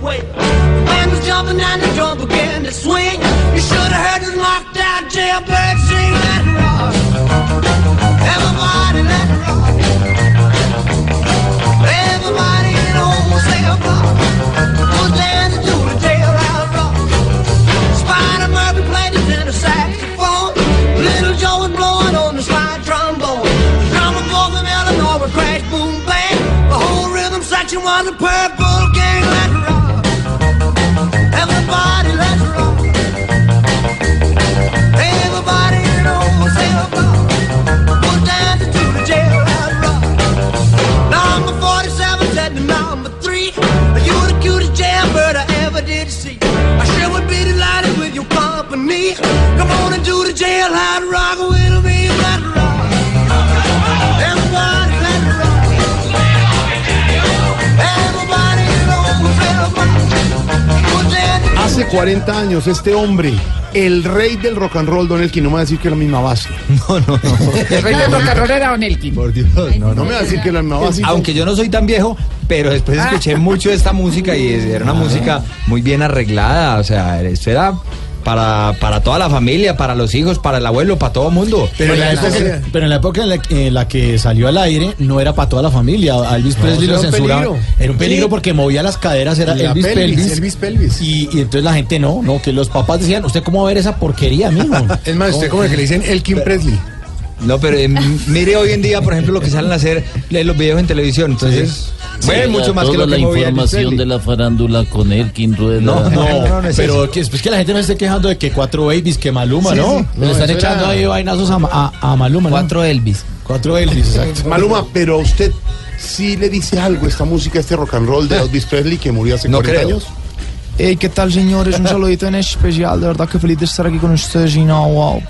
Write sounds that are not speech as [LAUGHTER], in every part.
Band was jumping and the drum began to swing. You should have heard the knocked out jailbird sing that rock. Everybody let it rock. Everybody in the whole block was dancing to the rock. Spider Murphy played the saxophone. Little Joe was blowing on the slide trombone. From Illinois would crash, boom, bang. The whole rhythm section was a purple number 3 You the cutest jailbird I ever did see. I sure would be delighted with your company. Come on and do the jailhouse rock with me Hace 40 años, este hombre, el rey del rock and roll, Don Elkin, no me va a decir que es la misma base. [LAUGHS] No, no, no. El rey del rock and roll era Don Elkin. Por Dios, no, No me va a decir que es la misma base. Aunque yo no soy tan viejo, pero después escuché mucho de esta música y era una música muy bien arreglada. O sea, esto era para, para toda la familia, para los hijos, para el abuelo, para todo el mundo. Pero en, la época, pero en la época en la, en la que salió al aire no era para toda la familia. Elvis Presley era lo peligro. Era un peligro Sí. porque movía las caderas, era La Elvis pelvis, Pelvis. Elvis Pelvis. Y, y entonces la gente no, no, que los papás decían, ¿usted cómo va a ver esa porquería, mijo? [LAUGHS] Es más, usted como el que le dicen Elkin Presley. No, pero eh, mire hoy en día, por ejemplo, lo que salen a hacer eh, los videos en televisión. Entonces, bueno, mucho más que lo que la Elvis información de la farándula con Elkin Rueda. No, No, no, no es pero eso. que, es que la gente no esté quejando de que cuatro babies, que Maluma, Sí, ¿no? sí. Le No, están echando era- ahí vainazos a, a, a Maluma. Cuatro Elvis. Cuatro Elvis, exacto. Maluma, pero a usted sí le dice algo esta música, este rock and roll de Elvis Presley que murió hace No 40 creo. años. Hey, ¿qué tal señores? Un saludito en especial, de verdad que feliz de estar aquí con ustedes y no, wow.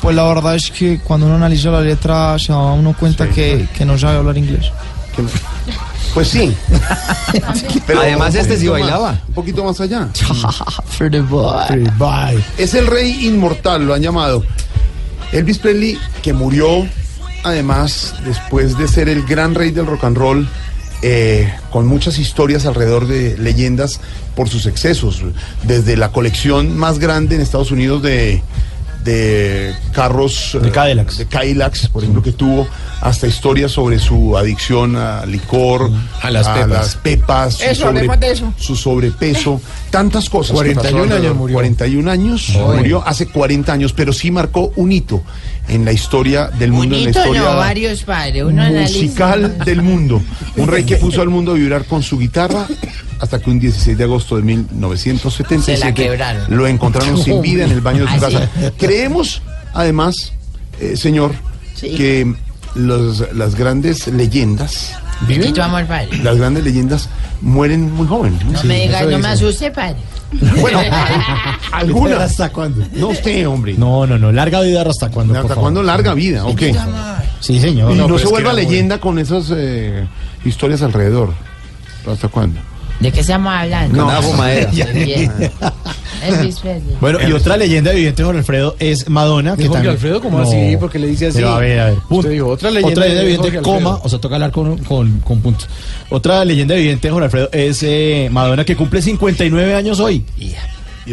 Pues la verdad es que cuando uno analiza la letra se da uno cuenta que, que no sabe hablar inglés. Pues sí. [LAUGHS] Pero Además, este sí poquito más- bailaba. un poquito más allá. [LAUGHS] Es el rey inmortal, lo han llamado. Elvis Presley, que murió además después de ser el gran rey del rock and roll, eh, con muchas historias alrededor de leyendas por sus excesos. Desde la colección más grande en Estados Unidos de, de carros De eh, Cadillacs. de Cadillacs, por ejemplo, que tuvo, hasta historias sobre su adicción a licor, A las pepas. las pepas, su, Eso, hablemos de eso. su sobrepeso, tantas cosas. que 41 pasó alrededor. años murió. 41 años murió hace 40 años, pero sí marcó un hito en la historia del mundo, en la historia no, varios padres. Uno musical analiza. del mundo. Un rey que [LAUGHS] puso al mundo a vibrar con su guitarra hasta que un 16 de agosto de 1977 Se la quebraron. lo encontraron sin [LAUGHS] vida en el baño de su casa. Creemos, además, eh, señor, Sí. que los- las grandes leyendas, amor, padre. las grandes leyendas mueren muy jóvenes. ¿no? No me diga, no me asuste, padre. Bueno, al- [LAUGHS] algunas. ¿Hasta cuándo? No usted, hombre. No, no, no. Larga vida hasta cuándo. ¿Hasta cuándo larga vida? ¿O qué? Sí, señor. Y no, se vuelva muy- leyenda con esas eh, historias alrededor. ¿Hasta cuándo? ¿De qué estamos hablando? Con agua madera. [LAUGHS] [LAUGHS] Bueno, y otra leyenda viviente, Jorge Alfredo, es Madonna. Que Jorge también- Alfredo, ¿cómo No. así? Porque le dice así. Pero a ver, a ver. Punto. dijo, otra leyenda de viviente, Jorge Alfredo. coma, o sea, toca hablar con, con, con puntos. Otra leyenda viviente, Jorge Alfredo, es eh, Madonna, que cumple 59 años hoy. Y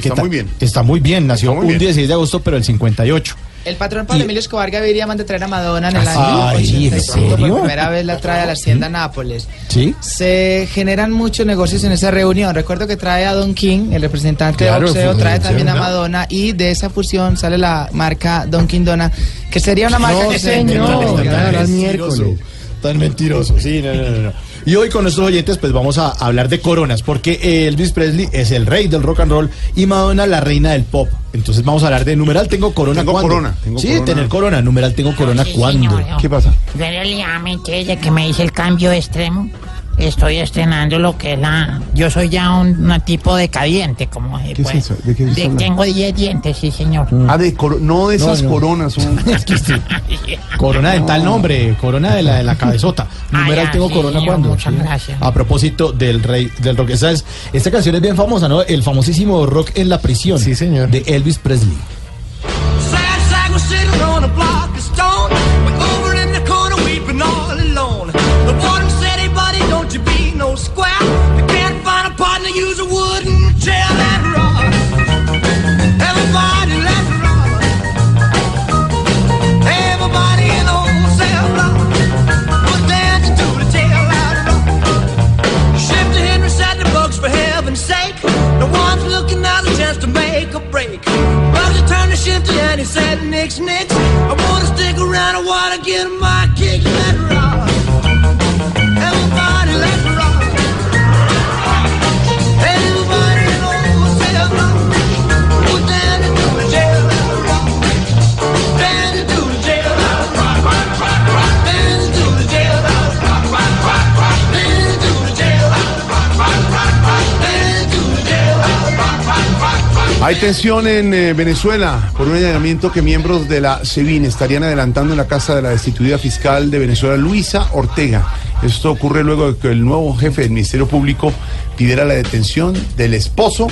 Que está muy bien. Está muy bien, nació muy un bien. 16 de agosto, pero el 58. El patrón Pablo Emilio Escobar Gaviria manda a traer a Madonna en el año Ay, 85. ¿en Por serio? primera vez la trae a la hacienda Nápoles. ¿Sí? Se generan muchos negocios en esa reunión. Recuerdo que trae a Don King, el representante Claro, de boxeo, trae también a ¿no? Madonna y de esa fusión sale la marca Don King Dona, que sería una marca No, que se señor, Tan tan mentiroso. Tan mentiroso, sí, no, no, no, no. Y hoy con nuestros oyentes pues vamos a hablar de coronas, porque Elvis Presley es el rey del rock and roll y Madonna la reina del pop. Entonces vamos a hablar de numeral tengo corona Tengo ¿cuándo? corona, tengo sí, corona. tener corona, numeral tengo corona Sí, señor. ¿Qué pasa? Realmente, desde que me hice el cambio extremo, estoy estrenando lo que es la... Yo soy ya un, un tipo decadiente, como se ¿Qué es eso? ¿De qué hablando? Tengo 10 dientes, sí, señor. Ah, de coro- no de esas no. coronas. un- [LAUGHS] [LAUGHS] Corona de tal nombre, corona de la, de la [LAUGHS] cabezota. Numeral ya, tengo sí, corona señor, cuándo. muchas gracias. A propósito del rey del rock. Esa es, esta canción es bien famosa, ¿no? El famosísimo rock en la prisión. Sí, señor. De Elvis Presley. Sad sack was sitting on a block of stone. Square. Hay tensión en eh, Venezuela por un allanamiento que miembros de la SEBIN estarían adelantando en la casa de la destituida fiscal de Venezuela, Luisa Ortega. Esto ocurre luego de que el nuevo jefe del Ministerio Público pidiera la detención del esposo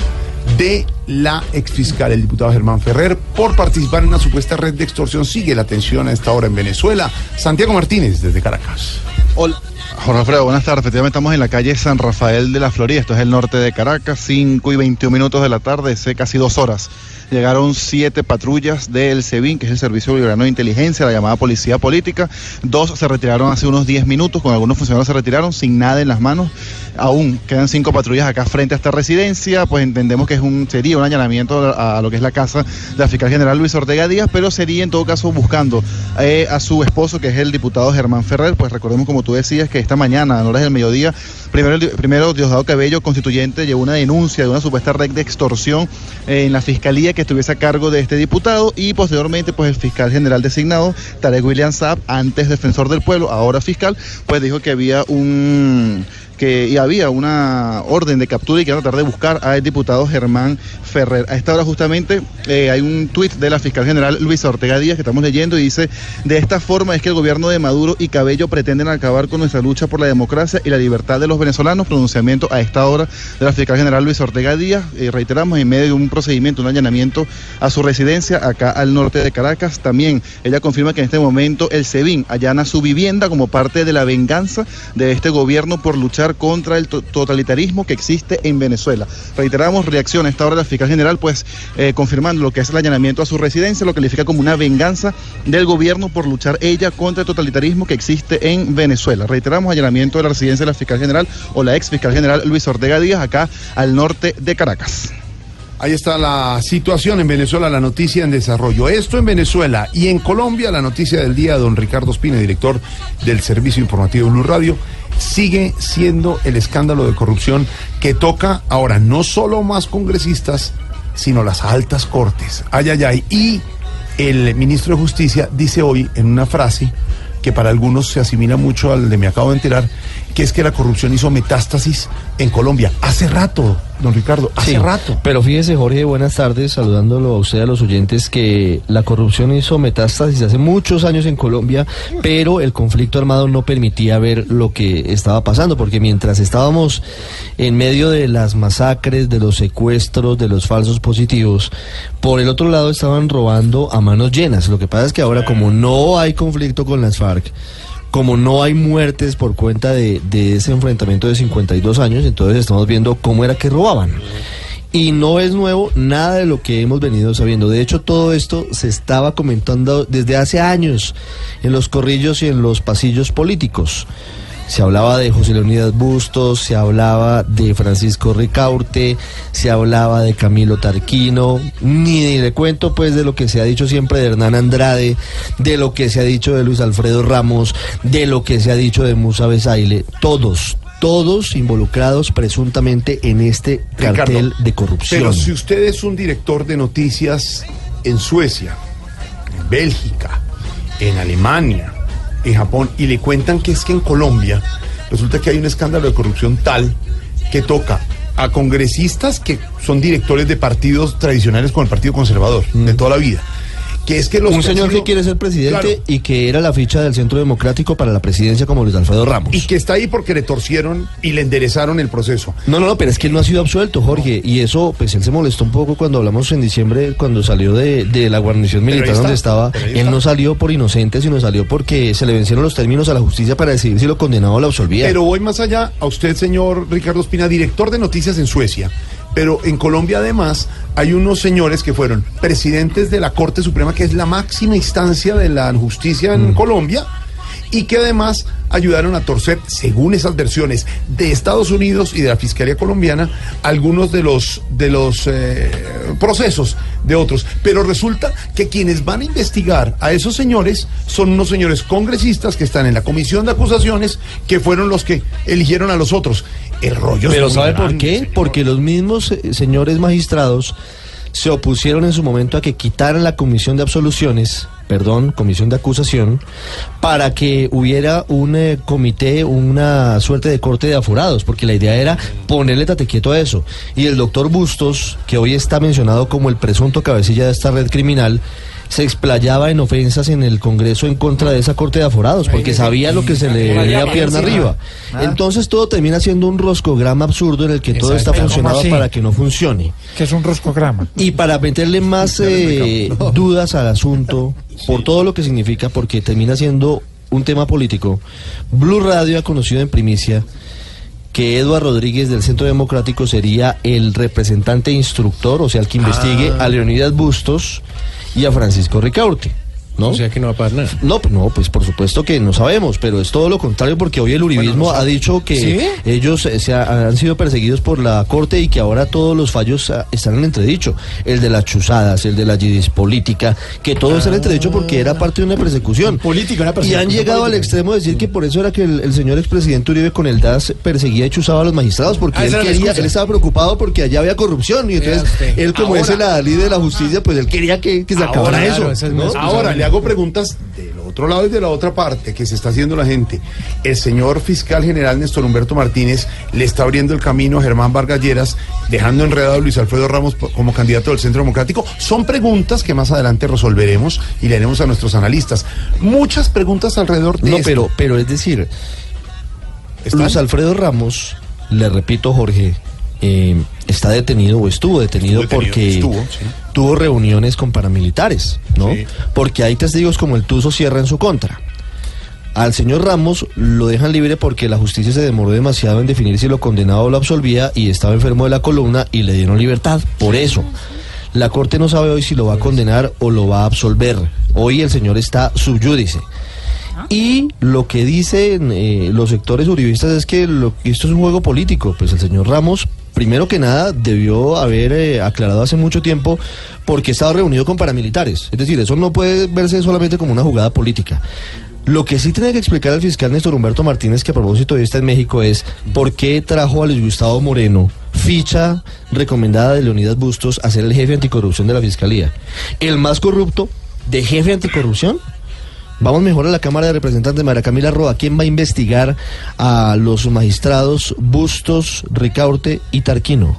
de la exfiscal, el diputado Germán Ferrer, por participar en una supuesta red de extorsión. Sigue la tensión a esta hora en Venezuela. Santiago Martínez, desde Caracas. Hola. Jorge Alfredo, buenas tardes. Efectivamente estamos en la calle San Rafael de la Florida. Esto es el norte de Caracas, 5 y 21 minutos de la tarde, hace casi dos horas. Llegaron siete patrullas del SEBIN, que es el Servicio Bolivariano de Inteligencia, la llamada Policía Política. Dos se retiraron hace unos 10 minutos, con algunos funcionarios se retiraron sin nada en las manos. Aún quedan cinco patrullas acá frente a esta residencia, pues entendemos que es un, sería un allanamiento a, lo que es la casa de la fiscal general Luis Ortega Díaz, pero sería en todo caso buscando eh, a su esposo, que es el diputado Germán Ferrer. Pues recordemos, como tú decías, que esta mañana, a horas del mediodía, primero, primero Diosdado Cabello, constituyente, llevó una denuncia de una supuesta red de extorsión en la fiscalía que estuviese a cargo de este diputado y posteriormente, pues el fiscal general designado, Tarek William Saab, antes defensor del pueblo, ahora fiscal, pues dijo que había un que y había una orden de captura y que iban a tratar de buscar al diputado Germán Ferrer. A esta hora justamente eh, hay un tuit de la fiscal general Luisa Ortega Díaz que estamos leyendo y dice, de esta forma es que el gobierno de Maduro y Cabello pretenden acabar con nuestra lucha por la democracia y la libertad de los venezolanos. Pronunciamiento a esta hora de la fiscal general Luisa Ortega Díaz, eh, reiteramos, en medio de un procedimiento, un allanamiento a su residencia acá al norte de Caracas. También ella confirma que en este momento el SEBIN allana su vivienda como parte de la venganza de este gobierno por luchar contra el to- totalitarismo que existe en Venezuela. Reiteramos reacción a esta hora de la fiscal general, pues eh, confirmando lo que es el allanamiento a su residencia, lo califica como una venganza del gobierno por luchar ella contra el totalitarismo que existe en Venezuela. Reiteramos allanamiento de la residencia de la fiscal general o la ex fiscal general Luis Ortega Díaz acá al norte de Caracas. Ahí está la situación en Venezuela, la noticia en desarrollo. Esto en Venezuela y en Colombia, la noticia del día, don Ricardo Espina, director del Servicio Informativo Blue Radio, sigue siendo el escándalo de corrupción que toca ahora no solo más congresistas, sino las altas cortes. Ay, ay, ay. Y el ministro de Justicia dice hoy en una frase que para algunos se asimila mucho al de me acabo de enterar, que es que la corrupción hizo metástasis en Colombia. Hace rato, don Ricardo, hace Sí, rato. Pero fíjese, Jorge, buenas tardes, saludándolo a usted, a los oyentes, que la corrupción hizo metástasis hace muchos años en Colombia, pero el conflicto armado no permitía ver lo que estaba pasando, porque mientras estábamos en medio de las masacres, de los secuestros, de los falsos positivos, por el otro lado estaban robando a manos llenas. Lo que pasa es que ahora, como no hay conflicto con las FARC, como no hay muertes por cuenta de, ese enfrentamiento de 52 años, entonces estamos viendo cómo era que robaban. Y no es nuevo nada de lo que hemos venido sabiendo. De hecho, todo esto se estaba comentando desde hace años en los corrillos y en los pasillos políticos. Se hablaba de José Leonidas Bustos, se hablaba de Francisco Ricaurte, se hablaba de Camilo Tarquino, ni le cuento pues de lo que se ha dicho siempre de Hernán Andrade, de lo que se ha dicho de Luis Alfredo Ramos, de lo que se ha dicho de Musa Besaile, todos, todos involucrados presuntamente en este cartel Ricardo, de corrupción. Pero si usted es un director de noticias en Suecia, en Bélgica, en Alemania, en Japón, y le cuentan que es que en Colombia resulta que hay un escándalo de corrupción tal que toca a congresistas que son directores de partidos tradicionales con el Partido Conservador de toda la vida. Que es que los un señor que quiere ser presidente Claro. y que era la ficha del Centro Democrático para la presidencia como Luis Alfredo Ramos. y que está ahí porque le torcieron y le enderezaron el proceso. No, no, no, pero es que él no ha sido absuelto, Jorge. Y eso, pues él se molestó un poco cuando hablamos en diciembre, cuando salió de, de la guarnición militar está, donde estaba. Él no salió por inocente, sino salió porque se le vencieron los términos a la justicia para decidir si lo condenaba o lo absolvía. Pero voy más allá a usted, señor Ricardo Espina, director de noticias en Suecia. Pero en Colombia además hay unos señores que fueron presidentes de la Corte Suprema, que es la máxima instancia de la justicia en Colombia, y que además ayudaron a torcer, según esas versiones de Estados Unidos y de la Fiscalía colombiana, algunos de los, de los eh, procesos de otros. Pero resulta que quienes van a investigar a esos señores son unos señores congresistas que están en la comisión de acusaciones, que fueron los que eligieron a los otros. El rollo Pero ¿sabe por qué? señor. Porque los mismos eh, señores magistrados se opusieron en su momento a que quitaran la comisión de absoluciones, perdón, comisión de acusación, para que hubiera un eh, comité, una suerte de corte de aforados, porque la idea era ponerle tate quieto a eso. Y el doctor Bustos, que hoy está mencionado como el presunto cabecilla de esta red criminal, se explayaba en ofensas en el Congreso en contra de esa corte de aforados, porque sabía lo que se le venía pierna arriba. Entonces todo termina siendo un roscograma absurdo en el que todo está funcionado para que no funcione. Que es un roscograma. Y para meterle más eh, dudas al asunto, por todo lo que significa, porque termina siendo un tema político, Blue Radio ha conocido en primicia que Eduardo Rodríguez del Centro Democrático sería el representante instructor, o sea, el que investigue a Leonidas Bustos y a Francisco Ricaurte. ¿No? O sea que no va a pasar nada. No, pues no, pues por supuesto que no sabemos, pero es todo lo contrario porque hoy el uribismo ha dicho que ¿Sí? ellos eh, se ha- han sido perseguidos por la corte y que ahora todos los fallos ah, están en entredicho. El de las chuzadas, el de la yidis política, que todo está en entredicho porque era parte de una persecución. Política, una Y persecución han llegado al extremo de decir que por eso era que el, el señor expresidente Uribe con el DAS perseguía y chuzaba a los magistrados, porque Ah, él quería, él estaba preocupado porque allá había corrupción y entonces él como es el adalid de la justicia, pues él quería que, que se Ahora, acabara claro, eso. Ahora le hago preguntas del otro lado y de la otra parte que se está haciendo la gente. El señor fiscal general Néstor Humberto Martínez le está abriendo el camino a Germán Vargas Lleras, dejando enredado a Luis Alfredo Ramos como candidato del Centro Democrático. Son preguntas que más adelante resolveremos y le haremos a nuestros analistas. Muchas preguntas alrededor de No, esto. pero, pero es decir, ¿Están? Luis Alfredo Ramos, le repito, Jorge, eh, está detenido o estuvo detenido, Estuvo detenido, porque estuvo, sí. tuvo reuniones con paramilitares, ¿no? Sí. Porque hay testigos como el Tuzo Sierra en su contra. Al señor Ramos lo dejan libre porque la justicia se demoró demasiado en definir si lo condenaba o lo absolvía y estaba enfermo de la columna y le dieron libertad. Por eso, la corte no sabe hoy si lo va a condenar o lo va a absolver. Hoy el señor está subyúdice. Y lo que dicen eh, los sectores uribistas es que lo- esto es un juego político. Pues el señor Ramos, primero que nada, debió haber eh, aclarado hace mucho tiempo por qué estaba reunido con paramilitares. Es decir, eso no puede verse solamente como una jugada política. Lo que sí tiene que explicar al fiscal Néstor Humberto Martínez, que a propósito de está en México, es por qué trajo a Luis Gustavo Moreno, ficha recomendada de Leonidas Bustos, a ser el jefe anticorrupción de la fiscalía. El más corrupto de jefe anticorrupción. Vamos mejor a la Cámara de Representantes, María Camila Roa. ¿Quién va a investigar a los magistrados Bustos, Ricaurte y Tarquino?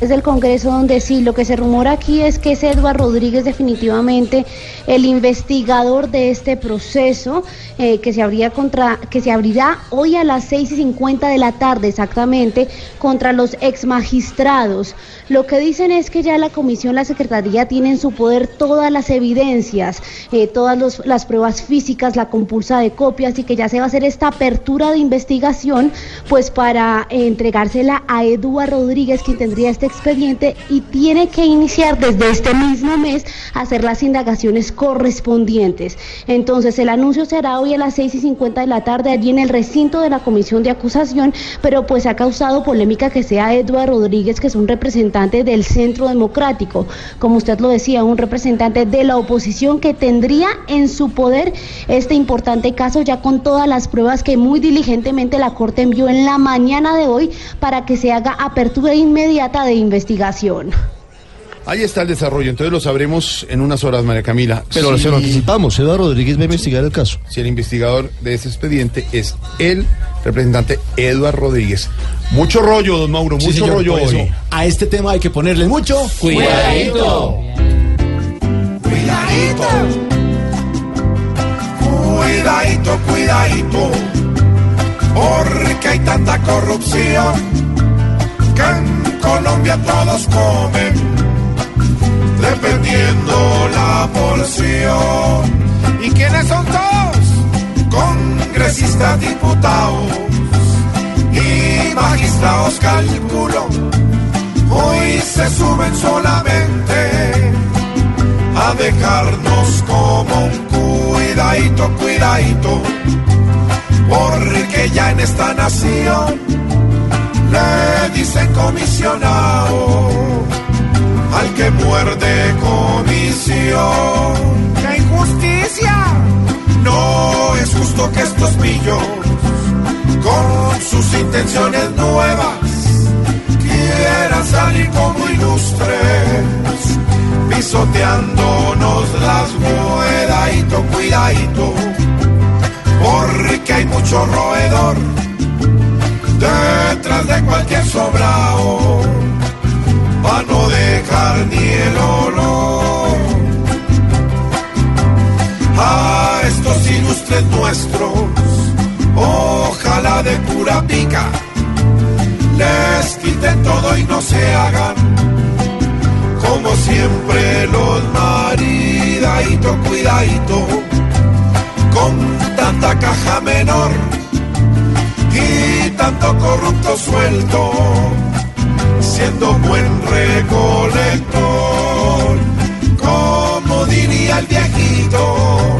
Del Congreso donde sí, lo que se rumora aquí es que es Eduardo Rodríguez definitivamente el investigador de este proceso eh, que se contra que se abrirá hoy a las 6 y 50 de la tarde exactamente contra los ex magistrados. Lo que dicen es que ya la comisión, la secretaría tiene en su poder todas las evidencias, eh, todas las pruebas físicas, la compulsa de copias y que ya se va a hacer esta apertura de investigación pues para entregársela a Eduardo Rodríguez quien tendría este expediente y tiene que iniciar desde este mismo mes hacer las indagaciones correspondientes. Entonces el anuncio se hará hoy a las 6 y 50 de la tarde allí en el recinto de la comisión de acusación, pero pues ha causado polémica que sea Eduardo Rodríguez, que es un representante del Centro Democrático, como usted lo decía, un representante de la oposición que tendría en su poder este importante caso ya con todas las pruebas que muy diligentemente la Corte envió en la mañana de hoy para que se haga apertura inmediata de investigación. Ahí está el desarrollo, entonces lo sabremos en unas horas, María Camila. Pero se lo anticipamos, Eduardo Rodríguez va a investigar el caso. Si el investigador de ese expediente es el representante Eduardo Rodríguez. Mucho rollo, don Mauro, Sí, mucho señor, rollo hoy. A este tema hay que ponerle mucho Cuidadito. Cuidadito. Cuidadito, cuidadito. Porque hay tanta corrupción que Colombia todos comen dependiendo la porción. ¿Y quiénes son todos? Congresistas, diputados y magistrados, calculo. Hoy se suben solamente a dejarnos como un cuidadito, cuidadito. Porque ya en esta nación le dicen comisionado al que muerde comisión. ¡Qué injusticia! No es justo que estos pillos, con sus intenciones nuevas, quieran salir como ilustres, pisoteándonos las cuidadito, cuidadito, porque hay mucho roedor detrás de cualquier sobrao, para no dejar ni el olor. A estos ilustres nuestros, ojalá de pura pica, les quiten todo y no se hagan como siempre los maridadito, cuidadito, con tanta caja menor y tanto corrupto suelto, siendo buen recolector, como diría el viejito,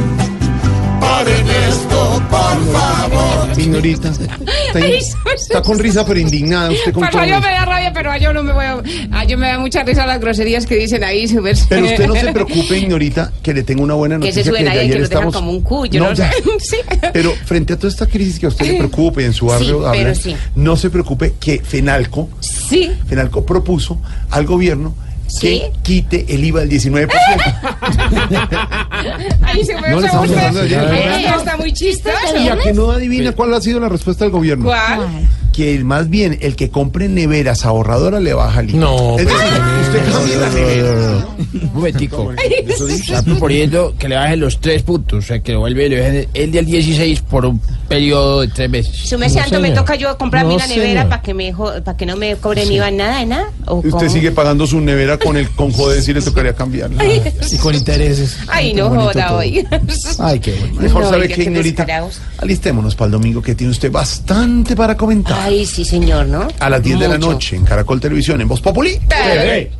por favor. Señorita, está, [LAUGHS] Ay, está con risa pero indignada usted con Pues todo a yo me da rabia, pero a yo no me voy a... A yo me da mucha risa las groserías que dicen ahí. Súper... Pero usted no se [LAUGHS] preocupe, señorita, que le tengo una buena Que noticia. se suben ahí, desde que lo estamos- como un cuyo. No, No, ya. [LAUGHS] sí. Pero frente a toda esta crisis que a usted le preocupe y en su barrio Sí, hablan, pero sí. no se preocupe que FENALCO, Sí. FENALCO propuso al gobierno que quite el IVA del 19%. [LAUGHS] Ahí se me No le estamos hablando de ayer. Ay, está muy chistoso. Y a que no adivina cuál ha sido la respuesta del gobierno. ¿Cuál? Que más bien el que compre neveras ahorradoras le baja el IVA. No, es decir, usted cambia la nevera. Un momentico. Está proponiendo que le bajen los tres puntos, o sea, que lo vuelve le bajen el del 16 por un periodo de tres meses. Su mesando me toca yo comprarme No, una nevera para que me para que no me cobren IVA en nada, de nada. ¿O Usted cómo? sigue pagando su nevera con el con jodes y le tocaría cambiarla. Ay. Y con intereses. Ay, no joda hoy. Ay, qué bueno. Mejor No, sabe que, qué ignorita. Alistémonos para el domingo que tiene usted bastante para comentar. Ay, sí, señor, ¿no? A las 10 de la noche en Caracol Televisión, en Voz Populi. TV.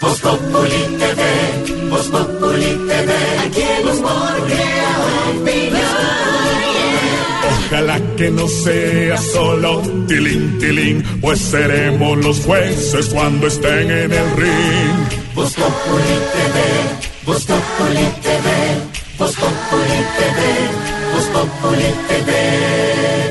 Voz Populi TV, Voz Populi TV, aquí el humor. Ojalá que no sea solo tilín, tilín, pues seremos los jueces cuando estén en el ring. Voz Populi TV, Voz Populi TV, Voz Populi TV, Voz Populi TV.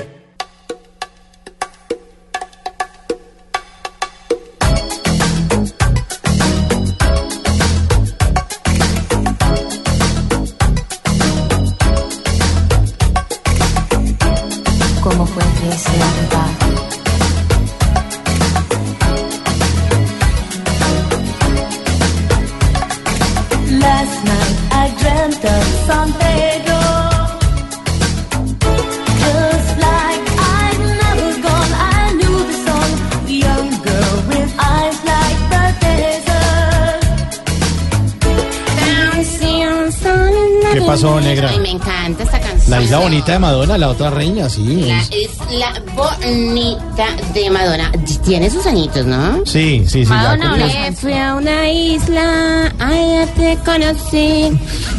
La bonita de Madonna, la otra reina, sí. La es- isla bonita de Madonna. Tiene sus añitos, ¿no? Sí, sí, sí. Madonna, me fui a una isla, allá te conocí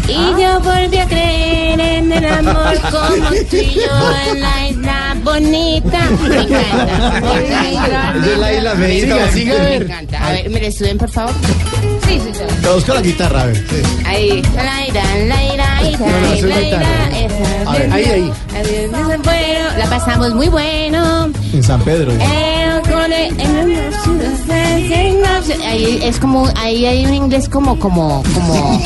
y Ah. yo volví a creer en el amor como tú y yo [LAUGHS] en la isla bonita. [LAUGHS] Me encanta. Es de la isla bonita. Siga, siga, a Me ver. encanta. A ver, ¿me le suben, por favor? Sí, sí, sí. Te busco la guitarra, a ver. sí. Ahí, la ira, la No, no, soy la ira, gaitano. esa. A ver, ahí, ahí. Bueno, la pasamos muy bueno. En San Pedro. Eh, con el- Ahí es como, ahí hay un inglés como, como, como, [LAUGHS]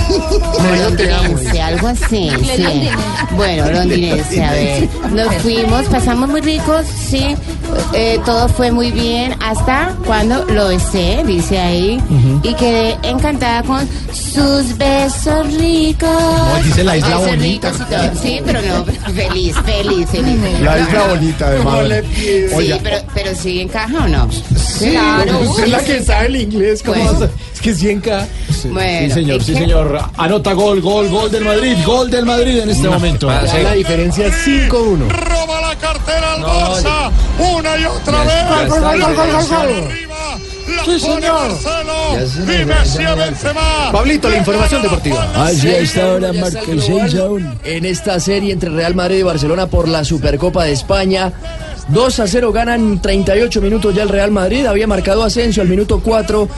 como londinense, algo así, sí. Bueno, londinense, a ver. Nos fuimos, pasamos muy ricos, sí. Eh, todo fue muy bien hasta cuando lo besé, dice ahí, y quedé encantada con sus besos ricos. No, dice la isla Besos bonita. ricos y todo. Sí, pero no, [LAUGHS] feliz, feliz, feliz. La isla bonita de Madonna. Sí, pero, pero sí encaja o no. Sí, usted es la que sabe el inglés. ¿cómo Bueno. vas a- Es que 100K. Sí, Bueno, sí, señor, ¿y sí, señor. Anota gol, gol, gol del Madrid, gol del Madrid en este momento. Ya la diferencia es 5-1. Roba la cartera al Barça. Una y otra Ya vez. está, Gol, gol, gol, gol. La Sí, señor. Marcelo. Y Messi a Benzema. Pablito, la información deportiva. Así a esta hora marca 6 a 1. En esta serie entre Real Madrid y Barcelona por la Supercopa de España. 2 a 0 ganan 38 minutos ya el Real Madrid. Había marcado Asensio al minuto 4.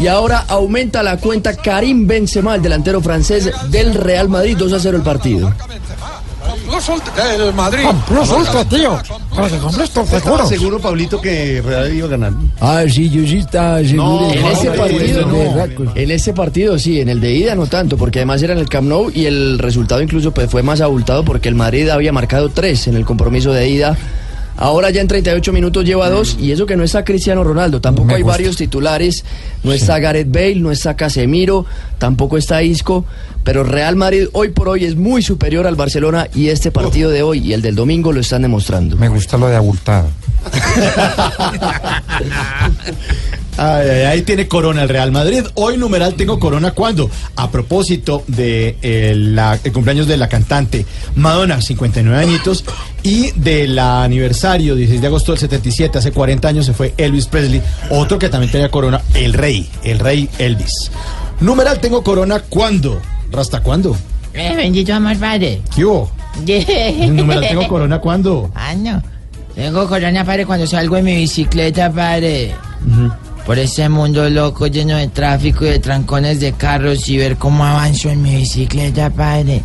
Y ahora aumenta la cuenta Karim Benzema, el delantero francés del Real Madrid. 2 a 0 el partido. El Madrid. tío. Para que compres todo seguro. seguro, Pablito, que Real iba a ganar. Ah, sí, yo sí estaba seguro. en ese partido, no, no. en ese partido sí, en el de ida no tanto, porque además era en el Camp Nou y el resultado incluso pues, fue más abultado porque el Madrid había marcado tres en el compromiso de ida. Ahora ya en 38 minutos lleva dos y eso que no está Cristiano Ronaldo, tampoco Me hay gusta. varios titulares, no está Gareth Bale, no está Casemiro, tampoco está Isco, pero Real Madrid hoy por hoy es muy superior al Barcelona y este partido de hoy y el del domingo lo están demostrando. Me gusta lo de abultado. [LAUGHS] Ay, ay, ahí tiene Corona el Real Madrid. Hoy numeral tengo Corona cuando, a propósito de eh, la- el cumpleaños de la cantante Madonna, 59 añitos, y del aniversario 16 de agosto del 77, hace 40 años se fue Elvis Presley, otro que también tenía Corona, el rey, el rey Elvis. Numeral tengo Corona cuando, ¿hasta cuándo? Eh, bendito amor, padre. ¿Qué hubo? [LAUGHS] Numeral tengo Corona cuando. Ah, no. Tengo corona, padre, cuando salgo en mi bicicleta, padre. Por este mundo loco lleno de tráfico y de trancones de carros y ver cómo avanzo en mi bicicleta, padre.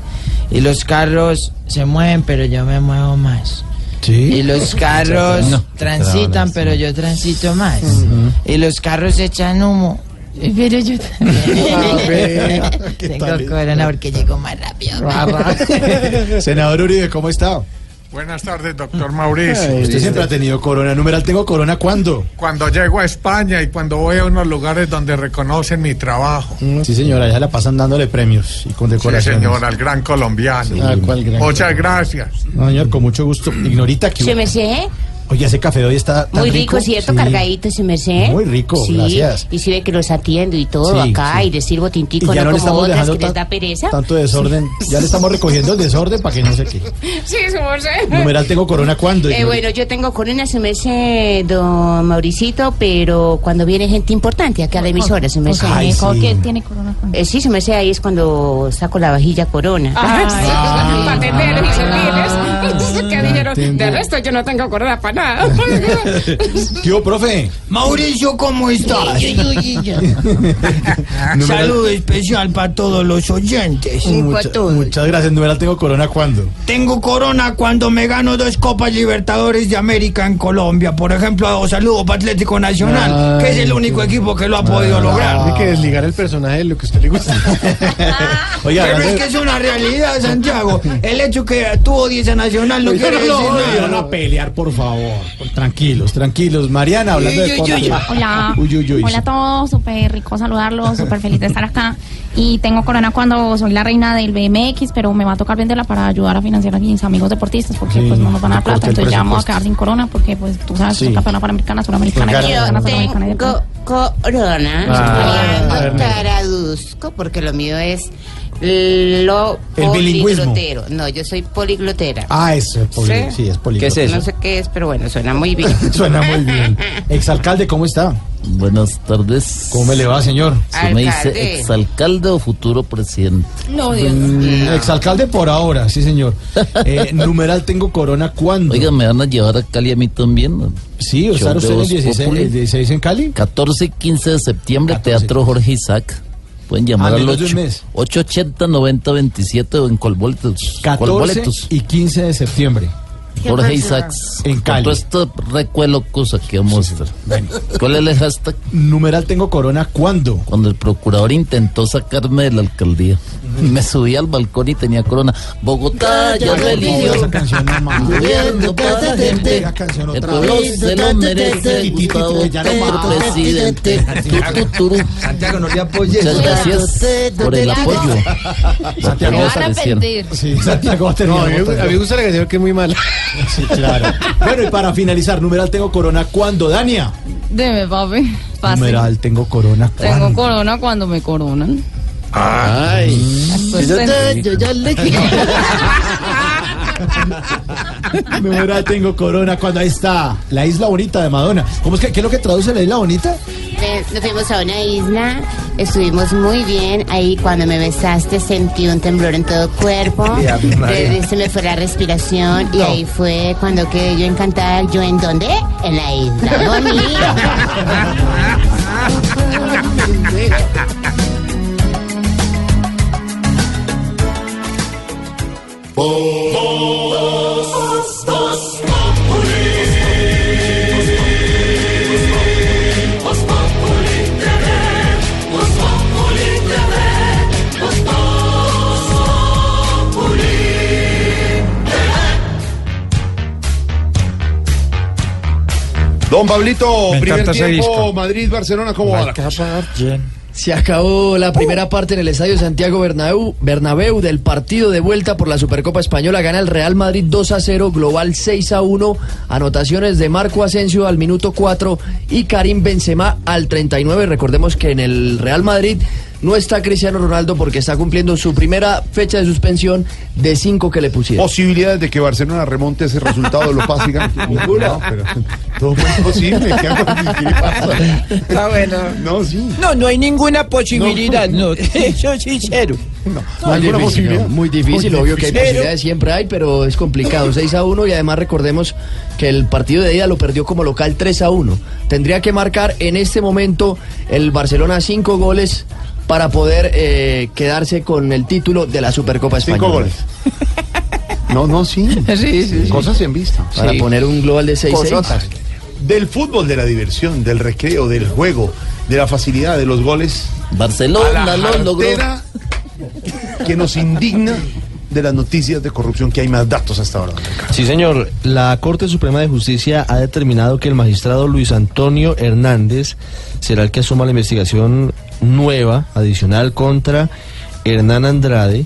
Y los carros se mueven, pero yo me muevo más. Y los carros No, transitan, pero yo transito más. Y los carros echan humo. Pero yo también. [LAUGHS] Tengo corona porque llego más rápido. [LAUGHS] Senador Uribe, ¿cómo está? Buenas tardes, doctor Mauricio. Usted siempre ha tenido Corona. Numeral tengo Corona cuando. Cuando llego a España y cuando voy a unos lugares donde reconocen mi trabajo. Sí, señora, ya la pasan dándole premios y Sí, condecoraciones. señor, al gran colombiano. Ah, ¿cuál gran Muchas gracias. No, señor, con mucho gusto. Ignorita que. Se me sé. Oye, ese café de hoy está tan Muy rico, ¿cierto? Sí. Cargadito, se me sé. Muy rico, sí. gracias. Y si ve que los atiendo y todo Sí, acá sí. y les sirvo tintico, Y ya no no le como estamos otras que les da pereza. Tanto desorden. [LAUGHS] Ya le estamos recogiendo el desorden para que no se qué. [LAUGHS] Sí, se me sé. Numeral tengo Corona cuando. Eh, bueno, yo tengo corona, se me sé, don Mauricito, pero cuando viene gente importante acá a la emisora, se me sé. Ay, sí. ¿Con qué tiene corona? Eh, sí, se me sé, ahí es cuando saco la vajilla corona. Ah, pateteros y serviles. ¿Qué dijeron? De resto yo no tengo corona para nada. [LAUGHS] ¿Qué hubo, profe? Mauricio, ¿cómo estás? [LAUGHS] Saludo especial para todos los oyentes. Mucha- muchas gracias. Numeral tengo Corona cuando. Tengo corona cuando me gano dos Copas Libertadores de América en Colombia. Por ejemplo, saludo para Atlético Nacional, que es el único equipo que lo ha podido lograr. Hay que desligar el personaje de lo que a usted le gusta. [LAUGHS] Oiga, Pero es que es una realidad, Santiago. El hecho que tuvo 10 a Nacional no Oiga, quiere decir no, nada. van a pelear, por favor. Tranquilos, tranquilos. Mariana, hablando de Uy, uy, uy, Corona. Hola. Uy, uy, uy. Hola a todos, súper rico saludarlos, súper feliz de estar acá. Y tengo corona cuando soy la reina del BMX, pero me va a tocar venderla para ayudar a financiar a mis amigos deportistas, porque Sí, pues no nos van a dar plata. Entonces ya vamos a quedar sin corona, porque pues tú sabes, Sí. soy campeona panamericana, suramericana, americana, suramericana y de Tengo corona. Ah. Taraduzco, porque lo mío es Lo El bilingüismo. poliglotero. No, yo soy poliglotera. Ah, eso es poli- ¿Sí? sí, es políglota. No sé qué es, pero bueno, suena muy bien. [LAUGHS] Suena muy bien. Exalcalde, ¿cómo está? Buenas tardes. ¿Cómo me le va, señor? ¿Se me dice Alcalde. exalcalde o futuro presidente? No, Mm, Exalcalde por ahora, sí, señor. Eh, [LAUGHS] numeral tengo corona, ¿cuándo? Oiga, ¿me van a llevar a Cali a mí también? Sí, ¿estar usted el 16, el 16 en Cali? 14 y 15 de septiembre, Teatro Jorge Isaac. Pueden llamar Ah, al menos de un 8, mes. 880 90 27 o en Colboletos. 14 Colboletos. y 15 de septiembre. Jorge Isaacs. En Cali. Con todo este recuelo cosa que vamos a estar. ¿Cuál es el hashtag? Numeral tengo corona, ¿cuándo? Cuando el procurador intentó sacarme de la alcaldía. Me subí al balcón y tenía corona. Bogotá ya lo eligió. Esa canción no más. Gobierno para gente. El pueblo se lo merece. Gustavo mató. presidente. Santiago, no le apoyes. Muchas gracias por el apoyo. Santiago va a apareciendo. arrepentir. Sí, Santiago va a terminar No, a mí, me- votando. a mí me gusta la canción que es muy mala. [LAUGHS] Sí, claro. Bueno, y para finalizar, numeral tengo corona, ¿cuándo, Dania? Dime, papi. Fácil. Numeral tengo corona, Tengo ¿cuándo? corona cuando me coronan. Ay. Después ten- Yo ya le [LAUGHS] [LAUGHS] Numeral tengo corona, cuando ahí está la isla bonita de Madonna. ¿Cómo es que, ¿Qué es lo que traduce la isla bonita? Eh, Nos fuimos a una isla, estuvimos muy bien. Ahí cuando me besaste sentí un temblor en todo el cuerpo. Eh, Se me fue la respiración y ahí fue cuando quedé yo encantada. ¿Yo en dónde? En la isla bonita. [LAUGHS] Don Pablito, Me primer tiempo, disco. Madrid, Barcelona, ¿cómo va? la cosa? Se acabó la primera parte en el Estadio Santiago Bernabéu, Bernabéu del partido de vuelta por la Supercopa Española. Gana el Real Madrid 2 a 0, global 6 a 1. Anotaciones de Marco Asensio al minuto 4 y Karim Benzema al 39. Recordemos que en el Real Madrid no está Cristiano Ronaldo porque está cumpliendo su primera fecha de suspensión de 5 que le pusieron. Posibilidades de que Barcelona remonte ese resultado, lo pase y gane. [LAUGHS] No, pero todo es posible. ¿Qué, hago? ¿Qué le pasa? Está bueno. No, sí. No, no hay ninguna posibilidad, no. Eso [LAUGHS] es sincero. No, Muy difícil, no, muy difícil, Muy obvio que hay posibilidades, siempre hay, pero es complicado. 6 a 1 y además recordemos que el partido de ida lo perdió como local 3 a 1. Tendría que marcar en este momento el Barcelona 5 goles para poder eh, quedarse con el título de la Supercopa Española. Cinco goles. [LAUGHS] No, no, sí. [LAUGHS] Sí, sí, sí. Cosas en vista. Para poner un global de 6 Cosotas. Del fútbol, de la diversión, del recreo, del juego, de la facilidad de los goles. Barcelona a la lo logró. jartera que nos indigna de las noticias de corrupción que hay más datos hasta ahora. Sí, señor. La Corte Suprema de Justicia ha determinado que el magistrado Luis Antonio Hernández será el que asuma la investigación nueva, adicional, contra Hernán Andrade,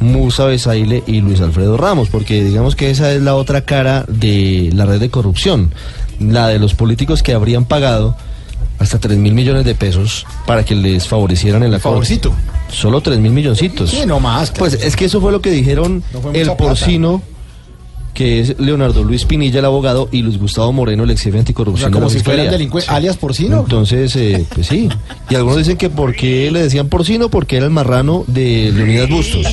Musa Besaile y Luis Alfredo Ramos, porque digamos que esa es la otra cara de la red de corrupción, la de los políticos que habrían pagado hasta 3 mil millones de pesos para que les favorecieran en la corte. Favorcito. Solo 3 mil milloncitos. Sí, no más. Pues es que eso fue lo que dijeron No el plata. Que es Leonardo Luis Pinilla, el abogado, y Luis Gustavo Moreno, el ex jefe O anticorrupción. sea, como de la si fueran delincuentes, alias porcino. Entonces, eh, pues sí. Y algunos dicen que por qué le decían porcino, porque era el marrano de Leonidas Bustos.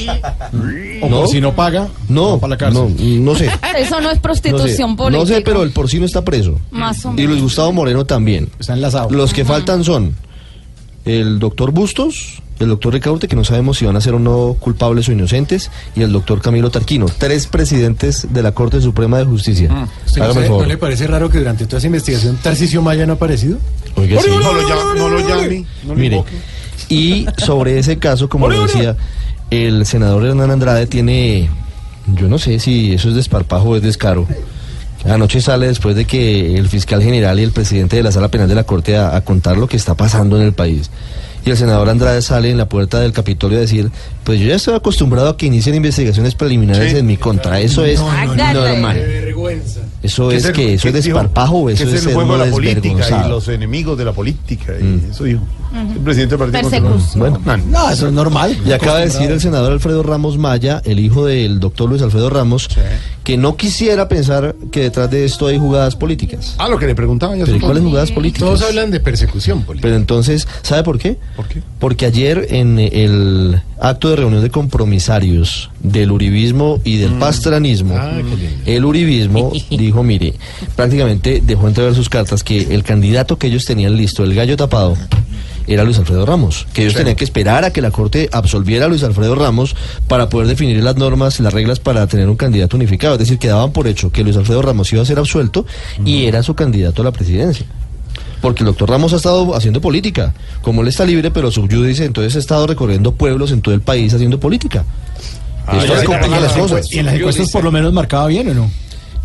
O por si no paga, no, para la cárcel. no, no sé. Eso no es No sé, prostitución política. no sé, pero el porcino está preso. Más o Y menos. Luis Gustavo Moreno también. Está enlazado. Los que faltan son el doctor Bustos, el doctor Ricaurte, que no sabemos si van a ser o no culpables o inocentes, y el doctor Camilo Tarquino. Tres presidentes de la Corte Suprema de Justicia. ¿Usted no, Hágame el sabe- ¿No favor. le parece raro que durante toda esa investigación Tarcisio Maya no ha aparecido? Oiga, sí. No lo llame, no lo llame, no lo Mire, invoque. y sobre ese caso, como le decía, el senador Hernán Andrade tiene, yo no sé si eso es desparpajo o es descaro. Anoche sale después de que el fiscal general y el presidente de la sala penal de la corte a, a contar lo que está pasando en el país. Y el senador Andrade sale en la puerta del Capitolio a decir, pues yo ya estoy acostumbrado a que inicien investigaciones preliminares Sí. en mi contra. Eso es Hágale. normal. vergüenza. Eso ¿Qué es el- que eso es desparpajo eso es es el ser juego de la política y los enemigos de la política. y Mm. Eso dijo. El presidente del Partido. Conservador. Bueno, No, eso es normal. Y acaba de decir el senador Alfredo Ramos Maya, el hijo del doctor Luis Alfredo Ramos, que no quisiera pensar que detrás de esto hay jugadas políticas. Ah, lo que le preguntaba ya. ¿Pero cuáles jugadas políticas? Todos hablan de persecución política. Pero entonces, ¿sabe por qué? ¿Por qué? Porque ayer en el acto de reunión de compromisarios del uribismo y del pastranismo, Ah, el uribismo [LAUGHS] dijo, mire, prácticamente dejó entrever sus cartas que el candidato que ellos tenían listo, el gallo tapado, era Luis Alfredo Ramos, que ellos tenían que esperar a que la Corte absolviera a Luis Alfredo Ramos para poder definir las normas, las reglas para tener un candidato unificado. Es decir, que daban por hecho que Luis Alfredo Ramos iba a ser absuelto y era su candidato a la presidencia. Porque el doctor Ramos ha estado haciendo política. Como él está libre, pero subyudice, entonces ha estado recorriendo pueblos en todo el país haciendo política. Ah, Esto ya, es y complica en las cosas. encuestas- y en las encuestas por lo menos marcaba bien o no?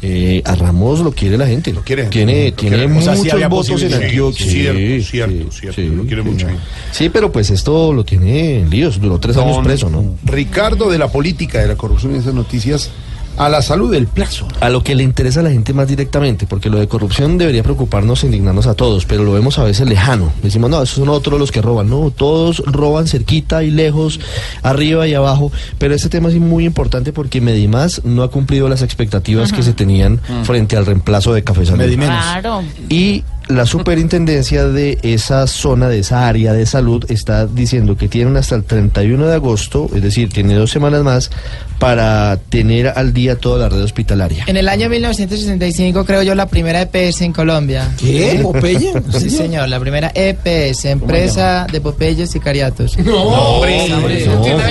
Eh, a Ramos lo quiere la gente. Lo quiere. Tiene, Lo tiene quiere. O sea, sí muchos había votos en. Antioquia. Sí, cierto, Sí, cierto, sí, cierto, sí, lo quiere sí. mucho. Sí, pero pues esto lo tiene en líos. Duró tres años preso, ¿no? Ricardo de la política, de la corrupción y esas noticias, a la salud del plazo. A lo que le interesa a la gente más directamente, porque lo de corrupción debería preocuparnos e indignarnos a todos, pero lo vemos a veces lejano. Decimos, no, esos son otros los que roban. No, todos roban cerquita y lejos, arriba y abajo. Pero este tema es muy importante porque Medimás no ha cumplido las expectativas que se tenían frente al reemplazo de Café Salud. Claro. Y la superintendencia de esa zona, de esa área de salud, está diciendo que tienen hasta el 31 de agosto, es decir, tiene dos semanas más, para tener al día toda la red hospitalaria. En el año 1965 creo yo la primera EPS en Colombia. ¿Qué? ¿Popeye? Sí, señor, la primera EPS, Empresa de Popeyes y Cariatos. No, hombre,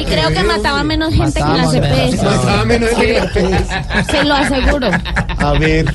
Y creo que mataba menos gente que las EPS. Mataba menos gente que las Se lo aseguro. A ver.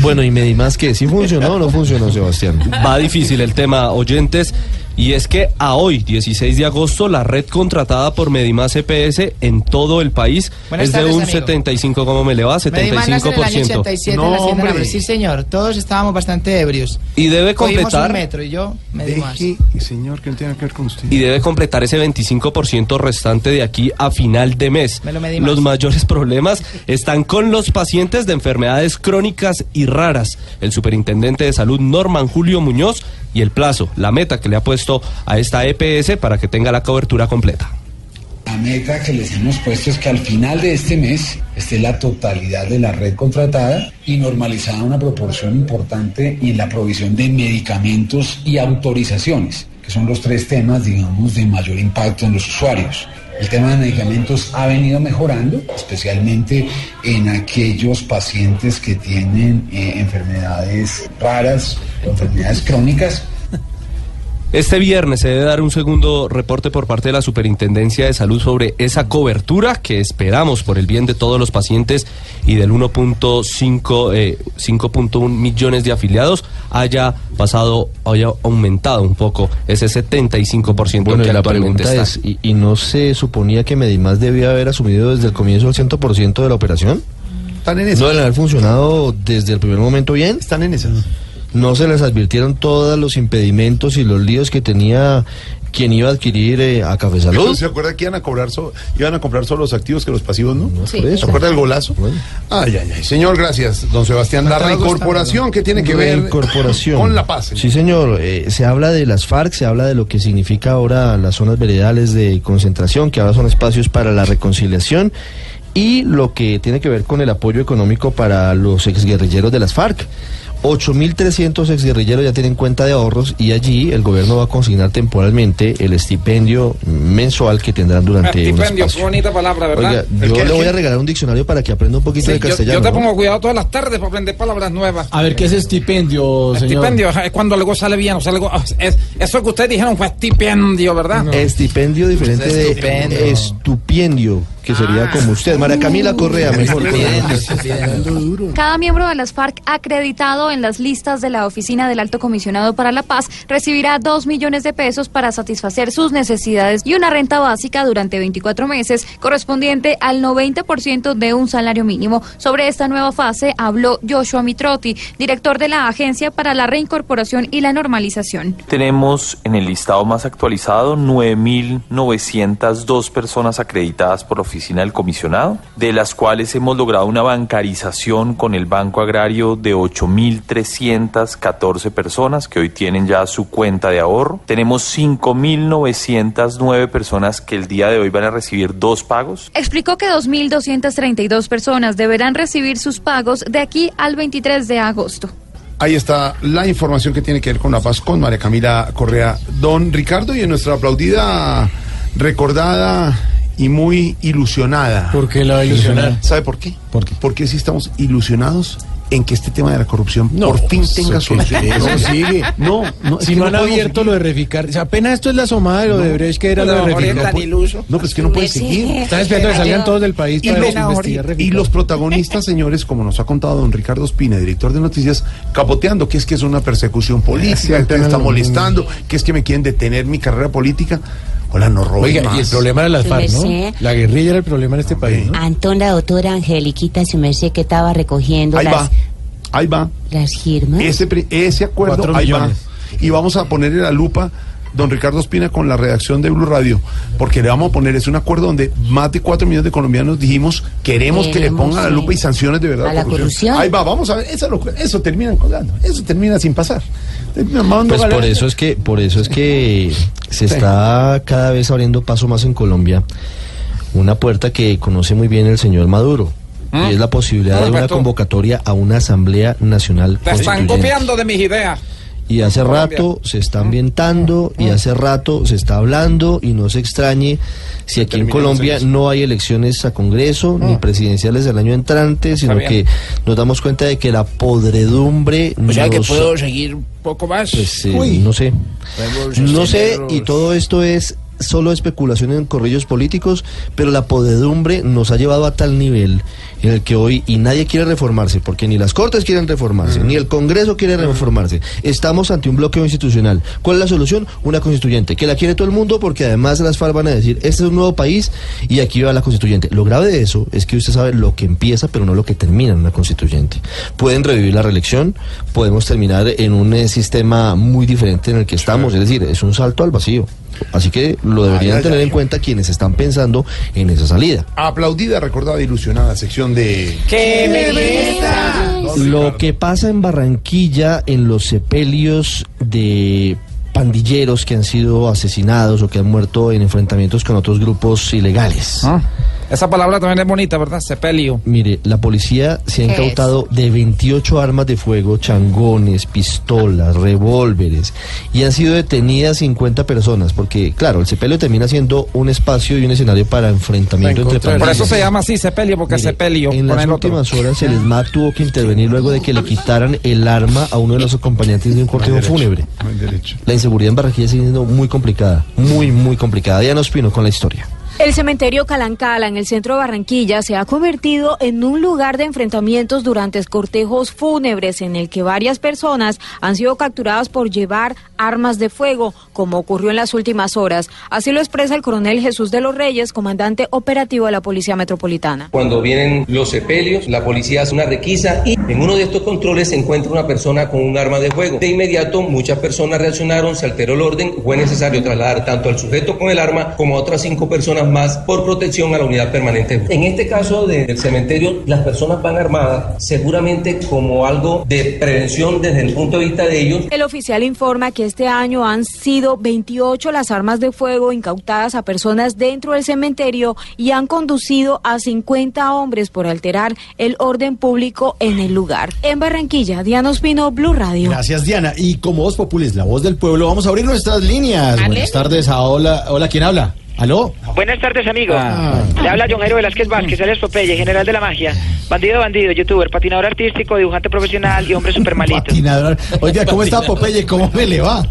Bueno, y Medimás, que ¿Sí funcionó o no funcionó, Sebastián? Va difícil el tema, oyentes. Y es que a hoy, 16 de agosto, la red contratada por Medimás EPS en todo el país Buenas es de un amigo. 75, ¿cómo me le va? Medimás nace en el año 75%. 87 en la Hacienda de Abril. Sí, señor, todos estábamos bastante ebrios. Y debe completar- un metro y yo me más. Deje, señor, que no tiene que ver con usted. y debe completar ese 25% restante de aquí a final de mes. Me lo. Los mayores problemas están con los pacientes de enfermedades crónicas y raras. El superintendente de salud Norman Julio Muñoz y el plazo, la meta que le ha puesto a esta EPS para que tenga la cobertura completa. La meta que les hemos puesto es que al final de este mes esté la totalidad de la red contratada y normalizada una proporción importante en la provisión de medicamentos y autorizaciones, que son los tres temas, digamos, de mayor impacto en los usuarios. El tema de medicamentos ha venido mejorando, especialmente en aquellos pacientes que tienen eh, enfermedades raras enfermedades crónicas, Este viernes se debe dar un segundo reporte por parte de la Superintendencia de Salud sobre esa cobertura que esperamos por el bien de todos los pacientes y del 1.5 eh, 5.1 millones de afiliados haya pasado, haya aumentado un poco ese 75% Bueno, que y la actualmente pregunta está. es, ¿y, y no se suponía que Medimás debía haber asumido desde el comienzo el 100% de la operación? Están en ¿No deben haber funcionado desde el primer momento bien? Están en esas. ¿No se les advirtieron todos los impedimentos y los líos que tenía quien iba a adquirir eh, a Café Salud? ¿Se acuerda que iban a cobrar so- iban a comprar solo los activos que los pasivos, no? Sí. ¿Se acuerda del golazo? Ay, ay, ay. Señor, gracias, don Sebastián. La reincorporación que tiene que ver con la paz. Sí, señor. Eh, se habla de las FARC, se habla de lo que significa ahora las zonas veredales de concentración, que ahora son espacios para la reconciliación, y lo que tiene que ver con el apoyo económico para los exguerrilleros de las FARC. 8.300 exguerrilleros ya tienen cuenta de ahorros y allí el gobierno va a consignar temporalmente el estipendio mensual que tendrán durante un Estipendio, qué bonita palabra, ¿verdad? Oiga, yo le voy a regalar un diccionario para que aprenda un poquito Sí, de castellano. yo te ¿no? pongo cuidado todas las tardes para aprender palabras nuevas. A ver, ¿qué es estipendio, señor? Estipendio es cuando algo sale bien, o sea, algo, es, eso que ustedes dijeron fue estipendio, ¿verdad? Estipendio diferente de estupendio, que sería como usted. María Camila Correa, mejor. Cada miembro de las FARC acreditado en las listas de la Oficina del Alto Comisionado para la Paz recibirá dos millones de pesos para satisfacer sus necesidades y una renta básica durante 24 meses correspondiente al 90% de un salario mínimo. Sobre esta nueva fase habló Joshua Mitrotti, director de la Agencia para la Reincorporación y la Normalización. Tenemos en el listado más actualizado 9.902 personas acreditadas por la Oficina oficina del comisionado, de las cuales hemos logrado una bancarización con el Banco Agrario de 8.314 personas que hoy tienen ya su cuenta de ahorro. Tenemos 5.909 personas que el día de hoy van a recibir dos pagos. Explicó que 2.232 personas deberán recibir sus pagos de aquí al 23 de agosto. Ahí está la información que tiene que ver con la paz con María Camila Correa. Don Ricardo y en nuestra aplaudida, recordada y muy ilusionada. ¿Por qué la va a ilusionar? ¿Sabe por qué? ¿Por qué? Porque sí estamos ilusionados en que este tema de la corrupción por fin tenga solución. eso sigue. No, no, si no han abierto seguir. lo de reficar, o sea, apenas esto es la somada de lo de Brecht que era No, lo de reficar. No, pero es que no puede seguir. Están esperando que salgan todos del país Y para los, investigar y los protagonistas, señores, como nos ha contado don Ricardo Espina, director de noticias, capoteando que es que es una persecución política, que me está molestando, que es que me quieren detener mi carrera política. Hola, no roben Oiga, más. y el problema era las FARC, ¿no? La guerrilla era el problema en este país, ¿no? Antón, la doctora Angeliquita, su merced que estaba recogiendo Ahí las, va, ahí va. las firmas. Ese, ese acuerdo, Cuatro ahí millones. va. Y vamos a ponerle la lupa, don Ricardo Espina, con la redacción de Blue Radio, porque le vamos a poner, es un acuerdo donde más de cuatro millones de colombianos dijimos, queremos, que le Queremos, pongan la sí. lupa y sanciones de verdad. A la corrupción. Ahí va, vamos a ver, eso, eso termina colgando, eso termina sin pasar. Pues por eso es que, por eso es que se está cada vez abriendo paso más en Colombia una puerta que conoce muy bien el señor Maduro. ¿Mm? Y es la posibilidad de una convocatoria a una asamblea nacional Te están copiando de mis ideas. Y hace Colombia. rato se está ambientando y hace rato se está hablando y no se extrañe si aquí en Colombia no hay elecciones a Congreso ni presidenciales del año entrante, sino que nos damos cuenta de que la podredumbre O sea que nos- puedo seguir poco más. pues, eh, no sé. No sé, y todo esto es solo especulación en corrillos políticos, pero la podedumbre nos ha llevado a tal nivel en el que hoy, y nadie quiere reformarse, porque ni las Cortes quieren reformarse, ni el Congreso quiere reformarse. Estamos ante un bloqueo institucional. ¿Cuál es la solución? Una constituyente, que la quiere todo el mundo, porque además las FARC van a decir, este es un nuevo país y aquí va la constituyente. Lo grave de eso es que usted sabe lo que empieza, pero no lo que termina en una constituyente. Pueden revivir la reelección, podemos terminar en un eh, sistema muy diferente en el que estamos, es decir, es un salto al vacío. Así que lo deberían Ay, ay, tener ay. en cuenta quienes están pensando en esa salida. Aplaudida, recordada, ilusionada sección de... ¡Qué belleza! Lo que pasa en Barranquilla, en los sepelios de pandilleros que han sido asesinados o que han muerto en enfrentamientos con otros grupos ilegales. Ah, Esa palabra también es bonita, ¿verdad? Sepelio. Mire, la policía se ha ¿Qué incautado de 28 armas de fuego, changones, pistolas, revólveres, y han sido detenidas 50 personas, porque, claro, el sepelio termina siendo un espacio y un escenario para enfrentamiento entre Por pandillas. eso se llama así sepelio, porque Mire, sepelio. En las otro. últimas horas el ESMAD [LAUGHS] tuvo que intervenir luego de que le quitaran el arma a uno de los acompañantes de un cortejo fúnebre. no hay derecho. La inseguridad en Barranquilla sigue siendo muy complicada, muy, muy complicada. Diana Ospino con la historia. El cementerio Calancala en el centro de Barranquilla se ha convertido en un lugar de enfrentamientos durante cortejos fúnebres en el que varias personas han sido capturadas por llevar armas de fuego, como ocurrió en las últimas horas. Así lo expresa el coronel Jesús de los Reyes, comandante operativo de la Policía Metropolitana. Cuando vienen los sepelios, la policía hace una requisa y en uno de estos controles se encuentra una persona con un arma de fuego. De inmediato muchas personas reaccionaron, se alteró el orden, fue necesario trasladar tanto al sujeto con el arma como a otras cinco personas más por protección a la unidad permanente. En este caso de- del cementerio, las personas van armadas seguramente como algo de prevención desde el punto de vista de ellos. El oficial informa que este año han sido 28 las armas de fuego incautadas a personas dentro del cementerio y han conducido a 50 hombres por alterar el orden público en el lugar. En Barranquilla, Diana Ospino, Blue Radio. Gracias, Diana. Y como Voz Populis, la voz del pueblo, vamos a abrir nuestras líneas. Buenas tardes a Hola. Hola, ¿quién habla? ¿Aló? Buenas tardes, amigo. Ah. Le habla John Jairo Velázquez Vázquez, alias Popeye, general de la magia. Bandido, bandido, youtuber, patinador artístico, dibujante profesional y hombre super malito. Patinador. Oiga, ¿cómo está Popeye? ¿Cómo me le va?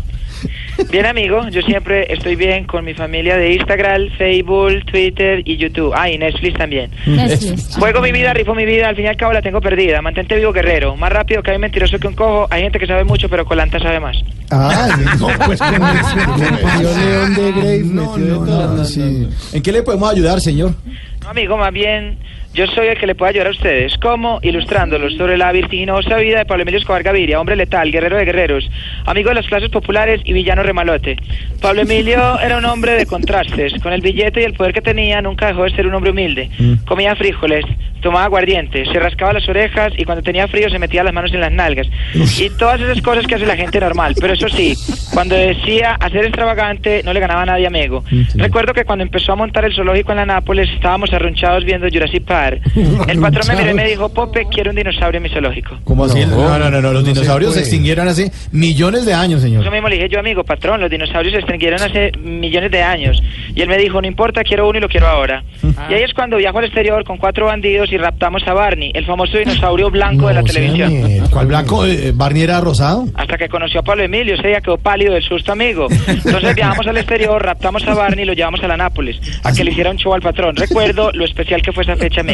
Bien, amigo, yo siempre estoy bien con mi familia de Instagram, Facebook, Twitter y YouTube. Ah, y Netflix también. Netflix. Juego mi vida, rifo mi vida, al fin y al cabo la tengo perdida. Mantente vivo, guerrero. Más rápido que hay mentiroso que un cojo. Hay gente que sabe mucho, pero Colanta sabe más. Ah, [LAUGHS] no, pues con [LAUGHS] León de. ¿En qué le podemos ayudar, señor? No, amigo, más bien Yo soy el que le puede ayudar a ustedes. ¿Cómo? Ilustrándolos sobre la vertiginosa vida de Pablo Emilio Escobar Gaviria, hombre letal, guerrero de guerreros, amigo de las clases populares y villano remalote. Pablo [LAUGHS] Emilio era un hombre de contrastes. Con el billete y el poder que tenía, nunca dejó de ser un hombre humilde. Comía frijoles, tomaba aguardiente, se rascaba las orejas y cuando tenía frío se metía las manos en las nalgas. Y todas esas cosas que hace la gente normal. Pero eso sí, cuando decía hacer extravagante, no le ganaba a nadie amigo. Recuerdo que cuando empezó a montar el zoológico en la Nápoles, estábamos arrunchados viendo Jurassic Park. [LAUGHS] El patrón me miró y me dijo, Pope, quiero un dinosaurio en mi zoológico. ¿Cómo así? No, no, no, no, los No se dinosaurios se extinguieron hace millones de años, señor. Eso mismo le dije yo, amigo, patrón, los dinosaurios se extinguieron hace millones de años. Y él me dijo, no importa, quiero uno y lo quiero ahora. Y ahí es cuando viajo al exterior con cuatro bandidos y raptamos a Barney, el famoso dinosaurio blanco de la televisión. ¿Cuál blanco? Eh, ¿Barney era rosado? Hasta que conoció a Pablo Emilio, ese día quedó pálido del susto, amigo. Entonces viajamos al exterior, raptamos a Barney y lo llevamos a la Nápoles, a que le hiciera un show al patrón. Recuerdo lo especial que fue esa fecha, amigo.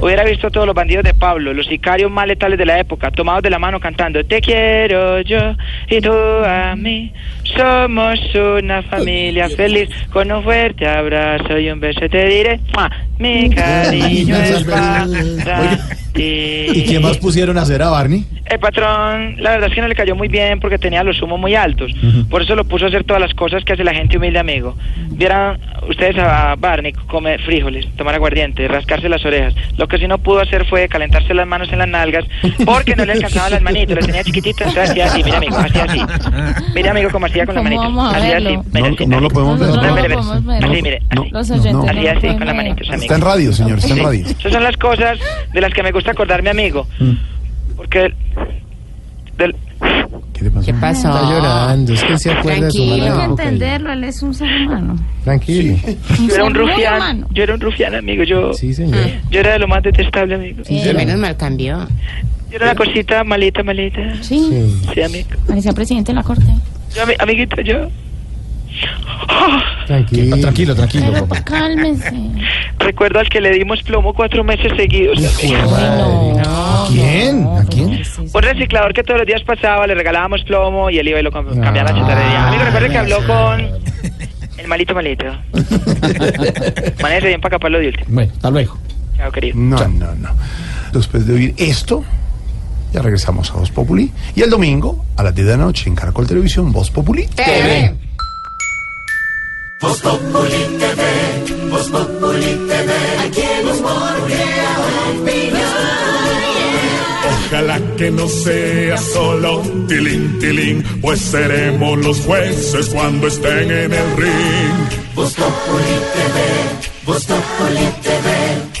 Hubiera visto todos los bandidos de Pablo, los sicarios más letales de la época, tomados de la mano cantando Te quiero yo y tú a mí. Somos una familia feliz, con un fuerte abrazo y un beso te diré. ¡mua! Mi [LAUGHS] cariño es para ti. ¿Y quién más pusieron a hacer a Barney? El patrón, la verdad es que no le cayó muy bien porque tenía los humos muy altos. Por eso lo puso a hacer todas las cosas que hace la gente humilde, amigo. Vieran ustedes a Barney comer frijoles, tomar aguardiente, rascarse las orejas. Lo que sí no pudo hacer fue calentarse las manos en las nalgas porque no le alcanzaban las manitos, las tenía chiquititas, hacía así, mira amigo, hacía así. Mira amigo cómo hacía con las ¿Cómo manitos. vamos a Hacía verlo? así, mira, así. No lo podemos ver. No, no Mire, lo mire, podemos ver. Así, mire, así. Los oyentes no Así, así, con manitos, amigo. Está en radio, señor, está en Sí. radio. Esas son las cosas de las que me gusta acordarme, amigo. Porque del, ¿Qué pasó? Está llorando, es que se acuerda de su Tranquilo. mala Hay que entenderlo, él es un ser humano. Tranquilo. yo era un rufián, yo era un rufián, amigo. Yo, Sí, señor. yo era de lo más detestable, amigo. Eh, menos mal cambió. Yo era una cosita malita, malita. Sí. Sí, amigo. Parecía presidente de la corte. Yo, ami- amiguito, yo. [GASPS] Tranquilo. Tranquilo, tranquilo, Pero papá. cálmese. [LAUGHS] Recuerdo al que le dimos plomo cuatro meses seguidos. ¿A quién? ¿A quién? Un reciclador que todos los días pasaba, le regalábamos plomo y él iba y lo cam- cambiaba a la chatarrería. Amigo, recuerde que habló con el malito malito. [LAUGHS] Manéjese bien para acá para lo de último. Bueno, hasta luego. Chao, querido. No, no, no. Después de oír esto, ya regresamos a Voz Populi. Y el domingo, a las 10 de la noche, en Caracol Televisión, Voz Populi. TV. Voz Populi TV, Voz Populi TV, aquí en Ojalá que no sea solo tilín, tilín, pues seremos los jueces cuando estén en el ring. Voz Populi TV, Voz Populi TV,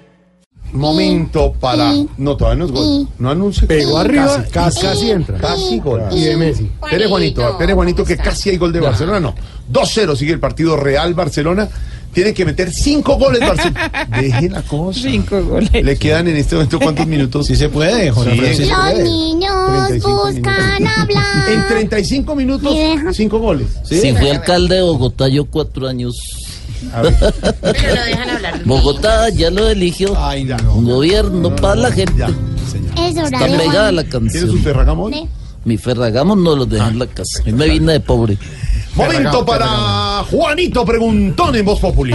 Momento para. No, todavía no es gol. No anuncie. Pegó arriba, Casi, casi, casi entra. Casi gol. Y de Messi. Pere Juanito, Pere Juanito, que casi hay gol de Barcelona. No. 2-0 sigue el partido Real Barcelona. Tiene que meter cinco goles Barcelona. [LAUGHS] Deje la cosa. Cinco goles. Le quedan en este momento cuántos [LAUGHS] minutos. Sí se puede, Jorge Sí, puede. niños 35 buscan hablar. En 35 minutos, cinco goles. Si fui alcalde de Bogotá, yo cuatro años. [LAUGHS] Pero lo dejan hablar. Bogotá ya lo eligió. Un gobierno para la gente. Es hora Está de pegada la ¿Tiene su canción. Ferragamo? Ne- Mi Ferragamo no lo dejé en la casa. Me vine de pobre. Momento para Juanito Preguntón en Voz Populi.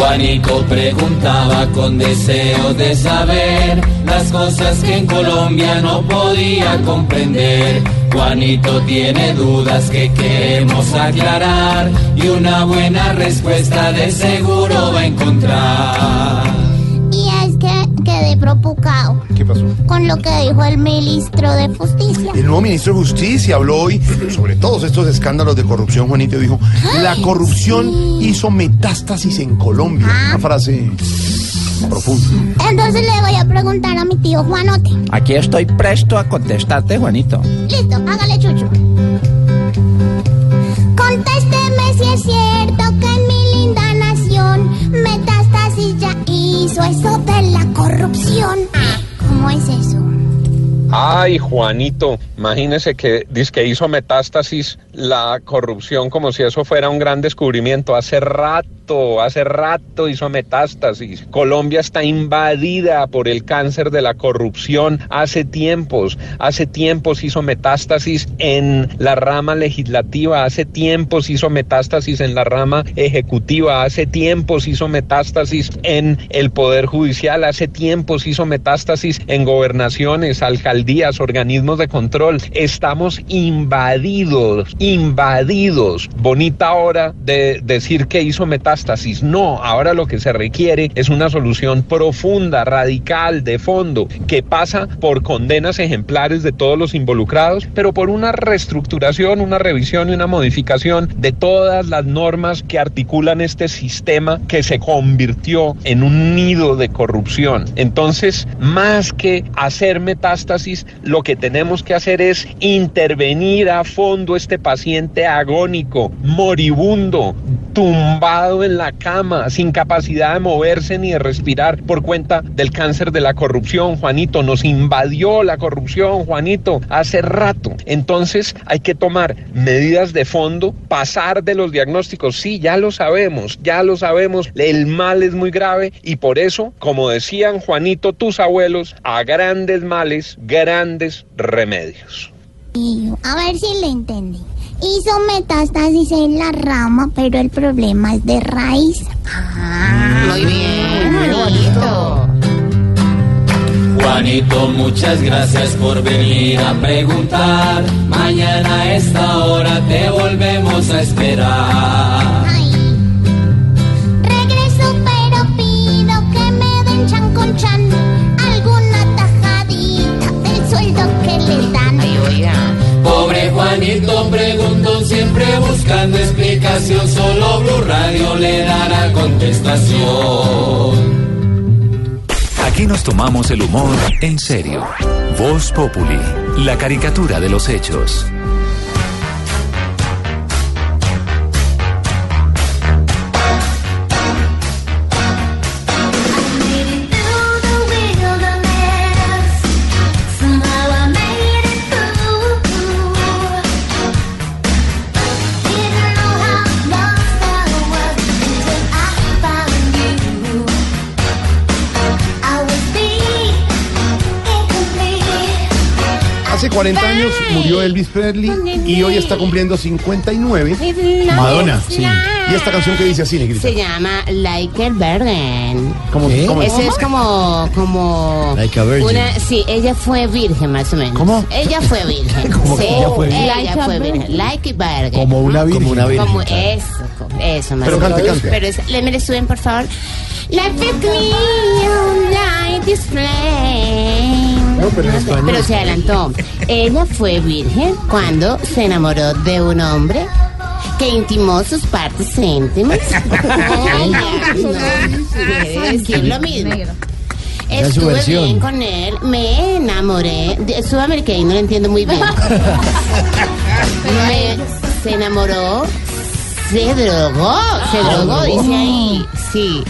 Juanito preguntaba con deseo de saber las cosas que en Colombia no podía comprender. Juanito tiene dudas que queremos aclarar y una buena respuesta de seguro va a encontrar. Quedé preocupado ¿Qué pasó? con lo que dijo el ministro de Justicia. El nuevo ministro de Justicia habló hoy sobre todos estos escándalos de corrupción. Juanito dijo, la corrupción hizo metástasis en Colombia. Una frase profunda. Entonces le voy a preguntar a mi tío Juanote. Aquí estoy presto a contestarte, Juanito. Listo, hágale chucho. Contésteme si es cierto Eso de la corrupción. ¿Cómo es eso? Ay, Juanito, imagínese que que hizo metástasis la corrupción como si eso fuera un gran descubrimiento. Hace rato, hace rato hizo metástasis. Colombia está invadida por el cáncer de la corrupción hace tiempos. Hace tiempos hizo metástasis en la rama legislativa, hace tiempos hizo metástasis en la rama ejecutiva, hace tiempos hizo metástasis en el poder judicial, hace tiempos hizo metástasis en gobernaciones, alcaldías, organismos de control. Estamos invadidos, invadidos. Bonita hora de decir que hizo metástasis. No, ahora lo que se requiere es una solución profunda, radical, de fondo, que pasa por condenas ejemplares de todos los involucrados, pero por una reestructuración, una revisión y una modificación de todas las normas que articulan este sistema que se convirtió en un nido de corrupción. Entonces, más que hacer metástasis, lo que tenemos que hacer es intervenir a fondo este paciente agónico, moribundo, tumbado en la cama, sin capacidad de moverse ni de respirar por cuenta del cáncer de la corrupción, Juanito. Nos invadió la corrupción, Juanito, hace rato. Entonces hay que tomar medidas de fondo, pasar de los diagnósticos. Sí, ya lo sabemos, ya lo sabemos. El mal es muy grave y por eso, como decían Juanito, tus abuelos, a grandes males, grandes remedios. A ver si le entendí. Hizo metástasis en la rama, pero el problema es de raíz. Muy bien, bonito. Juanito, muchas gracias por venir a preguntar. Mañana a esta hora te volvemos a esperar. Regreso, pero pido que me den chan con chan. Alguna tajadita del sueldo que le dan. Ay, oiga. Pobre Juanito, preguntó siempre buscando explicación. Solo Blue Radio le dará contestación. Aquí nos tomamos el humor en serio. Voz Populi, la caricatura de los hechos. 40 años murió Elvis Presley y hoy está cumpliendo 59. Madonna, sí. Y esta canción que dice así, Negrita. Se llama Like a Virgin. ¿Cómo- ¿Qué? cómo es? Eso es como, como Like a virgin. una, sí, ella fue virgen más o menos. ¿Cómo? Ella fue virgen. [LAUGHS] ¿Cómo que sí, ella fue virgen? ella Like a fue virgen. virgin. Like a virgin. Como una virgen. Como una virgen, Como claro. eso, como- eso más Pero o cante, menos. cante. Pero es, le me suben por favor. Like a clean light display. No, pero en. Pero se adelantó. Ella fue virgen cuando se enamoró de un hombre que intimó sus partes íntimas. [LAUGHS] No, quiere decir lo mismo. Estuve versión. bien con él, me enamoré. De, sudamericano, no lo entiendo muy bien. [LAUGHS] Me- se enamoró, se drogó, se drogó, dice ahí. Sí.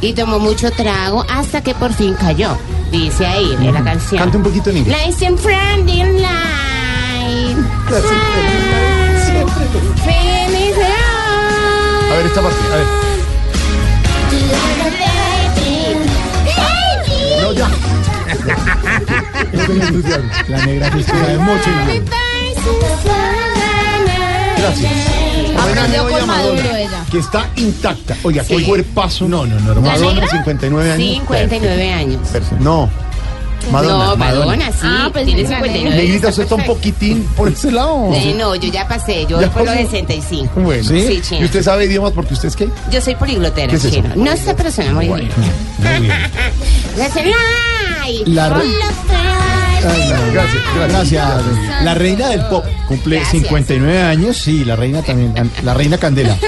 Y tomó mucho trago hasta que por fin cayó. Dice ahí, en la canción. Cante un poquito en inglés. Lights and friendly. Finish A ver, esta parte, a ver. No, ya. [LAUGHS] La negra Cristina de mucho. Gracias. Madonna. Que está intacta. Oiga, qué Sí. cuerpazo. No, no, no. ¿La Madonna, negra? 59 años. 59 años. Perfecto. No. Madonna. no, Madonna, sí. Ah, pues tiene sí, la 59. Negrita, usted está un poquitín por ese lado. Eh, no, yo ya pasé, yo ¿Ya voy por los pasó? 65. Bueno. Sí, chino. ¿Y usted sabe idiomas porque usted es qué? Yo soy poliglotera, ¿Qué es eso? chino. No sé, pero suena muy bien. Muy bien. [LAUGHS] La Gracias, gracias. Gracias. La reina del pop cumple 59 años, sí, la reina también, la reina Candela. [LAUGHS]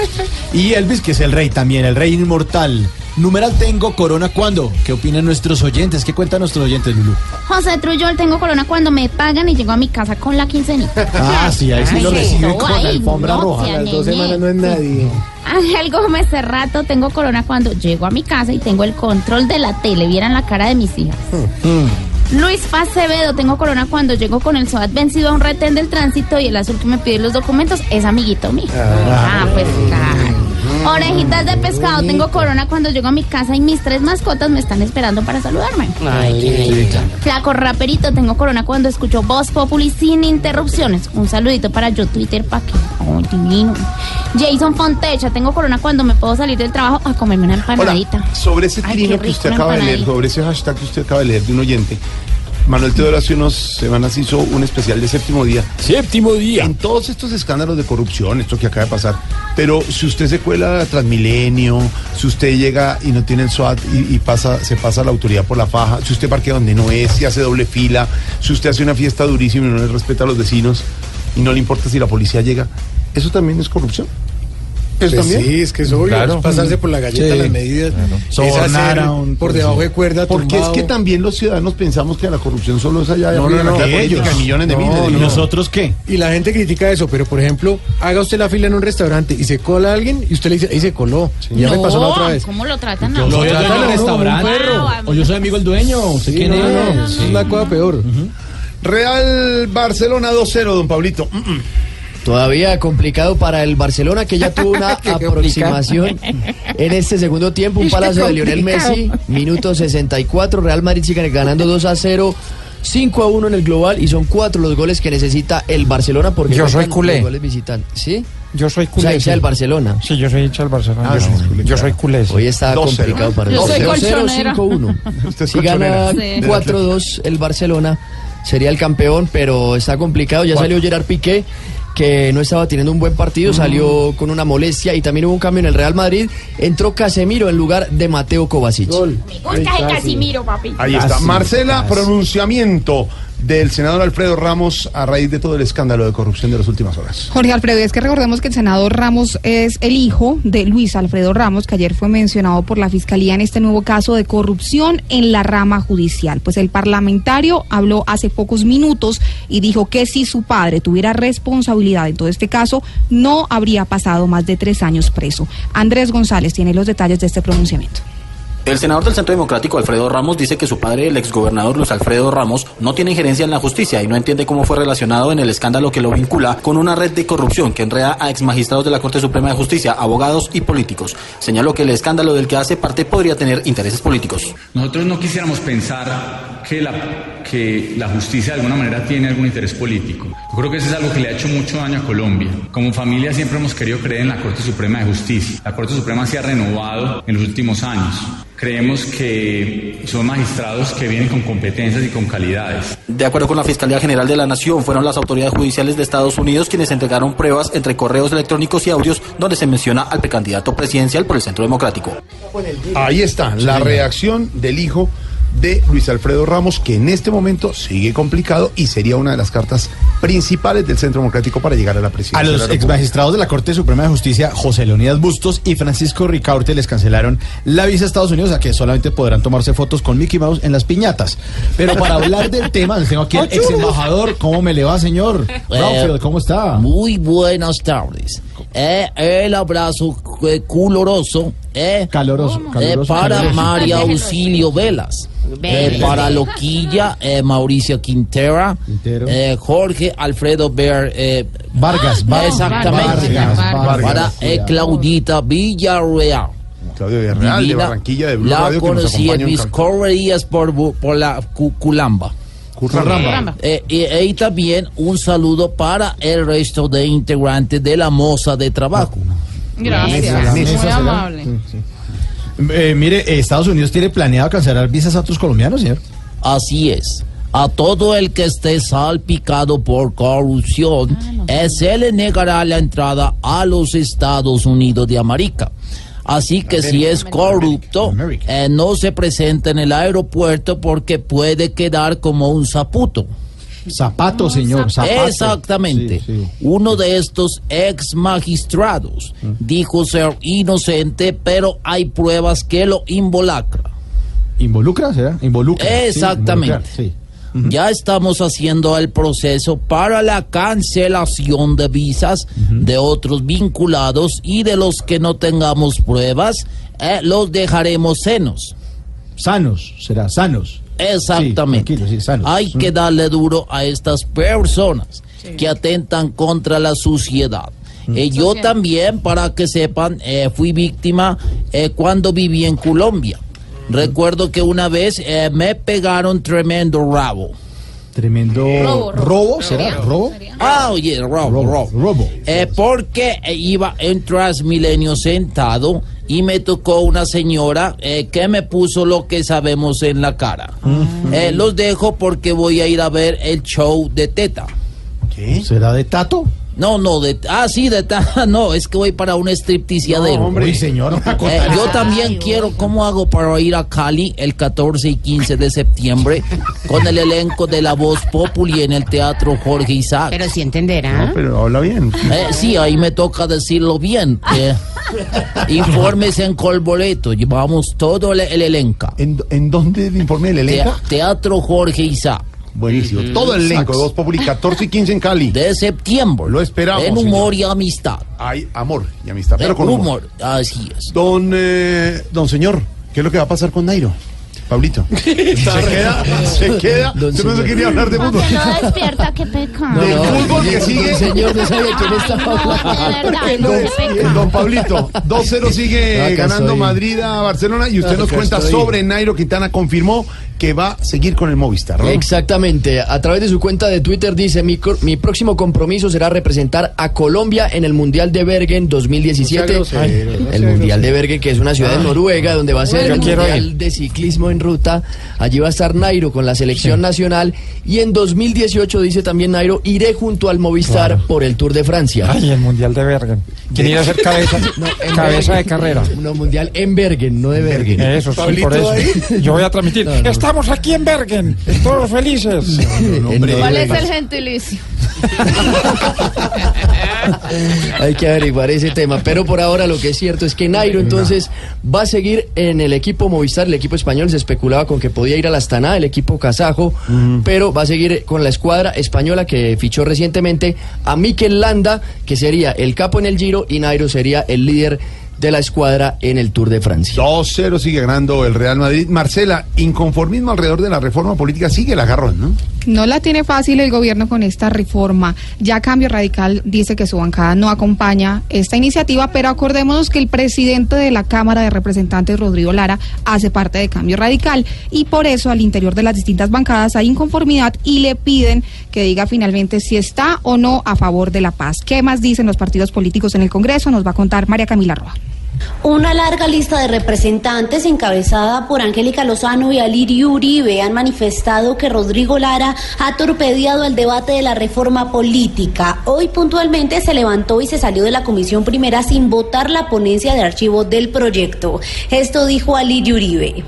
Y Elvis, que es el rey también, el rey inmortal. Numeral tengo corona cuando. ¿Qué opinan nuestros oyentes? ¿Qué cuentan nuestros oyentes, Lulu? José Trujol, tengo corona cuando me pagan y llego a mi casa con la quincenita. Ah, sí, ahí sí Ay, lo reciben con ay, alfombra no, roja. Las dos semanas no es nadie. Ángel Gómez Cerrato, tengo corona cuando llego a mi casa y tengo el control de la tele. Vieran la cara de mis hijas. Mm. Luis Acevedo, tengo corona cuando llego con el SOAT vencido a un retén del tránsito y el azul que me pide los documentos es amiguito mío. Ah, pues claro. Orejitas de pescado, tengo corona cuando llego a mi casa y mis tres mascotas me están esperando para saludarme. Flaco raperito, tengo corona cuando escucho Voz Populi sin interrupciones. Un saludito para yo Twitter pa' que. Ay, divino. Jason Fontecha, tengo corona cuando me puedo salir del trabajo a comerme una Hola, empanadita. sobre ese Ay, trino qué que usted acaba de leer, sobre ese hashtag que usted acaba de leer de un oyente, Manuel Teodoro hace unas semanas hizo un especial de séptimo día. Séptimo día. En todos estos escándalos de corrupción, esto que acaba de pasar. Pero si usted se cuela a Transmilenio, si usted llega y no tiene el SWAT y, y pasa, se pasa la autoridad por la faja, si usted parquea donde no es, si hace doble fila, si usted hace una fiesta durísima y no le respeta a los vecinos y no le importa si la policía llega, eso también es corrupción. ¿Eso Pues también? sí, es que es obvio, es pasarse por la galleta Sí. las medidas, es Sobornar hacer a un por debajo de cuerda, Porque es que también los ciudadanos pensamos que la corrupción solo es allá de No, arriba, no, en la no, política, ellos. millones de No, miles. de millones. ¿Nosotros qué? Y la gente critica eso, pero por ejemplo, haga usted la fila en un restaurante y se cola alguien y usted le dice, ahí se coló. Y ya me pasó la otra vez. ¿Cómo lo tratan a Yo dueño del Ah, restaurante. bueno. O yo soy amigo del dueño. ¿Usted Sí, quién no, es? no, no, eso es la cosa peor. Real Barcelona 2-0, don Pablito. Todavía complicado para el Barcelona que ya [LAUGHS] tuvo una aproximación en este segundo tiempo. Un palazo de Lionel. Messi, minuto 64. Real Madrid sigue ganando 2 a 0. 5 a 1 en el global y son cuatro los goles que necesita el Barcelona porque Yo soy culé. los goles visitantes. ¿Sí? Yo soy O sea, culé. hincha del Barcelona. Sí, yo soy hincha del Barcelona. Ah, yo, soy, no, bueno, yo ya. soy culé. sí. Hoy está 2-0. complicado para el Yo soy 0 colchonera. 5-1. [LAUGHS] Usted es Si gana colchonera. Sí. 4-2 el Barcelona, sería el campeón, pero está complicado. Ya salió Gerard Piqué, que no estaba teniendo un buen partido, salió con una molestia y también hubo un cambio en el Real Madrid. Entró Casemiro en lugar de Mateo Kovacic. Me gusta el Casimiro, papi. Ahí está. Marcela, pronunciamiento del senador Alfredo Ramos a raíz de todo el escándalo de corrupción de las últimas horas. Jorge Alfredo, es que recordemos que el senador Ramos es el hijo de Luis Alfredo Ramos, que ayer fue mencionado por la Fiscalía en este nuevo caso de corrupción en la rama judicial. Pues el parlamentario habló hace pocos minutos y dijo que si su padre tuviera responsabilidad en todo este caso, no habría pasado más de tres años preso. Andrés González tiene los detalles de este pronunciamiento. El senador del Centro Democrático, Alfredo Ramos, dice que su padre, el exgobernador Luis Alfredo Ramos, no tiene injerencia en la justicia y no entiende cómo fue relacionado en el escándalo que lo vincula con una red de corrupción que enreda a exmagistrados de la Corte Suprema de Justicia, abogados y políticos. Señaló que el escándalo del que hace parte podría tener intereses políticos. Nosotros no quisiéramos pensar que la, que la justicia de alguna manera tiene algún interés político. Yo creo que eso es algo que le ha hecho mucho daño a Colombia. Como familia siempre hemos querido creer en la Corte Suprema de Justicia. La Corte Suprema se ha renovado en los últimos años. Creemos que son magistrados que vienen con competencias y con calidades. De acuerdo con la Fiscalía General de la Nación, fueron las autoridades judiciales de Estados Unidos quienes entregaron pruebas entre correos electrónicos y audios donde se menciona al precandidato presidencial por el Centro Democrático. Ahí está, la reacción del hijo de Luis Alfredo Ramos, que en este momento sigue complicado y sería una de las cartas principales del Centro Democrático para llegar a la presidencia. A los exmagistrados de la Corte Suprema de Justicia, José Leonidas Bustos y Francisco Ricaurte, les cancelaron la visa a Estados Unidos, a que solamente podrán tomarse fotos con Mickey Mouse en las piñatas. Pero para hablar del [LAUGHS] tema, les tengo aquí al ex embajador. ¿Cómo me le va, señor? Brownfield, ¿cómo está? Muy buenas tardes. Eh, el abrazo eh, culoroso. Eh, Caloroso, eh, caloroso, para caloroso. María Auxilio Velas. Eh, para Loquilla, eh, Mauricio Quintera, eh, Jorge Alfredo eh, Vargas, Vargas. exactamente. Vargas, Vargas. Para eh, Claudita Villarreal. Claudio Villarreal, de Divina, Barranquilla, de Blue la Radio, conocí en mis correrías por, por la cu- Culamba. Curramba. Eh, y, y también un saludo para el resto de integrantes de la moza de trabajo. Gracias. Muy Muy amable. Eh, mire, Estados Unidos tiene planeado cancelar visas a otros colombianos, señor. Así es. A todo el que esté salpicado por corrupción, eh, se le negará la entrada a los Estados Unidos de América. Así que si es corrupto, eh, no se presenta en el aeropuerto porque puede quedar como un zaputo. Zapato, señor, zapato. Exactamente. Uno de estos ex magistrados dijo ser inocente, pero hay pruebas que lo involucra. ¿Involucra, será? Involucra. sí, Exactamente. Ya estamos haciendo el proceso para la cancelación de visas de otros vinculados y de los que no tengamos pruebas, eh, los dejaremos senos. Sanos, será, sanos. Exactamente. Hay que darle duro a estas personas que atentan contra la sociedad. Eh, yo también, para que sepan, eh, fui víctima eh, cuando viví en Colombia. Recuerdo que una vez eh, me pegaron tremendo rabo. Tremendo Robo, robo, robo. ¿será? ¿Robo? Ah, oye, robo, robo. robo. Eh, porque eh, iba en Transmilenio sentado y me tocó una señora eh, que me puso lo que sabemos en la cara. Eh, los dejo porque voy a ir a ver el show de Teta. ¿Qué? ¿Será de Tato? No, no, de, ah, sí, de Teta, [LAUGHS] no, es que voy para un stripticiadero. No, hombre. Uy, señor, no Eh, yo también quiero, ¿cómo hago para ir a Cali el 14 y 15 de septiembre con el elenco de La Voz Populi en el Teatro Jorge Isaac? Pero sí entenderá. No, pero habla bien. Eh, sí, ahí me toca decirlo bien. eh. informes en Colboleto, llevamos todo el, el elenco. ¿En, dónde el informe del elenco? Teatro Jorge Isaac. Buenísimo. Todo el elenco de Voz Populi, 14 y 15 en Cali. De septiembre. Lo esperamos. En humor señor. y amistad. Hay amor y amistad, pero En con humor. humor, así es. Don, eh, don señor, ¿qué es lo que va a pasar con Nairo? Pablito. [LAUGHS] se queda, se queda. Usted no se quería hablar de fútbol. Que no despierta, qué pecado. Del fútbol que sigue. Señor, no sabía quién De verdad, Don, no, don Pablito, 2-0 sigue ganando estoy. Madrid a Barcelona y usted nos cuenta estoy. sobre Nairo Quintana. Confirmó que va a seguir con el Movistar. ¿no? Exactamente. A través de su cuenta de Twitter dice, mi, mi próximo compromiso será representar a Colombia en el Mundial de Bergen 2017. No sea grosero, no el Mundial de Bergen, que es una ciudad en Ay. Noruega, donde va a ser Bueno. el Mundial ir. de Ciclismo en Ruta. Allí va a estar Nairo con la selección nacional. Y en 2018, dice también Nairo, iré junto al Movistar por el Tour de Francia. Ay, el Mundial de Bergen. ¿Quién iba a ser cabeza, de carrera? No, Mundial en Bergen, no de Bergen. Eso, sí, por eso. Yo voy a transmitir. Estamos aquí en Bergen, todos felices. [LAUGHS] ¿Cuál es el gentilicio? [LAUGHS] Hay que averiguar ese tema. Pero por ahora lo que es cierto es que Nairo entonces va a seguir en el equipo Movistar, el equipo español. Se especulaba con que podía ir al Astana, el equipo kazajo, pero va a seguir con la escuadra española que fichó recientemente a Mikel Landa, que sería el capo en el Giro, y Nairo sería el líder de la escuadra en el Tour de Francia. 2-0 sigue ganando el Real Madrid. Marcela, inconformismo alrededor de la reforma política sigue el agarrón, ¿no? No la tiene fácil el gobierno con esta reforma. Ya Cambio Radical dice que su bancada no acompaña esta iniciativa, pero acordémonos que el presidente de la Cámara de Representantes, Rodrigo Lara, hace parte de Cambio Radical y por eso al interior de las distintas bancadas hay inconformidad y le piden que diga finalmente si está o no a favor de la paz. ¿Qué más dicen los partidos políticos en el Congreso? Nos va a contar María Camila Roa. Una larga lista de representantes encabezada por Angélica Lozano y Alirio Uribe han manifestado que Rodrigo Lara ha torpedeado el debate de la reforma política. Hoy puntualmente se levantó y se salió de la comisión primera sin votar la ponencia de archivo del proyecto. Esto dijo Alirio Uribe.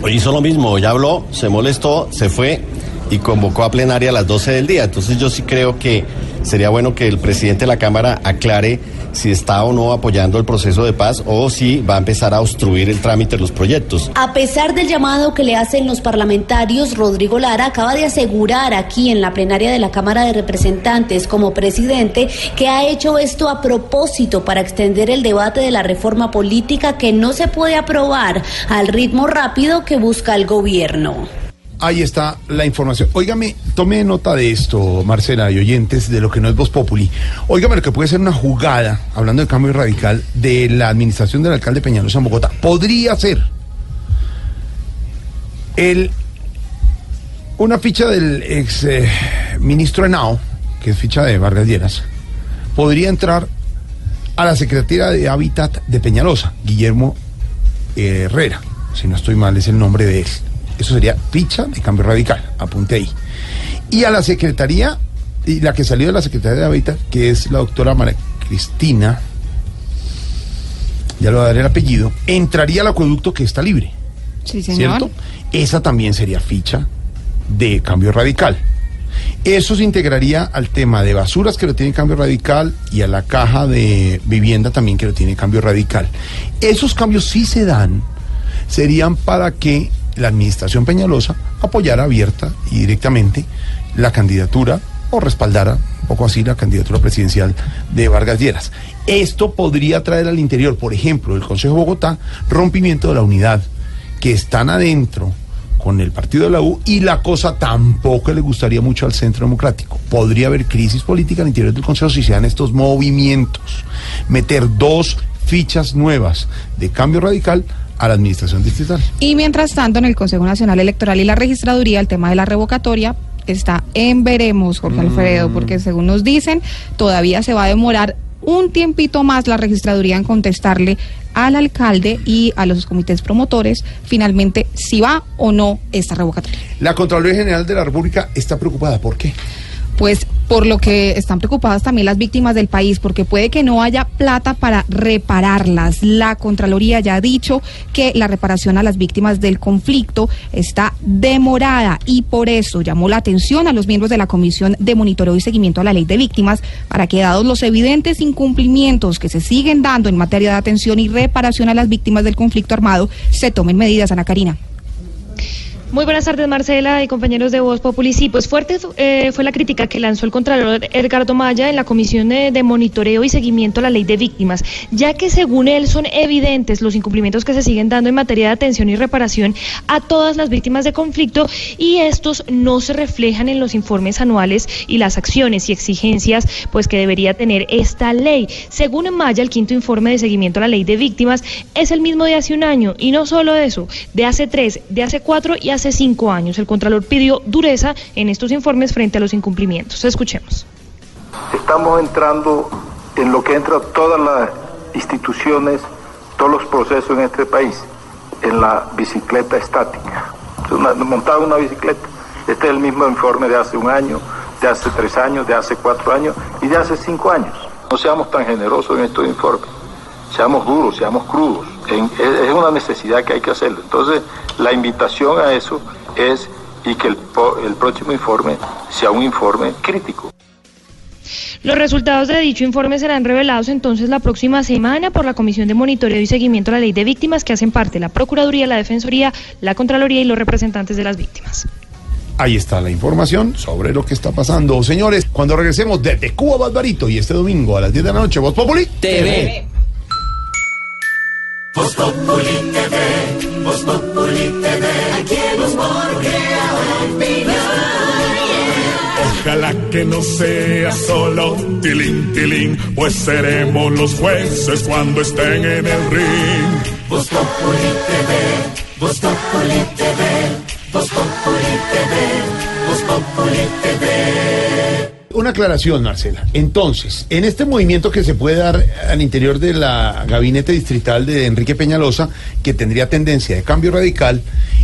Hoy hizo lo mismo, ya habló, se molestó, se fue y convocó a plenaria a las 12 del día. Entonces yo sí creo que sería bueno que el presidente de la Cámara aclare si está o no apoyando el proceso de paz o si va a empezar a obstruir el trámite de los proyectos. A pesar del llamado que le hacen los parlamentarios, Rodrigo Lara acaba de asegurar aquí en la plenaria de la Cámara de Representantes como presidente que ha hecho esto a propósito para extender el debate de la reforma política que no se puede aprobar al ritmo rápido que busca el gobierno. Ahí está la información. Óigame, tome nota de esto, Marcela y oyentes, de lo que no es Voz Populi. Óigame lo que puede ser una jugada, hablando de cambio radical, de la administración del alcalde Peñalosa en Bogotá. Podría ser el una ficha del ex eh, ministro Henao, que es ficha de Vargas Lleras, podría entrar a la Secretaría de Hábitat de Peñalosa, Guillermo eh, Herrera, si no estoy mal es el nombre de él. Eso sería ficha de cambio radical, apunte ahí. Y a la Secretaría, y la que salió de la Secretaría de Hábitat, que es la doctora María Cristina, ya le voy a dar el apellido, entraría al acueducto que está libre. Sí, señor. ¿Cierto? Esa también sería ficha de cambio radical. Eso se integraría al tema de basuras que lo tiene cambio radical y a la caja de vivienda también que lo tiene cambio radical. Esos cambios sí se dan, serían para que la administración Peñalosa apoyara abierta y directamente la candidatura o respaldara un poco así la candidatura presidencial de Vargas Lleras. Esto podría traer al interior, por ejemplo, el Consejo Bogotá, rompimiento de la unidad que están adentro con el partido de la U y la cosa tampoco le gustaría mucho al Centro Democrático. Podría haber crisis política al interior del Consejo si se dan estos movimientos. Meter dos fichas nuevas de cambio radical a la administración distrital. Y mientras tanto, en el Consejo Nacional Electoral y la Registraduría, el tema de la revocatoria está en veremos, Jorge Alfredo, porque según nos dicen, todavía se va a demorar un tiempito más la registraduría en contestarle al alcalde y a los comités promotores finalmente si va o no esta revocatoria. La Contraloría General de la República está preocupada. ¿Por qué? Pues por lo que están preocupadas también las víctimas del país, porque puede que no haya plata para repararlas. La Contraloría ya ha dicho que la reparación a las víctimas del conflicto está demorada y por eso llamó la atención a los miembros de la Comisión de Monitoreo y Seguimiento a la Ley de Víctimas para que dados los evidentes incumplimientos que se siguen dando en materia de atención y reparación a las víctimas del conflicto armado, se tomen medidas, Ana Karina. Muy buenas tardes, Marcela y compañeros de Voz Populi. Sí, pues fuerte eh, fue la crítica que lanzó el Contralor Edgardo Maya en la Comisión de, de, Monitoreo y Seguimiento a la Ley de Víctimas, ya que según él son evidentes los incumplimientos que se siguen dando en materia de atención y reparación a todas las víctimas de conflicto y estos no se reflejan en los informes anuales y las acciones y exigencias pues que debería tener esta ley. Según Maya, el quinto informe de seguimiento a la Ley de Víctimas es el mismo de hace un año y no solo eso, de hace tres, de hace cuatro y hace cinco años. El Contralor pidió dureza en estos informes frente a los incumplimientos. Escuchemos. Estamos entrando en lo que entra todas las instituciones, todos los procesos en este país, en la bicicleta estática. Una, montar una bicicleta. Este es el mismo informe de hace un año, de hace tres años, de hace cuatro años y de hace cinco años. No seamos tan generosos en estos informes. Seamos duros, seamos crudos. En, es una necesidad que hay que hacerlo. Entonces, la invitación a eso es y que el, el próximo informe sea un informe crítico. Los resultados de dicho informe serán revelados entonces la próxima semana por la Comisión de Monitoreo y Seguimiento a la Ley de Víctimas que hacen parte la Procuraduría, la Defensoría, la Contraloría y los representantes de las víctimas. Ahí está la información sobre lo que está pasando. Señores, cuando regresemos desde Cuba Barbarito y este domingo a las 10 de la noche, Voz Populi TV. Voz Populi TV, Voz Populi TV, aquí humor crea Ojalá que no sea solo tilín, tilín, pues seremos los jueces cuando estén en el ring. Voz Populi TV, Voz Populi TV, Voz Populi TV, Voz Populi TV. Una aclaración, Marcela. Entonces, en este movimiento que se puede dar al interior de la gabinete distrital de Enrique Peñalosa, que tendría tendencia de cambio radical,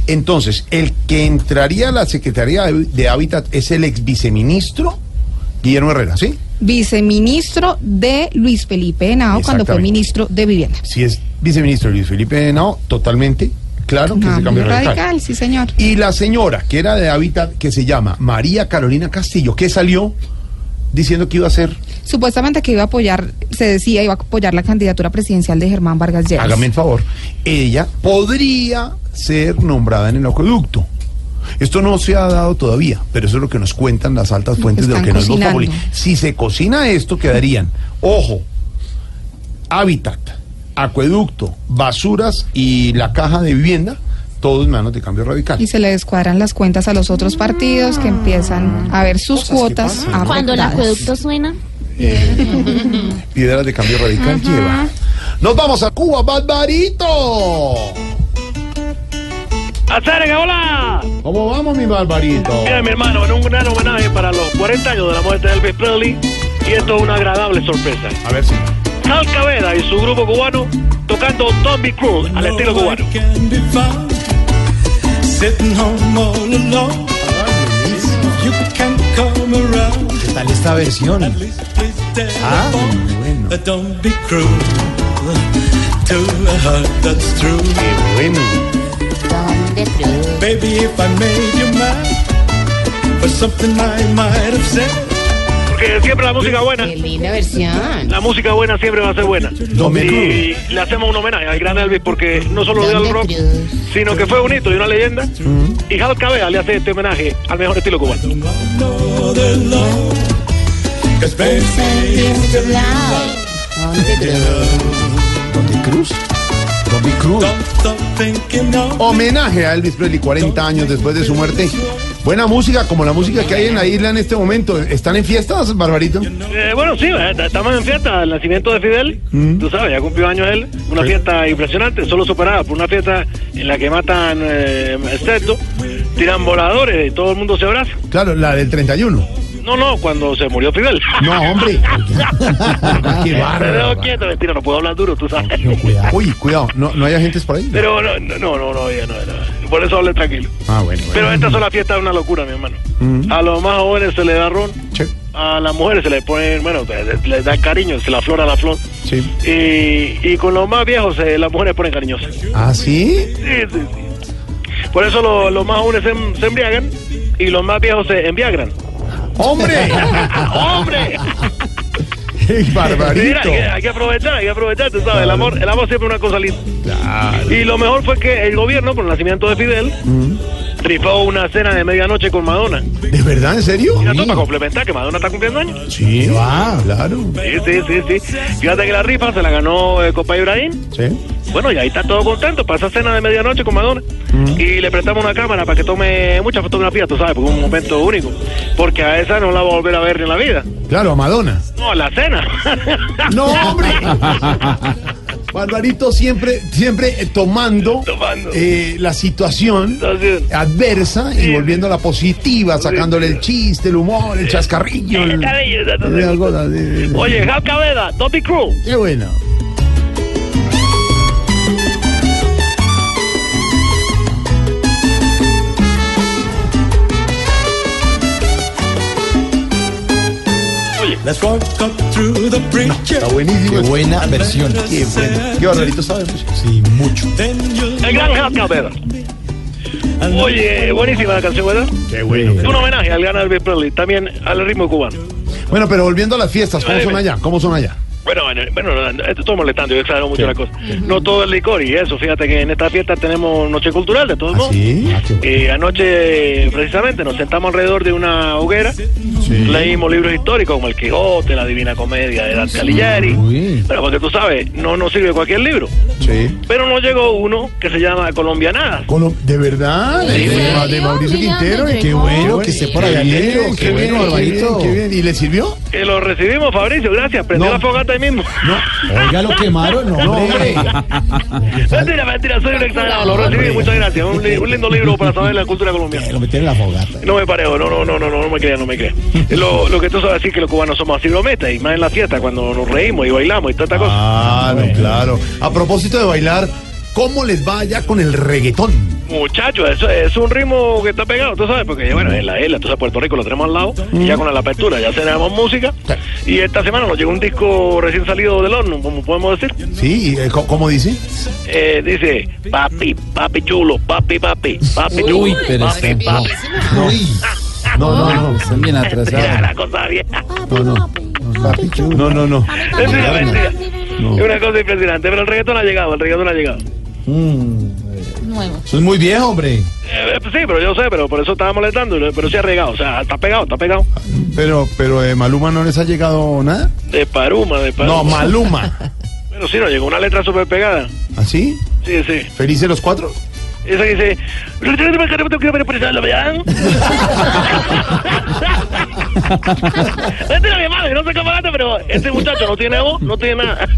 entonces, el que entraría a la Secretaría de Hábitat es el ex viceministro Guillermo Herrera, ¿sí? Viceministro de Luis Felipe Henao cuando fue ministro de Vivienda. Si es viceministro de Luis Felipe Henao, totalmente claro que es de cambio radical. radical. Sí, señor. Y la señora, que era de Hábitat, que se llama María Carolina Castillo, que salió diciendo que iba a ser. Supuestamente que iba a apoyar, se decía, iba a apoyar la candidatura presidencial de Germán Vargas Lleras. Hágame el favor. Ella podría ser nombrada en el acueducto. Esto no se ha dado todavía, pero eso es lo que nos cuentan las altas fuentes de lo que no es Voz Populi. Si se cocina esto, quedarían, ojo, hábitat, acueducto, basuras y la caja de vivienda, todos en manos de cambio radical. Y se le descuadran las cuentas a los otros partidos que empiezan a ver sus cuotas. Cuando el acueducto suena. Piedras de cambio radical lleva. Nos vamos a Cuba, Barbarito. ¡Acérega, hola! ¿Cómo vamos, mi Barbarito? Mira, mi hermano, en un gran homenaje para los 40 años de la muerte de Elvis Presley y esto es una agradable sorpresa. A ver si. Sal Cabeda y su grupo cubano tocando Be Cruel al estilo cubano. Sitting home all alone. You can come around. ¿Qué tal esta versión? Ah, bueno. Don't be cruel to a heart that's true. Qué bueno. Baby, if I made you mad for something I might have said. Porque siempre la música buena. Qué linda versión. La música buena siempre va a ser buena. Y le hacemos un homenaje al gran Elvis porque no solo dio el rock, sino que fue un hito y una leyenda. Y Hal Cabeda le hace este homenaje al mejor estilo cubano. Other love. Cause baby, it's the love. ¿Dónde Cruz? Homenaje a Elvis Presley 40 años después de su muerte. Buena música, como la música que hay en la isla en este momento. ¿Están en fiestas, Barbarito? Eh, bueno, sí, eh, estamos en fiesta, el nacimiento de Fidel, tú sabes, ya cumplió años él, una fiesta impresionante, solo superada por una fiesta en la que matan eh, cerdo, tiran voladores y todo el mundo se abraza. Claro, la del 31. No, no, cuando se murió Fidel. No, hombre. Qué bárbaro. quieto, mentira, no puedo hablar duro, tú sabes. Uy, cuidado, ¿no, no hay agentes por ahí? Pero no, no, no, no, no, ya no, no. Por eso hablé tranquilo. Ah, bueno. Pero esta sola fiesta es una locura, mi hermano. Mm. A los más jóvenes se le da ron. A las mujeres se le ponen, bueno, les da cariño, se la flora la flor. Sí. Y, y con los más viejos eh, las mujeres ponen cariñosas. ¿Ah, sí? Sí, sí, sí. Por eso lo- los más jóvenes se, se embriagan y los más viejos se enviagran. ¡Hombre! [LAUGHS] ¡Hombre! ¡Qué [LAUGHS] barbarito! Mira, hay, que, hay que aprovechar, hay que aprovechar, tú sabes, el amor, el amor siempre es una cosa linda. Y lo mejor fue que el gobierno, por el nacimiento de Fidel, rifó una cena de medianoche con Madonna. ¿De verdad? ¿En serio? Mira, esto para complementar que Madonna está cumpliendo años. Sí, claro. Sí, sí, sí, sí. Fíjate que la rifa se la ganó el compa Ibrahim. Sí. Bueno, y ahí está todo contento para esa cena de medianoche con Madonna. Y le prestamos una cámara para que tome muchas fotografías, tú sabes, porque es un momento único. Porque a esa no la va a volver a ver en la vida. Claro, a Madonna. No, a la cena. [LAUGHS] ¡No, hombre! [LAUGHS] Barbarito siempre, siempre eh, tomando, eh, la situación adversa y volviéndola positiva, sacándole el chiste, el humor, el chascarrillo. el- eh, de- de- Oye, Jal Cabeda, don't be cruel. Qué bueno. Let's walk up through the preacher. Está buenísimo. Qué buena versión. Qué bueno. Qué barbarito sabe. pues. Sí, mucho. El gran Jal Cabeda. Oye, buenísima la canción, ¿verdad? Qué bueno. Es un homenaje al gran Elvis Presley, también al ritmo cubano. Bueno, pero volviendo a las fiestas, ¿cómo son allá? ¿Cómo son allá? Bueno, bueno, bueno, esto estoy molestando, yo exagero mucho la cosa. No todo es licor y eso, fíjate que en esta fiesta tenemos noche cultural, de todos modos. ¿Sí? Eh, anoche, precisamente, nos sentamos alrededor de una hoguera, leímos libros históricos como El Quijote, La Divina Comedia de Dante Alighieri. Pero porque tú sabes, no nos sirve cualquier libro. Sí. Pero nos llegó uno que se llama Colombianadas. Colo- ¿De verdad? Sí, de, sí. de- de Mauricio Quintero. Qué bueno que esté por allá Qué qué Qué qué Qué bien. ¿Y le sirvió? Que lo recibimos, Fabricio, gracias. Prendió No. la fogata ahí mismo. Oiga, lo quemaron, no, hombre. mentira, mentira, soy un exagerado. Lo recibí, muchas gracias. Un, li- un lindo libro para saber la cultura colombiana. Lo metieron en la fogata. No me parejo, no, no, no, no, no, no me creas, no me creas. [LAUGHS] Lo, lo que tú sabes es que los cubanos somos así brometas y más en la fiesta cuando nos reímos y bailamos y tanta cosa. Claro, claro. A propósito de bailar, ¿cómo les va allá con el reggaetón? Muchachos, eso es un ritmo que está pegado, tú sabes, porque bueno, en la isla, tú sabes, Puerto Rico lo tenemos al lado y ya con la apertura ya tenemos música. Y esta semana nos llegó un disco recién salido del horno, como podemos decir. Sí, y, eh, ¿cómo dice? Eh, dice, papi, papi chulo, papi, papi, papi chulo, Uy, pero papi, está- papi. No, no, no. Están bien Mira atrasados. la cosa vieja. No, no. No, [LAUGHS] no, no. Mentira. No. Es una cosa impresionante, pero el reggaetón ha llegado, el reggaetón ha llegado. Nuevo. Eso es muy viejo, hombre. Eh, sí, pero yo sé, pero por eso estaba molestando, pero sí ha regado, o sea, está pegado, está pegado. Pero, pero de Maluma no les ha llegado nada. De Paruma, de Paruma. No, Maluma. [LAUGHS] Pero sí, nos llegó una letra súper pegada. ¿Así? Sí, sí. ¿Felices los cuatro? Esa que dice... [LAUGHS] [LAUGHS] Mentira, mi hermano, yo no sé cómo gasta, pero este muchacho no tiene voz, no tiene nada. [LAUGHS]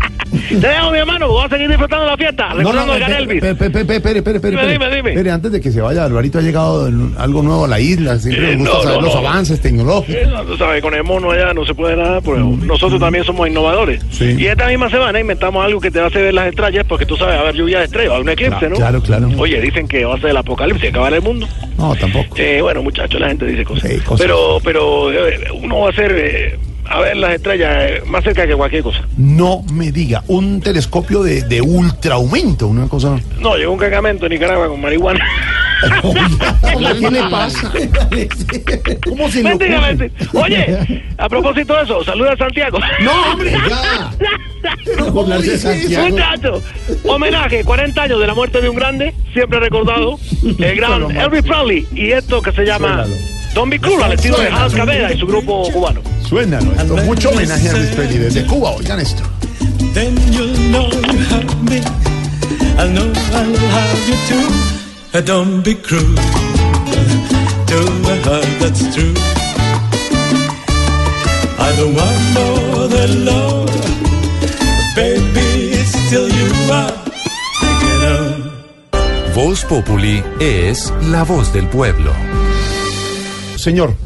Te dejo, mi hermano, voy a seguir disfrutando la fiesta, recordando gran Elvis. Espere, espere, espere, Dime, antes de que se vaya, Alvarito ha llegado algo nuevo a la isla. Siempre Eh, nos gusta saber los avances tecnológicos. Eh, no, Tú sabes, con el mono allá no se puede nada, pero nosotros también somos innovadores. Y esta misma semana inventamos algo que te va a hacer ver las estrellas, porque tú sabes, a haber lluvia de estrellas, a un eclipse, ¿no? Claro, claro. Oye, dicen que va a ser el apocalipsis, acabar el mundo. No, tampoco. Eh, bueno, muchachos, la gente dice cosas. Sí, cosas. Pero, pero uno va a hacer, eh, a ver las estrellas eh, más cerca que cualquier cosa. No me diga, un telescopio de, de ultra aumento, una cosa. No, llegó un cargamento en Nicaragua con marihuana. [LAUGHS] ¿Qué le pasa? [LAUGHS] ¿Cómo se le ocurre? Oye, a propósito de eso, saluda a Santiago. No, hombre, [LAUGHS] ya. Muchachos, homenaje, 40 años de la muerte de un grande, siempre recordado, el gran Elvis Presley, y esto que se llama Don't Be Cruel, al estilo de Hans Cabeda y su grupo cubano. Suénalo esto. Mucho homenaje a Elvis Presley desde Cuba. Oigan esto. Then you'll know you have me. I know I'll have you too. Uh, Don't be cruel to a heart that's true. I don't want no other love, baby. It's still you are thinking of. Voz Populi es la voz del pueblo. Señor,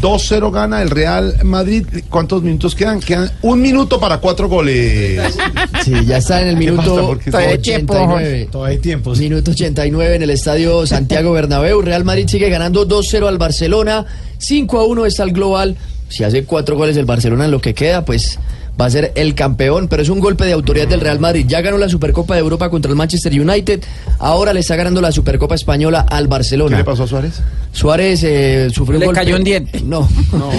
2-0 gana el Real Madrid. ¿Cuántos minutos quedan? Quedan un minuto para cuatro goles. Sí, ya está en el [LAUGHS] minuto ¿Por qué? Todavía hay tiempo, 89. Todavía hay tiempo. Minuto 89 en el estadio Santiago Bernabéu. Real Madrid sigue ganando 2-0 al Barcelona. 5-1 está el global. Si hace cuatro goles el Barcelona en lo que queda, pues va a ser el campeón. Pero es un golpe de autoridad del Real Madrid. Ya ganó la Supercopa de Europa contra el Manchester United. Ahora le está ganando la Supercopa Española al Barcelona. ¿Qué le pasó a Suárez? Suárez eh, sufrió un Le golpe. cayó un diente. [LAUGHS] No, no.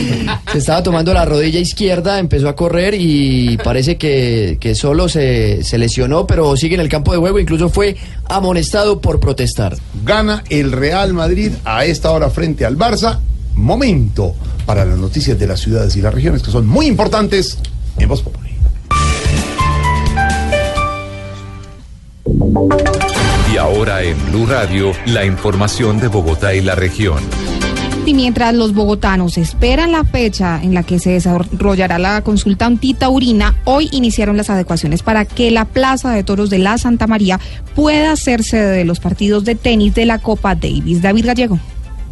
se estaba tomando la rodilla izquierda, empezó a correr y parece que, que solo se, se lesionó, pero sigue en el campo de juego. Incluso fue amonestado por protestar. Gana el Real Madrid a esta hora frente al Barça. Momento para las noticias de las ciudades y las regiones que son muy importantes en Voz Populi. Y ahora en Blue Radio, la información de Bogotá y la región. Y mientras los bogotanos esperan la fecha en la que se desarrollará la consulta antitaurina, hoy iniciaron las adecuaciones para que la Plaza de Toros de la Santa María pueda ser sede de los partidos de tenis de la Copa Davis. David Gallego.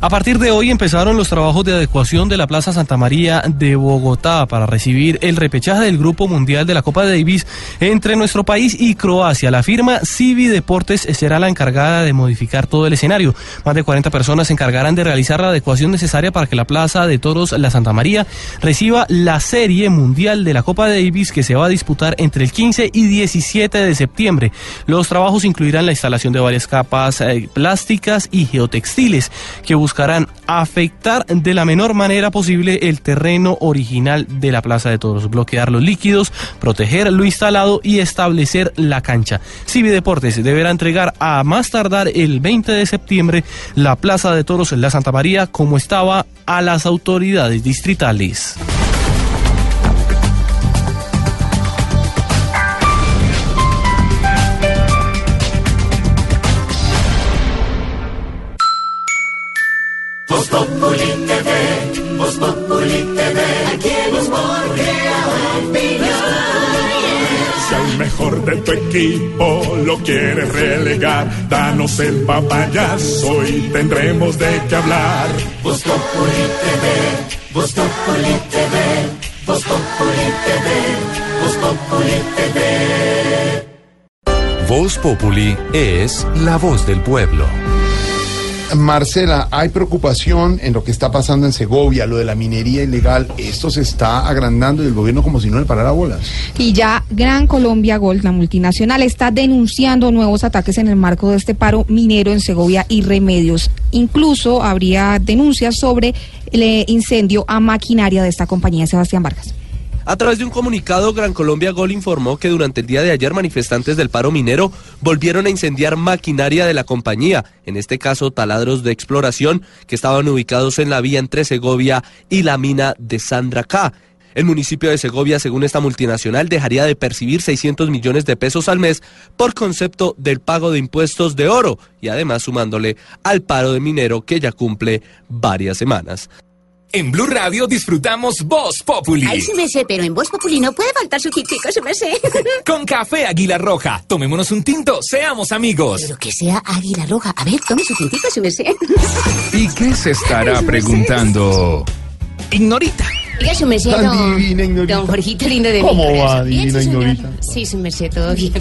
A partir de hoy empezaron los trabajos de adecuación de la Plaza Santa María de Bogotá para recibir el repechaje del Grupo Mundial de la Copa Davis entre nuestro país y Croacia. La firma Civi Deportes será la encargada de modificar todo el escenario. Más de 40 personas se encargarán de realizar la adecuación necesaria para que la Plaza de Toros La Santa María reciba la Serie Mundial de la Copa Davis que se va a disputar entre el 15 y 17 de septiembre. Los trabajos incluirán la instalación de varias capas eh, plásticas y geotextiles que buscarán afectar de la menor manera posible el terreno original de la Plaza de Toros, bloquear los líquidos, proteger lo instalado y establecer la cancha. Civi Deportes deberá entregar a más tardar el 20 de septiembre la Plaza de Toros en la Santa María como estaba a las autoridades distritales. Voz Populi TV, Voz Populi TV, aquí en Voz Si al mejor de tu equipo lo quieres relegar, danos el papayazo y tendremos de qué hablar. Voz Populi TV, Voz Populi TV, Voz Populi TV, Voz Populi TV. Voz Populi es la voz del pueblo. Marcela, hay preocupación en lo que está pasando en Segovia, lo de la minería ilegal. Esto se está agrandando y el gobierno como si no le parara bolas. Y ya Gran Colombia Gold, la multinacional, está denunciando nuevos ataques en el marco de este paro minero en Segovia y Remedios. Incluso habría denuncias sobre el eh, incendio a maquinaria de esta compañía, Sebastián Vargas. A través de un comunicado, Gran Colombia Gol informó que durante el día de ayer manifestantes del paro minero volvieron a incendiar maquinaria de la compañía, en este caso taladros de exploración que estaban ubicados en la vía entre Segovia y la mina de Sandra K. El municipio de Segovia, según esta multinacional, dejaría de percibir 600 millones de pesos al mes por concepto del pago de impuestos de oro y además sumándole al paro de minero que ya cumple varias semanas. En Blue Radio disfrutamos Voz Populi. Ay, sí me sé, pero en Voz Populi no puede faltar su tintico, sí me sé. [LAUGHS] Con café Águila Roja. Tomémonos un tinto, seamos amigos. Pero que sea Águila Roja. A ver, tome su tintico, sí me sé. ¿Y qué se estará [LAUGHS] preguntando? Ignorita. Diga su merced, Tan don, divina, Ignorita. don Jorgito lindo de ¿Cómo mi va, corazón. Bien, divina sí. Ignorita? Sí, su merced, todo bien.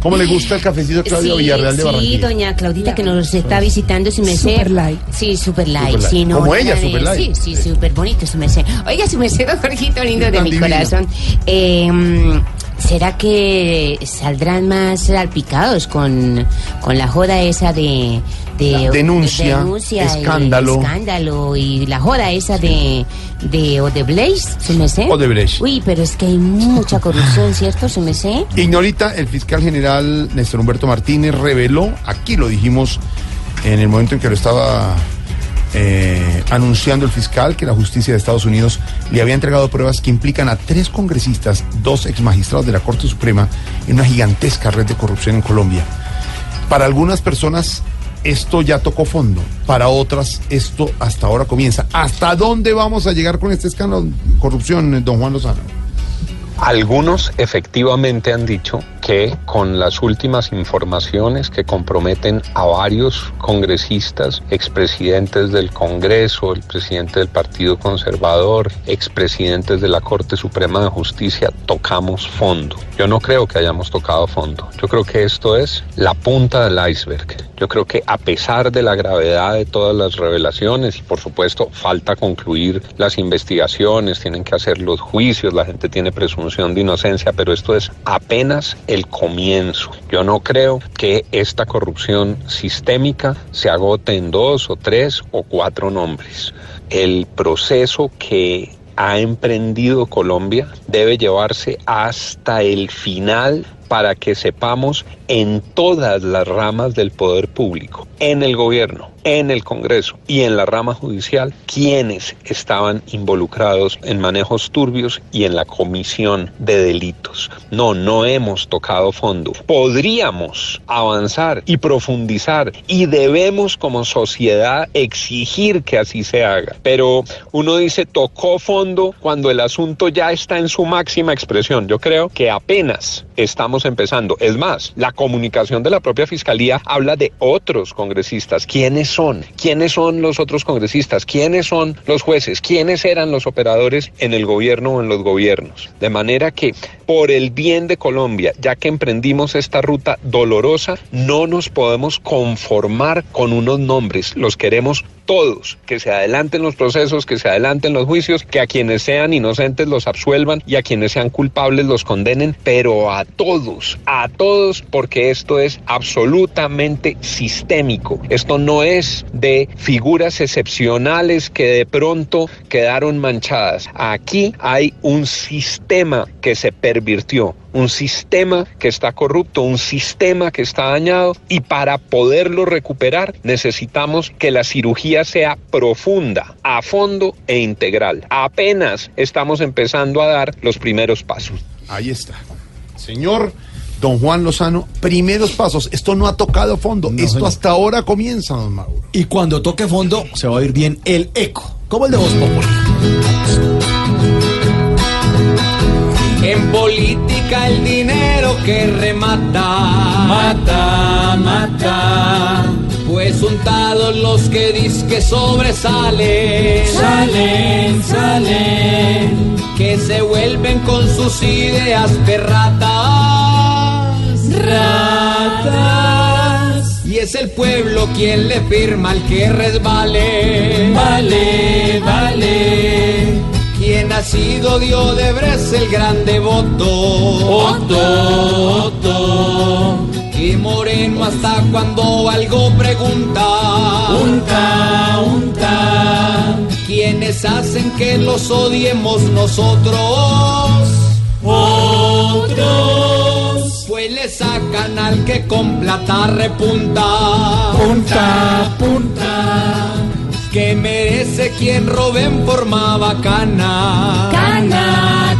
¿Cómo le gusta el cafecito a Claudia sí, Villarreal de sí, Barranquilla? doña Claudita que nos está visitando, su merced. Super light. Sí, super light. Super light. Sí, no, Como nada ella, de- super light. Sí, sí, súper bonito, su merced. Oiga, su merced, don [LAUGHS] Jorgito lindo de Tan mi divino. corazón. Eh, mm, ¿Será que saldrán más salpicados con, con la joda esa de... de Denuncia, de denuncia y escándalo. escándalo y la joda esa de, de Odebrecht, ¿se me sé? Odebrecht. Uy, pero es que hay mucha corrupción, [LAUGHS] ¿cierto? ¿Se me sé? Ignorita, el fiscal general Néstor Humberto Martínez reveló, aquí lo dijimos en el momento en que lo estaba eh, anunciando el fiscal, que la justicia de Estados Unidos le había entregado pruebas que implican a tres congresistas, dos exmagistrados de la Corte Suprema, en una gigantesca red de corrupción en Colombia. Para algunas personas esto ya tocó fondo, para otras esto hasta ahora comienza. ¿Hasta dónde vamos a llegar con este escándalo de corrupción, don Juan Lozano? Algunos efectivamente han dicho que con las últimas informaciones que comprometen a varios congresistas, expresidentes del Congreso, el presidente del Partido Conservador, expresidentes de la Corte Suprema de Justicia, tocamos fondo. Yo no creo que hayamos tocado fondo. Yo creo que esto es la punta del iceberg. Yo creo que a pesar de la gravedad de todas las revelaciones, y por supuesto falta concluir las investigaciones, tienen que hacer los juicios, la gente tiene presunción de inocencia, pero esto es apenas comienzo. Yo no creo que esta corrupción sistémica se agote en dos o tres o cuatro nombres. El proceso que ha emprendido Colombia debe llevarse hasta el final para que sepamos en todas las ramas del poder público, en el gobierno, en el Congreso y en la rama judicial, quienes estaban involucrados en manejos turbios y en la comisión de delitos. No, no hemos tocado fondo. Podríamos avanzar y profundizar y debemos como sociedad exigir que así se haga. Pero uno dice tocó fondo cuando el asunto ya está en su máxima expresión. Yo creo que apenas estamos empezando. Es más, la comunicación de la propia fiscalía habla de otros congresistas. ¿Quiénes son? ¿Quiénes son los otros congresistas? ¿Quiénes son los jueces? ¿Quiénes eran los operadores en el gobierno o en los gobiernos? De manera que, por el bien de Colombia, ya que emprendimos esta ruta dolorosa, no nos podemos conformar con unos nombres. Los queremos todos, que se adelanten los procesos, que se adelanten los juicios, que a quienes sean inocentes los absuelvan y a quienes sean culpables los condenen, pero a todos, a todos, porque esto es absolutamente sistémico. Esto no es de figuras excepcionales que de pronto quedaron manchadas. Aquí hay un sistema que se pervirtió, un sistema que está corrupto, un sistema que está dañado y para poderlo recuperar necesitamos que la cirugía sea profunda, a fondo e integral. Apenas estamos empezando a dar los primeros pasos. Ahí está. Señor Don Juan Lozano, primeros pasos. Esto no ha tocado fondo. Esto señor. hasta ahora comienza, don Mauro. Y cuando toque fondo, se va a oír bien el eco, como el de Voz Populi. En política el dinero que remata. Mata, mata. Untados los que que sobresalen. Salen, salen. Que se vuelven con sus ideas perratas. Ratas. Y es el pueblo quien le firma al que resbale. Vale, vale. Quien ha sido Dios de el gran devoto. Otto, Otto. Y Moreno hasta cuando algo pregunta. Unta, unta. Quienes hacen que los odiemos nosotros. Otros. Pues le sacan al que con plata repunta. Punta, punta que merece quien robe en forma bacana. Cana, cana.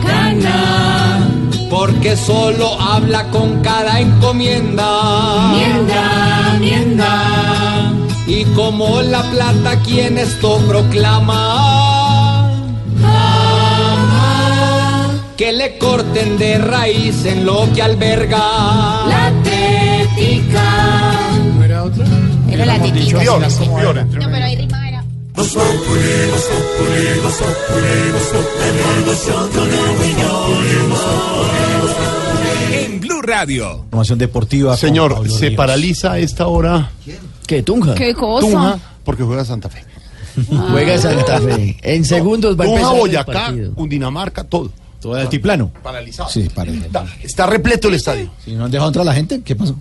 Porque solo habla con cada encomienda. Mienda, mienda. Y como la plata quien esto proclama. ama, Que le corten de raíz en lo que alberga. La tética. ¿No era otra? Era la entre- No, pero ahí rima Populi, Populi, Populi, Populi. En Blue Radio. Información deportiva. Señor, se Ríos. paraliza a esta hora ¿Qué, Tunja? ¿Qué cosa? Tunja porque juega Santa Fe. Juega Santa Fe. En segundos va a empezar Boyacá. Cundinamarca, todo. Todo el altiplano. Paralizado. Sí, para. Está, está repleto el estadio. Si no han dejado entrar a la gente, ¿qué pasó?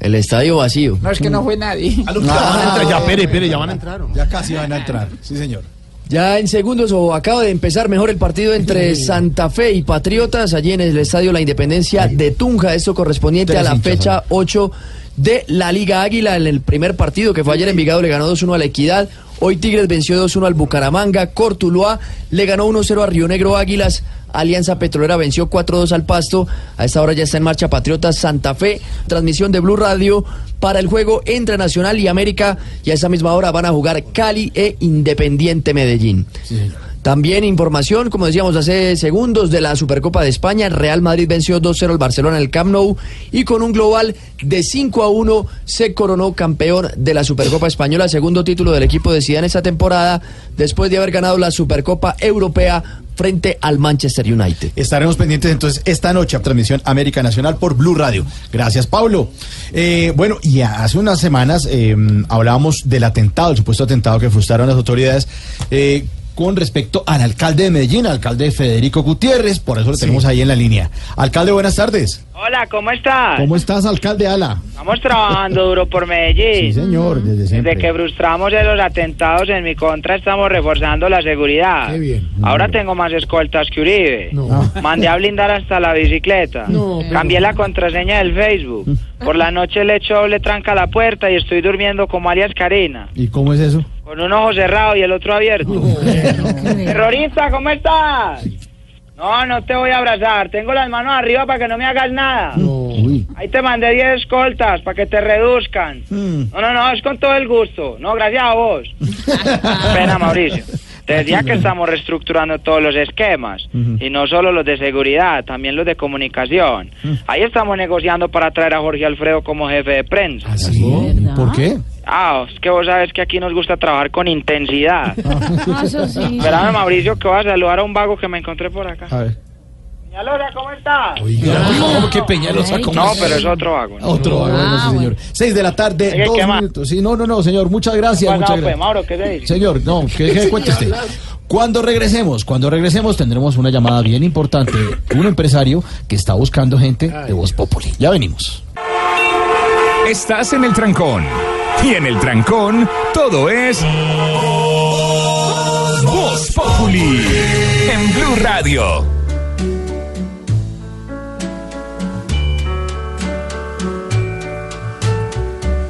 El estadio vacío. No es que no fue nadie. Ah, no, ya van a entrar, ya, pere, pere, ya van a entrar. Ya casi van a entrar. Sí, señor. Ya en segundos o acaba de empezar mejor el partido entre Santa Fe y Patriotas allí en el Estadio La Independencia de Tunja, esto correspondiente a la fecha 8 de la Liga Águila en el primer partido que fue ayer en Vigado le ganó 2-1 a la Equidad, hoy Tigres venció 2-1 al Bucaramanga, Cortuluá le ganó 1-0 a Río Negro Águilas, Alianza Petrolera venció 4-2 al Pasto. A esta hora ya está en marcha Patriotas Santa Fe. Transmisión de Blue Radio para el juego entre Nacional y América. Y a esa misma hora van a jugar Cali e Independiente Medellín. También información, como decíamos hace segundos, de la Supercopa de España. Real Madrid venció 2-0 al Barcelona en el Camp Nou y con un global de 5 a 1 se coronó campeón de la Supercopa Española, segundo título del equipo de Zidane esta temporada, después de haber ganado la Supercopa Europea frente al Manchester United. Estaremos pendientes entonces esta noche a transmisión América Nacional por Blue Radio. Gracias, Pablo. Eh, bueno, y hace unas semanas eh, hablábamos del atentado, el supuesto atentado que frustraron las autoridades. eh, con respecto al alcalde de Medellín, alcalde Federico Gutiérrez, por eso lo tenemos ahí en la línea. Alcalde, buenas tardes. Hola, ¿cómo estás? ¿Cómo estás, alcalde Ala? Estamos trabajando duro por Medellín. Sí, señor, desde siempre. Desde que frustramos esos atentados en mi contra, estamos reforzando la seguridad. Qué bien. Ahora tengo más escoltas que Uribe. No. Mandé a blindar hasta la bicicleta. No, pero- Cambié la contraseña del Facebook. Por la noche le echo doble tranca a la puerta y estoy durmiendo como alias Karina. ¿Y cómo es eso? Con un ojo cerrado y el otro abierto. Terrorista, ¿cómo estás? No, no te voy a abrazar. Tengo las manos arriba para que no me hagas nada. Ahí te mandé 10 escoltas para que te reduzcan. No, no, no, es con todo el gusto. No, gracias a vos. [LAUGHS] Pena, Mauricio. Te decía que estamos reestructurando todos los esquemas. Y no solo los de seguridad, también los de comunicación. Ahí estamos negociando para traer a Jorge Alfredo como jefe de prensa. ¿Por qué? Ah, es que vos sabes que aquí nos gusta trabajar con intensidad. [LAUGHS] Ah, eso sí. Espérame, Mauricio, que voy a saludar a un vago que me encontré por acá. A ver. Peñalosa, ¿cómo estás? ¿Cómo que Peñalosa? ¿Cómo No, pero es otro vago. ¿no? Otro, ah, bueno, sí, señor. Seis de la tarde, Oye, dos ¿qué más? minutos. Sí, no, no, no, señor, muchas gracias. Muchas pues, gracias. Mauro, ¿qué? Señor, no, que, cuente usted. Cuando regresemos, cuando regresemos tendremos una llamada bien importante de un empresario que está buscando gente de Voz Populi. Ya venimos. Estás en el trancón. Y en el trancón, todo es. Voz Populi. En Blue Radio.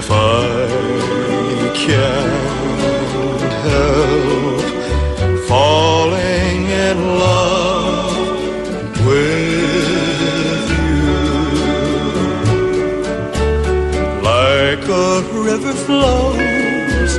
if I can't help falling in love with you? Like a river flows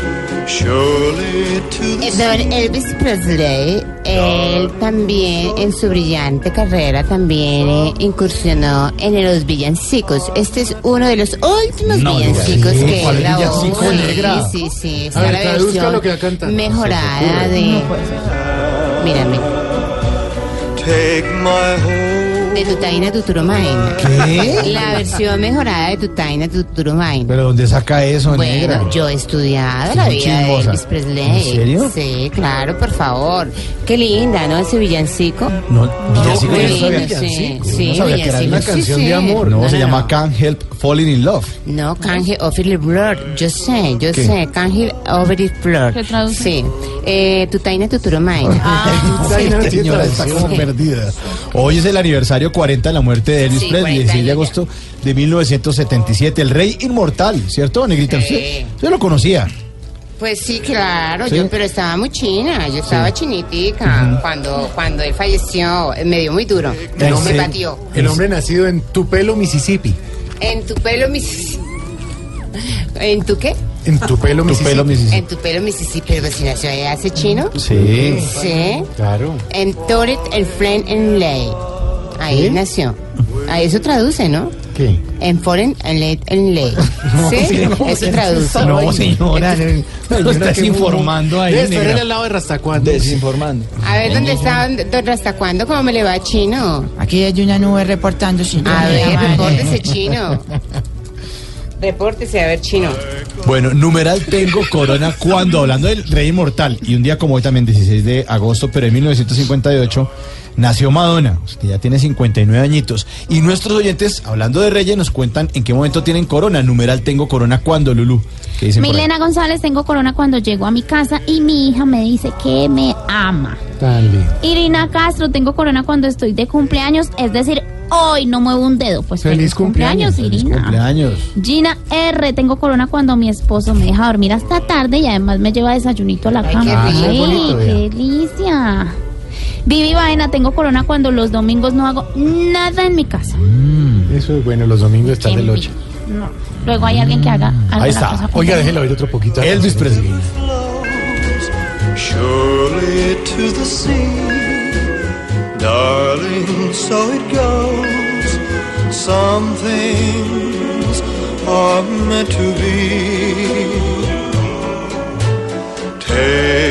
surely to the Don Elvis Presley, él también en su brillante carrera también eh, incursionó en los villancicos. Este es uno de los últimos No, villancicos que ¿sí? ¿Cuál él grabó. villancico, Sí, negra? Sí, sí, A esta ver, es la versión lo que mejorada de... Mírame. Take my hold. De Tutaina Tuturumain. ¿Qué? La versión mejorada de Tutaina Tuturumain. ¿Pero dónde saca eso, Bueno, negra? yo he estudiado Sí, la vida de. Elvis Presley. ¿En serio? Sí, claro, por favor. Qué linda, ¿no? Ese villancico. No, villancico, yo no sabía. lindo, sí, Yo sí, no sabía que era una sí, canción sí. de amor. No, se llama Can't Help Falling in Love. No, Canje Over the Blood. Yo sé, yo ¿Qué? sé. Canje Over the Blood. ¿Qué traduce? Sí. Eh, Tutaina Tuturumain. [LAUGHS] Esta señora está como perdida. Hoy es el aniversario 40 de la muerte de Elvis Sí, Presley, 40 16 de agosto de 1977. El rey inmortal, ¿cierto, Negrita? Sí. ¿Usted, usted lo conocía? Pues sí, claro, Sí. yo, pero estaba muy china, yo estaba chinitica cuando, cuando él falleció, me dio muy duro, El me hombre, batió. el hombre nacido en Tupelo, Mississippi. En tu pelo, Mississippi. ¿En tu qué? En Tupelo, Mississippi. En tu pelo, Mississippi, pero si nació allá hace chino. Sí. Sí. Claro. En Toret, el Friend en Ley. Ahí ¿Sí? nació. A eso traduce, ¿no? ¿Qué? En foreign and let en ley. [LAUGHS] ¿Sí? Eso traduce. No, señora, no, no estás informando ahí. Era negra. al lado de Rastacuando. Desinformando. A ver, ¿dónde está don hasta cuándo? ¿Cómo me le va chino? Aquí hay una nube reportando sin A ver, repórtese chino. Repórtese, a ver, chino. Bueno, numeral tengo corona cuando, hablando del rey inmortal, y un día como hoy también, 16 de agosto, pero en 1958, nació Madonna, que ya tiene 59 añitos. Y nuestros oyentes, hablando de reyes, nos cuentan en qué momento tienen corona. Numeral tengo corona cuando, Lulú. Milena González, tengo corona cuando llego a mi casa y mi hija me dice que me ama. Irina Castro, tengo corona cuando estoy de cumpleaños, es decir, hoy no muevo un dedo. Pues feliz, Feliz cumpleaños, cumpleaños, Irina. Cumpleaños. Gina R, tengo corona cuando mi esposo me deja dormir hasta tarde y además me lleva desayunito a la Ay, cama. qué rico. Ay, qué delicia. Vivi Vaina, tengo corona cuando los domingos no hago nada en mi casa. Eso es bueno, los domingos están del 8. No. Luego hay alguien que haga alguna Ahí está. cosa Oiga, déjelo oír otro poquito. Elvis Presley. Surely to the sea, darling, so it goes. Some things are meant to be. Take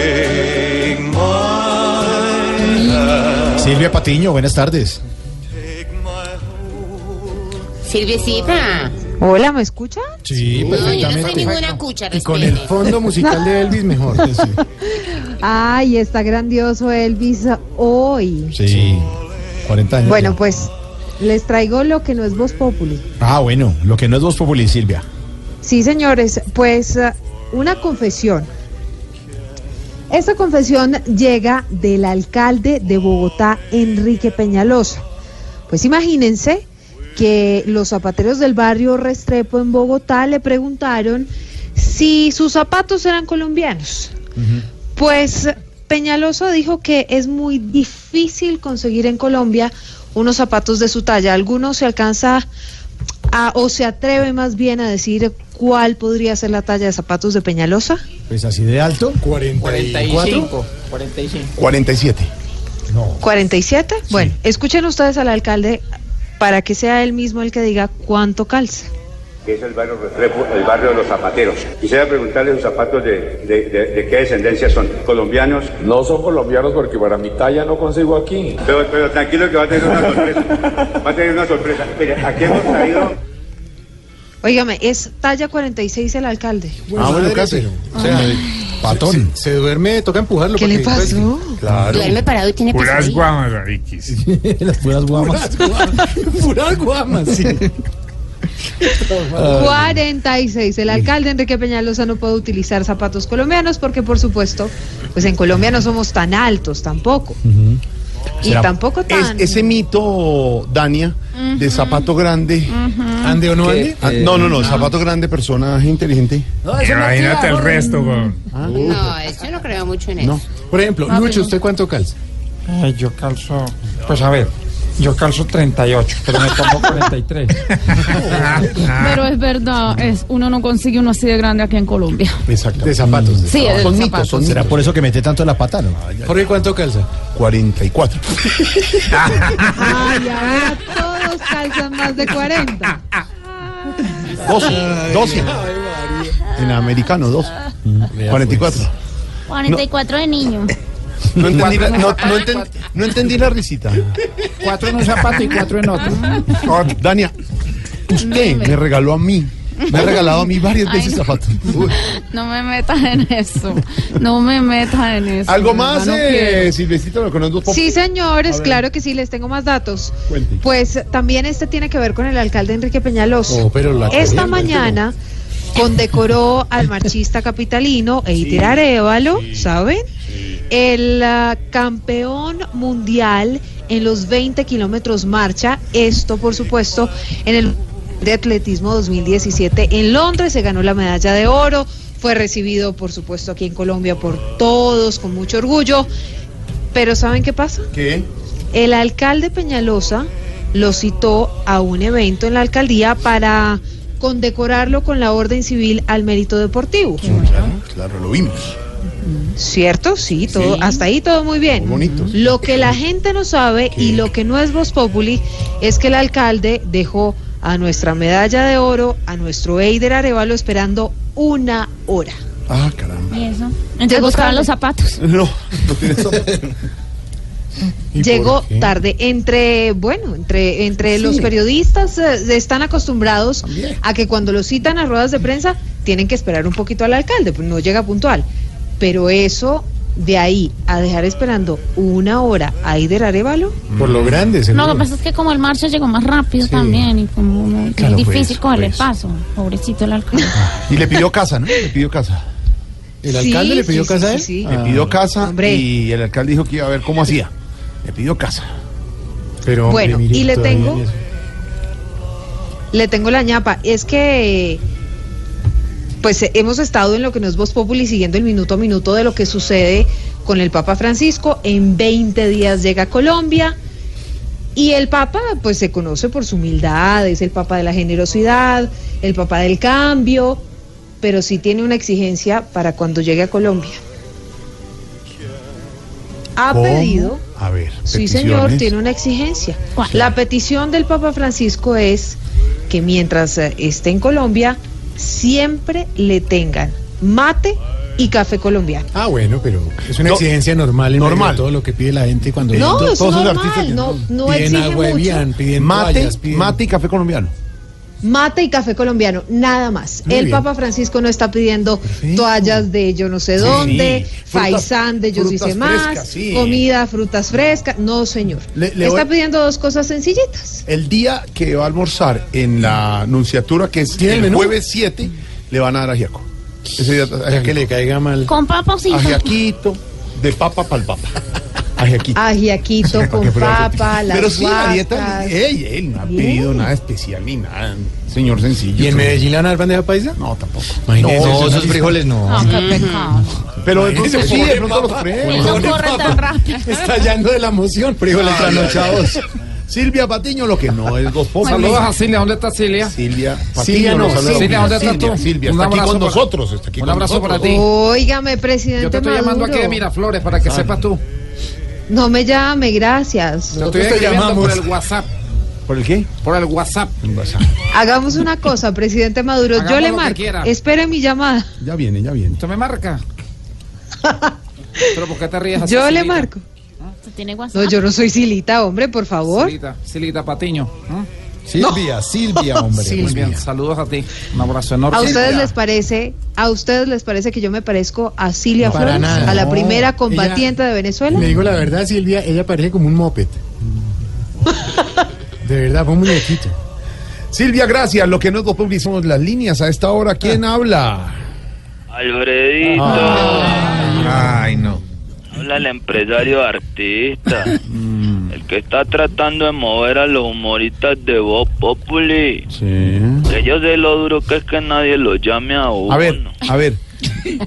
Silvia Patiño, buenas tardes. Silviecita. Hola, ¿me escucha? Sí, No, yo no soy perfectamente. ninguna cucha, Y con el fondo musical de Elvis mejor. [LAUGHS] Ay, está grandioso Elvis hoy. Sí, 40 años. Bueno, pues les traigo lo que no es Voz Populi. Ah, bueno, lo que no es Voz Populi, Silvia. Sí, señores, pues una confesión. Esta confesión llega del alcalde de Bogotá, Enrique Peñalosa. Pues imagínense que los zapateros del barrio Restrepo en Bogotá le preguntaron si sus zapatos eran colombianos. Pues Peñalosa dijo que es muy difícil conseguir en Colombia unos zapatos de su talla. Algunos se alcanza a, o se atreve más bien a decir cuál podría ser la talla de zapatos de Peñalosa. Pues así de alto. 45. 45. 47. No. 47. Bueno, escuchen ustedes al alcalde para que sea él mismo el que diga cuánto calza. que es el barrio Restrepo, el barrio de los zapateros. Quisiera preguntarle sus zapatos de, de, de- de qué descendencia son, colombianos. No son colombianos porque para mi talla no consigo aquí. Pero, pero tranquilo que va a tener una sorpresa. Va a tener una sorpresa. Mire, aquí hemos traído Óigame, es talla 46 el alcalde. Ah, bueno, casi. O sea, patón. Se, se duerme, toca empujarlo. ¿Qué le pasó? Claro. Duerme parado y tiene Puras pesadilla. guamas, Riquis. [LAUGHS] Las puras guamas. Puras guamas, [LAUGHS] sí. [LAUGHS] 46. El alcalde Enrique Peñalosa no puede utilizar zapatos colombianos porque, por supuesto, pues en Colombia no somos tan altos tampoco. Y Será- tampoco Es, tan... ese mito, Dania, de zapato grande. ¿Ande o no ande? ah, no, no, no, zapato grande, personaje inteligente. Imagínate el resto, güey. No, eso no creo mucho en eso. Por ejemplo, Ah, Lucho, ¿usted cuánto calza? Ay, yo calzo, pues a ver, yo calzo 38, pero me tomo 43. [LAUGHS] Pero es verdad, es, uno no consigue uno así de grande aquí en Colombia. Exacto. De zapatos. Sí, de son zapatos. mitos, son ¿Será mitos. por eso que mete tanto la pata, no? Jorge, ¿cuánto calza? 44. Ay, ahora todos calzan más de 40. 12. 12. En americano, 12. 44. 44 de niño. No entendí, la, no, no enten- no entendí la risita. Cuatro en un zapato y cuatro en otro. Oh, Dania, usted me regaló a mí. Me ha regalado a mí varias veces zapatos. Uy. No me metas en eso. No me metas en eso. ¿Algo más, no eh. Silvecita, lo no Sí, señores, claro que sí, les tengo más datos. Cuente. Pues también este tiene que ver con el alcalde Enrique Peñalosa. Oh, pero la Esta mañana condecoró al marchista capitalino Eitir Arevalo, ¿saben? El ah, campeón mundial en los 20 kilómetros marcha. Esto, por supuesto, en el de atletismo 2017 en Londres. Se ganó la medalla de oro. Fue recibido, por supuesto, aquí en Colombia por todos con mucho orgullo. Pero ¿saben qué pasa? ¿Qué? El alcalde Peñalosa lo citó a un evento en la alcaldía para condecorarlo con la orden civil al mérito deportivo. Claro, lo vimos. ¿Cierto? Sí, todo, Sí. hasta ahí todo muy bien. Lo que la gente no sabe y lo que no es Voz Populi es que el alcalde dejó a nuestra medalla de oro, a nuestro Eider Arevalo esperando una hora. Ah, caramba. ¿Y eso? Entonces Llegó buscaban tarde. los zapatos. [LAUGHS] No, no tiene. [LAUGHS] ¿Y Llegó tarde. Entre, bueno, entre, entre Sí. los periodistas eh, están acostumbrados a que cuando los citan a ruedas de prensa tienen que esperar un poquito al alcalde, pues no llega puntual. Pero eso, de ahí a dejar esperando una hora a Eider Arevalo, Por lo grande, No, seguro. lo que pasa es que como el marcha llegó más rápido Sí. también y como muy Claro, pues, difícil cogerle pues. paso. Pobrecito el alcalde. Y le pidió casa, ¿no? Le pidió casa. ¿El alcalde le pidió casa a él? Le pidió casa Hombre. y el alcalde dijo que iba a ver cómo hacía. Le pidió casa. Pero, Bueno, mire, y le tengo- le tengo la ñapa. Es que eh, pues eh, hemos estado en lo que no es Voz Populi siguiendo el minuto a minuto de lo que sucede con el Papa Francisco. En 20 días llega a Colombia. Y el Papa, pues se conoce por su humildad, es el Papa de la generosidad, el Papa del cambio, pero sí tiene una exigencia para cuando llegue a Colombia. Ha ¿Cómo? pedido A ver. Sí, señor, tiene una exigencia. La petición del Papa Francisco es que mientras eh, esté en Colombia, siempre le tengan mate y café colombiano. Ah, bueno, pero es una No, exigencia normal en normal. todo lo que pide la gente cuando No, viene. es todos esos normal, artistas que no, no piden exige agua de mucho. bien, piden Mate, toallas, piden- mate y café colombiano. Mate y café colombiano, nada más. Muy el bien. Papa Francisco no está pidiendo toallas de yo no sé dónde, Frutas- faisán de yo sí sé más, frescas, sí. comida, frutas frescas. No, señor. Le- le está voy- pidiendo dos cosas sencillitas. El día que va a almorzar en la Nunciatura, que es ¿Tiene el el menú? jueves 7, le van a dar ajiaco. Ese día, que le caiga mal. Con papas y ajiaquito, de papa para el papa. Ajiaquito. Ajiaquito [LAUGHS] con papa, las Pero sí, la dieta, guascas. ey, ey, no ha Bien. pedido nada especial ni nada. Señor sencillo. ¿Y en Medellín le van a dar bandeja paisa? No, tampoco. Imagínese, No, esos frijoles no. No, qué pecado. Pero de pronto sí, de pronto los. Y no corre tan rápido. Estallando de la emoción. Frijoles trasnochados. Silvia Patiño, lo que no es dos pobres. Saludos a Silvia. ¿Dónde está Silvia? Silvia Patiño. Silvia no, saluda. Silvia, ¿dónde estás tú? Silvia, Un está aquí abrazo con para- nosotros. Está aquí Un abrazo para ti. Óigame, presidente Yo te estoy llamando aquí de Miraflores para que sepas tú. No me llame, gracias. Nosotros te llamamos. por el WhatsApp. ¿Por el qué? Por el WhatsApp. Hagamos una cosa, presidente Maduro. Hagamos yo le marco. Espere mi llamada. Ya viene, ya viene. ¿Usted me marca? ¿Pero por qué te ríes así? Yo le marco. ¿Usted tiene WhatsApp? No, yo no soy Silita, hombre, por favor. Silita, Silita Patiño. ¿eh? Silvia, Silvia, [LAUGHS] hombre. Muy bien, saludos a ti. Un abrazo enorme. ¿A ustedes Silvia. les parece, a ustedes les parece que yo me parezco a Cilia Para Flores, a la No, primera combatiente de Venezuela? Le digo la verdad, Silvia, ella parece como un moped. De verdad, fue un muñequito. Silvia, gracias. Lo que no es publicamos las líneas a esta hora. ¿Quién habla? Alfredito. Ay, no. Habla el empresario artista. [LAUGHS] Que está tratando de mover a los humoristas de Voz Populi. Sí. Que yo sé lo duro que es que nadie lo llame a uno. A ver, a ver.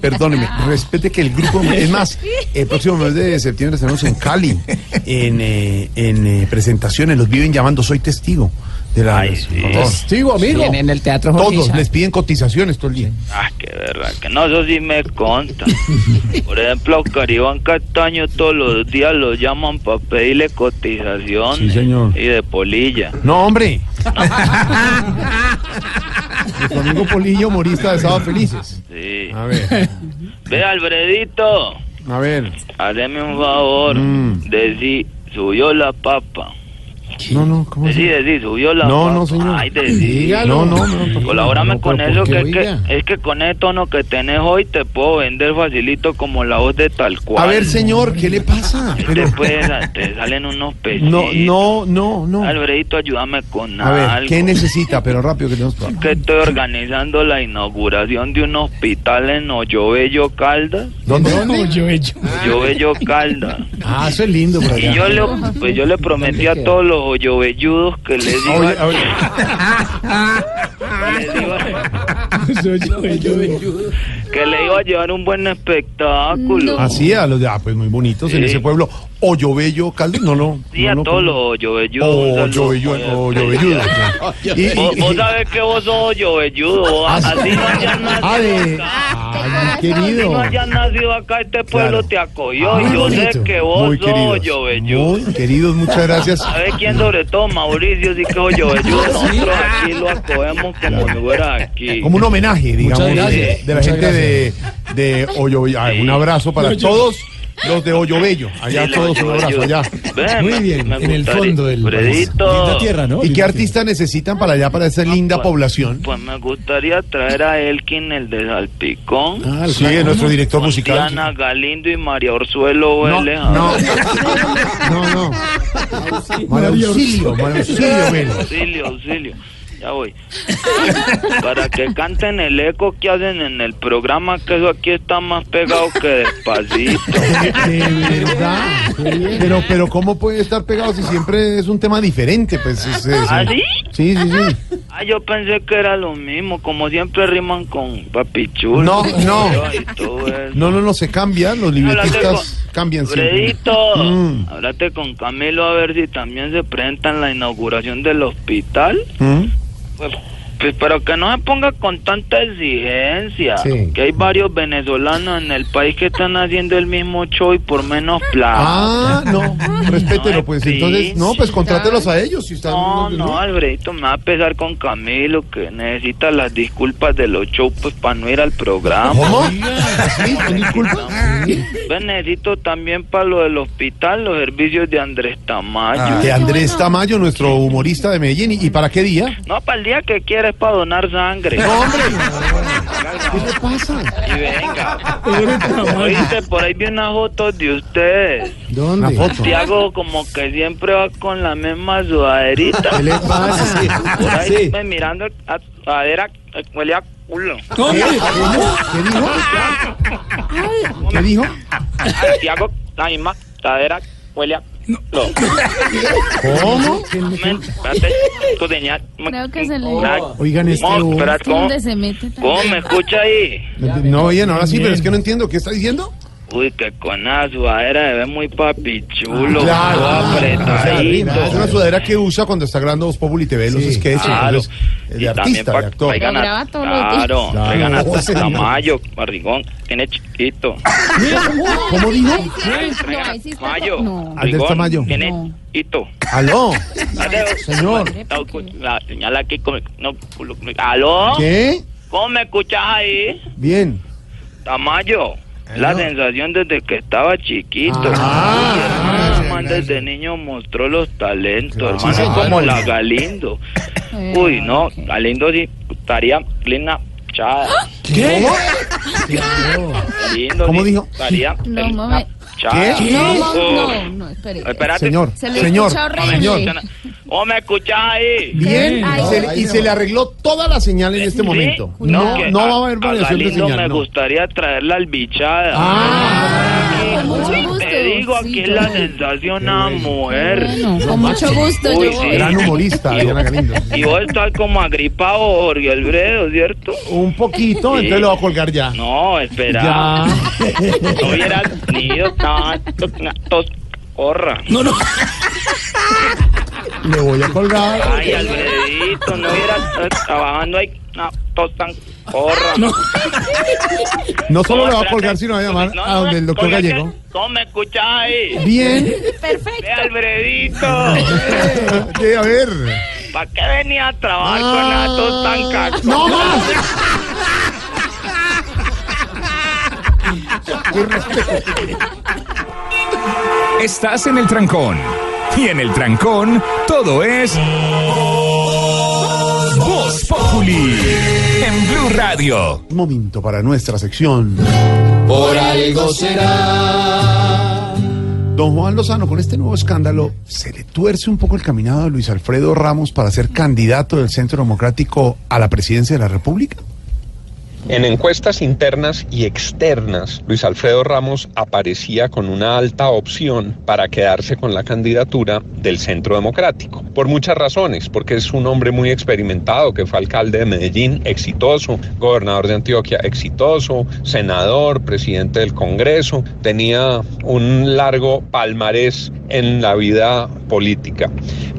Perdóneme, respete que el grupo. Es más, el próximo mes de septiembre estaremos en Cali, en, eh, en eh, presentaciones. Los viven llamando Soy Testigo. De la, Ay, sí. Testigo, amigo. En, en el teatro Jorge Todos Isaac. les piden cotizaciones todo el día. Ah, qué verdad, que no, eso sí me conta. [LAUGHS] Por ejemplo, Caribán Castaño todos los días lo llaman para pedirle cotización. Sí, señor. Y de polilla. No, hombre. [LAUGHS] Nuestro amigo Polillo, humorista de Sábado Felices. Sí. A ver, Ve, Alfredito, a ver. hazme un favor. Mm. Decí, subió la papa. No, no, ¿cómo Decí, decí, subió la No, no, señor. Ay, decí. No, no, no. Colabórame No, con eso, ¿por que, qué, es que es que con ese tono que tenés hoy te puedo vender facilito como la voz de tal cual. A ver, señor, ¿qué le pasa? Pero, Después te salen unos pesitos. no, no, no, no. Alfredito, ayúdame con A ver, algo. ¿qué necesita? Pero rápido que tenemos que estoy organizando la inauguración de un hospital en Hoyobello Caldas. ¿Dónde? Hecho. Hoyobello Caldas. Ah, eso es lindo por allá. Y yo le, pues yo le prometí a todos los hoyobelludos que les iba, Oye, a [LAUGHS] ver. les iba- [LAUGHS] que le iba a llevar un buen espectáculo. Así, a los de, ah, pues muy bonitos en ese pueblo. Hoyobello, Calde, no, no. Sí, no, a no, todos no. los hoyobelludos. hoyobelludo. [LAUGHS] Y- y- Vos, sabés que vos sos hoyobelludo, vos, así no hayas nacido Ah, de- acá. querido. no hayas nacido acá, este pueblo Claro. te acogió. Ah, y yo bonito. sé que vos Muy sos queridos. Yovelludo. Muy queridos, muchas gracias. ¿Sabes quién sobre todo? Mauricio, sí que es Yovelludo. [LAUGHS] Nosotros aquí lo acogemos como si fuera aquí. Como un homenaje, digamos, de, la gente de, de Hoyobello. Ah, Un abrazo para Hoyo- todos los de Hoyobello. Allá Sí, todos un abrazo, allá. Ven, Muy bien, en el fondo del país. Fredito. Linda tierra, ¿no? ¿Y qué artistas necesitan para allá, para esa linda población? Pues me gustaría traer a Elkin, el de Salpicón. Ah, sí, es nuestro director Con musical. Diana Galindo y María Orzuelo No, Vélez. no. No, no. [LAUGHS] María Auxilio, María Auxilio Vélez. Auxilio, auxilio. Ya voy. Para que canten el eco que hacen en el programa, que eso aquí está más pegado que despacito. De verdad. Pero, pero ¿cómo puede estar pegado si siempre es un tema diferente? Pues es, es- ¿Ah, sí? Sí, sí, sí. Ah, yo pensé que era lo mismo, como siempre riman con papichulo. No, no. No, no, no, se cambia, los libretistas cambian siempre. Fredito, Mm. háblate con Camilo a ver si también se presenta en la inauguración del hospital. ¿Mm? Pues, pues, pero que no se ponga con tanta exigencia. Sí. Que hay varios venezolanos en el país que están haciendo el mismo show y por menos plata. Ah, no, [LAUGHS] respételo, pues. Entonces, no, pues contrátelos a ellos. Si están No, no, Alfredito, me va a pesar con Camilo que necesita las disculpas de los shows pues para no ir al programa. ¿Cómo? ¿Sí? [LAUGHS] ¿Disculpa? Pues necesito también para lo del hospital los servicios de Andrés Tamayo. Ah, de Andrés Tamayo, nuestro humorista de Medellín. ¿Y para qué día? No, para el día que quieres para donar sangre. No, hombre. [LAUGHS] ¿Qué le pasa? Y venga. Oíste, por ahí vi una foto de ustedes. ¿Dónde? Una foto. Santiago como que siempre va con la misma sudaderita. ¿Qué le pasa? Sí. [LAUGHS] Por ahí Sí. mirando a sudadera huele a culo. ¿Qué? ¿Cómo? ¿Qué dijo? [LAUGHS] ¿Qué dijo? Santiago, la misma sudadera huele a culo. ¿Cómo? Tu señal. Creo que se le... Oigan, este... No, espérate, ¿cómo, ¿Dónde se mete? ¿Cómo me escucha ahí? No, oyen, ahora sí, pero es que no entiendo. ¿Qué está diciendo? Uy, que con la sudadera se ve muy papichulo, Claro. todo apretadito. Es una sudadera que usa cuando está grabando Voz Populi TV, los sketches. Claro. entonces, es Y de también artista, pa- de actor. traigan a- los. Claro, traigan a No. Tamayo, barrigón, tiene chiquito. ¿Cómo dijo? Tamayo, Andrés barrigón, Tamayo. tiene chiquito. ¿Aló? Señor. La, señal aquí, no, ¿aló? ¿Qué? ¿Cómo me escuchas ahí? Bien. Tamayo, la sensación desde que estaba chiquito. Ah. Hermano, man, desde niño mostró los talentos, hermano, señor. como la [LAUGHS] Galindo. Uy, no, Galindo sí estaría plena chada. ¿Qué? Galindo ¿Cómo sí dijo? Estaría No, ¿Qué? No, no, no, espere. Espérate. Señor, Se le señor. me horrible. escuchan. ¿Cómo me escuchas ahí? Bien, y se, y se le arregló toda la señal en este ¿Sí? momento. No, que no a- va a haber variación de Galindo señal. me no. gustaría traerla al bichada. Ah. Con digo, aquí es la sensación a mujer. Bueno, con mucho gusto Uy, yo sí. Gran humorista, Diana Galindo. Y vos estás como agripado, Jorge Alfredo, ¿cierto? Un poquito, Sí. entonces lo va a colgar ya. No, espera. Ya. No hubieras tenido tanto tos corra. No, no. [LAUGHS] Le voy a colgar. Ay, Alfredito, no hubieras estado trabajando ahí. No, tos tan corra. No solo le va a colgar, sino va a llamar No, a no, donde el doctor Gallego. ¿Cómo me escuchas ahí? Bien. Perfecto. Ve, Alfredito. [LAUGHS] ¿Qué? A ver. ¿Para qué venía a trabajar con Ah. la tos tan caca? No más. Estás en el trancón. Y en el trancón, todo es. Voz Populi. En Blue Radio. Momento para nuestra sección. Por algo será. Don Juan Lozano, con este nuevo escándalo, ¿se le tuerce un poco el caminado a Luis Alfredo Ramos para ser candidato del Centro Democrático a la presidencia de la República? En encuestas internas y externas, Luis Alfredo Ramos aparecía con una alta opción para quedarse con la candidatura del Centro Democrático. Por muchas razones, porque es un hombre muy experimentado, que fue alcalde de Medellín, exitoso, gobernador de Antioquia, exitoso, senador, presidente del Congreso, tenía un largo palmarés en la vida política.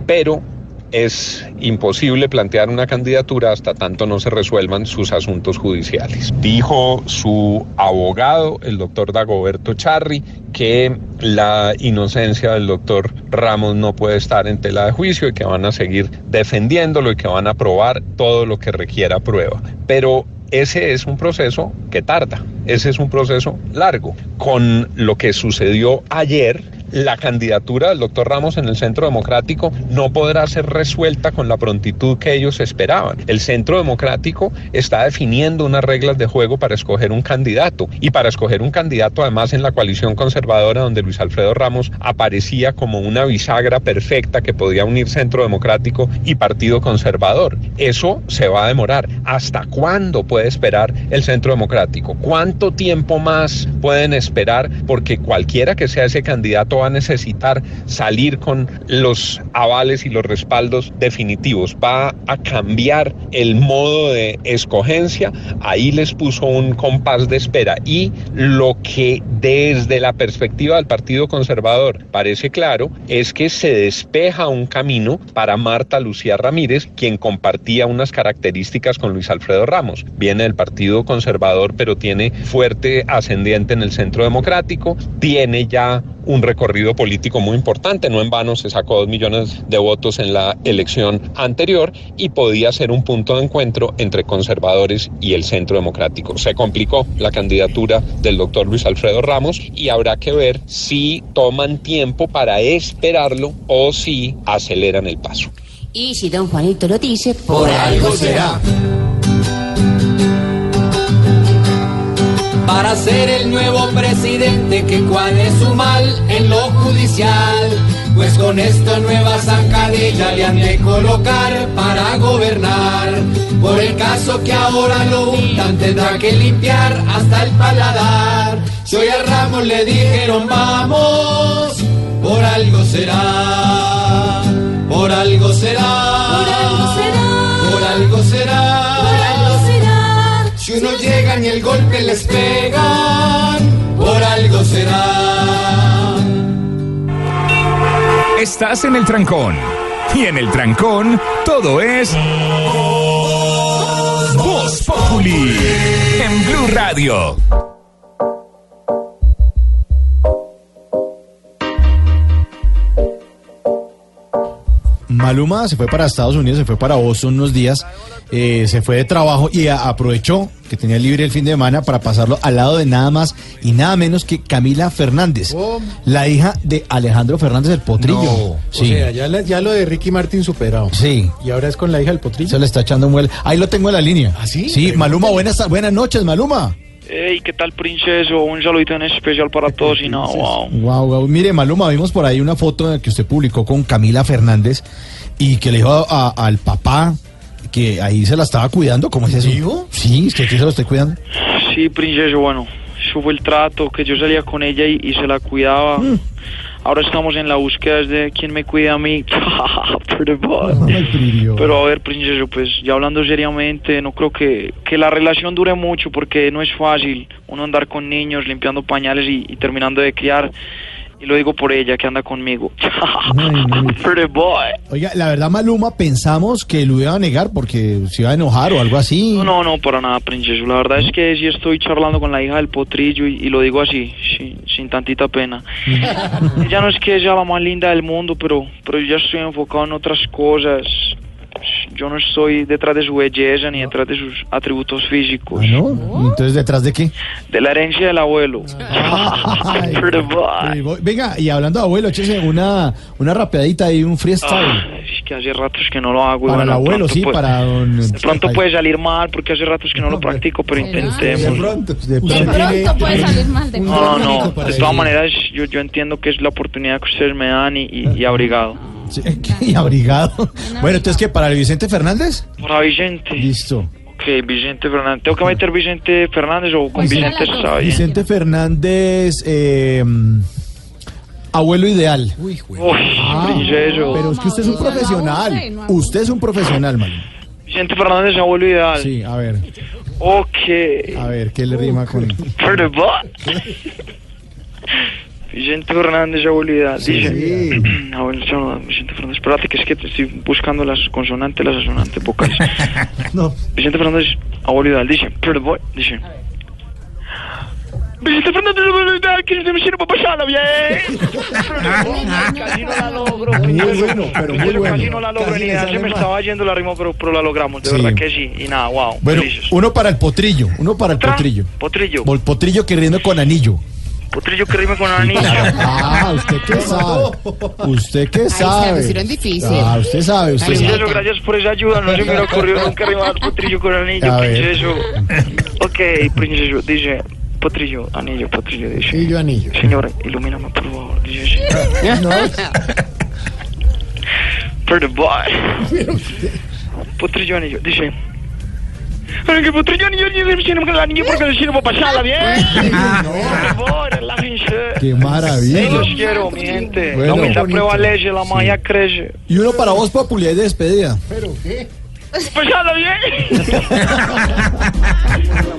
Pero es imposible plantear una candidatura hasta tanto no se resuelvan sus asuntos judiciales. Dijo su abogado, el doctor Dagoberto Charri, que la inocencia del doctor Ramos no puede estar en tela de juicio y que van a seguir defendiéndolo y que van a probar todo lo que requiera prueba. Pero ese es un proceso que tarda, ese es un proceso largo. Con lo que sucedió ayer, la candidatura del doctor Ramos en el Centro Democrático no podrá ser resuelta con la prontitud que ellos esperaban. El Centro Democrático está definiendo unas reglas de juego para escoger un candidato y para escoger un candidato además en la coalición conservadora donde Luis Alfredo Ramos aparecía como una bisagra perfecta que podía unir Centro Democrático y Partido Conservador. Eso se va a demorar. ¿Hasta cuándo puede esperar el Centro Democrático? ¿Cuánto tiempo más pueden esperar? Porque cualquiera que sea ese candidato va a necesitar salir con los avales y los respaldos definitivos. Va a cambiar el modo de escogencia. Ahí les puso un compás de espera. Y lo que desde la perspectiva del Partido Conservador parece claro es que se despeja un camino para Marta Lucía Ramírez, quien compartía unas características con Luis Alfredo Ramos. Viene del Partido Conservador, pero tiene fuerte ascendiente en el Centro Democrático, tiene ya un recorrido político muy importante, no en vano se sacó dos millones de votos en la elección anterior y podía ser un punto de encuentro entre conservadores y el centro democrático. Se complicó la candidatura del doctor Luis Alfredo Ramos y habrá que ver si toman tiempo para esperarlo o si aceleran el paso. Y si don Juanito lo dice, Por algo será. Para ser el nuevo presidente que cuál es su mal en lo judicial. Pues con esta nueva zancadilla le han de colocar para gobernar. Por el caso que ahora lo untan tendrá que limpiar hasta el paladar. Si hoy a Ramos le dijeron vamos, por algo será. Por algo será. Por algo será. Por algo será. Si uno llegan y el golpe les pegan, por algo será. Estás en el trancón. Y en el trancón, todo es. Voz Populi. En Blue Radio. Maluma se fue para Estados Unidos, se fue para Boston unos días, eh, se fue de trabajo y a- aprovechó que tenía libre el fin de semana para pasarlo al lado de nada más y nada menos que Camila Fernández, la hija de Alejandro Fernández el Potrillo. No, sí. O sea, ya, la- ya lo de Ricky Martin superado. Sí. Y ahora es con la hija del potrillo. Se le está echando un muel. Ahí lo tengo en la línea. ¿Ah, sí? Sí, Maluma, buenas, buenas noches, Maluma. Hey, ¿qué tal, princeso? Un saludito en especial para todos y no, wow. Wow, wow. Mire, Maluma, vimos por ahí una foto que usted publicó con Camila Fernández y que le dijo a- al papá que ahí se la estaba cuidando. ¿Cómo es eso? Sí, es que aquí se lo estoy cuidando. Sí, princeso, bueno, eso fue el trato, que yo salía con ella y, y se la cuidaba. Mm. Ahora estamos en la búsqueda de quién me cuida a mí. [LAUGHS] Pero a ver, princeso, pues ya hablando seriamente, no creo que, que la relación dure mucho porque no es fácil uno andar con niños limpiando pañales y, y terminando de criar. Y lo digo por ella que anda conmigo. [LAUGHS] Pretty boy. Oiga, la verdad, Maluma, pensamos que lo iba a negar porque se iba a enojar o algo así. No, no, no, para nada, princeso. La verdad es que sí estoy charlando con la hija del potrillo y, y lo digo así, sin, sin tantita pena. [LAUGHS] Ella no es que sea la más linda del mundo, pero, pero yo ya estoy enfocado en otras cosas. Yo no estoy detrás de su belleza ni detrás de sus atributos físicos. Ah, ¿No? Entonces, ¿detrás de qué? De la herencia del abuelo. [LAUGHS] Eh, voy- Venga, y hablando de abuelo, échese una, una rapeadita y un freestyle. Ah, es que hace ratos que no lo hago. para el bueno, de abuelo, pronto sí, puede- para don... De pronto puede salir mal porque hace ratos que no lo practico, pero intentemos. De pronto, de De pronto. pronto puede salir mal de No, no, para de todas maneras yo, yo entiendo que es la oportunidad que ustedes me dan y, y- y abrigado. Sí, [LAUGHS] y abrigado. [LAUGHS] Bueno, entonces, ¿qué? ¿Para el Vicente Fernández? Para Vicente. Listo. Ok, Vicente Fernández. ¿Tengo que meter Vicente Fernández o con Vicente está bien? Vicente Fernández, eh, abuelo ideal. Uy, princeso. Pero es que usted es un profesional. Usted es un profesional, man. Vicente Fernández, abuelo ideal. Sí, a ver. Ok. A ver, ¿qué le rima con...? [LAUGHS] Vicente Fernández, abuelidad. Sí, dice. sí. [CLEARS THROAT] Abuelo, no, Vicente Fernández. Espérate, que es que te estoy buscando las consonantes, las asonantes vocales. [LAUGHS] Vicente Fernández, abuelidad. Dice. Perdón, dice. Vicente Fernández, abuelidad, que se me sirve para pasarla bien. Casi no la logro. Muy bueno, pero muy Casi bueno. no la logro Casi ni nada. Se me estaba yendo la rima, pero, pero la logramos. De Sí. verdad que sí. Y nada, wow. Bueno, felices. uno para el potrillo, uno para el potrillo. Potrillo. Vol- potrillo que riendo con anillo. Potrillo que rime con anillo. [LAUGHS] Ah, usted qué sabe. Usted qué sabe. pusieron difícil. Ah, usted sabe, usted sabe. gracias por esa ayuda. No se me [LAUGHS] ocurrido nunca rimar potrillo con anillo, A. Ok, princeso, dice potrillo, anillo, potrillo, dice. Anillo, anillo. Señora, ilumíname, por favor. Dice. No. Pretty boy. [LAUGHS] Potrillo, anillo, dice. [LAUGHS] Qué maravilla. Los quiero, mi gente. Bueno. la humildad Bonito. prevalece, la magia crece. Y uno para vos, Populi, de despedida. ¿Pero qué? Pasarla bien.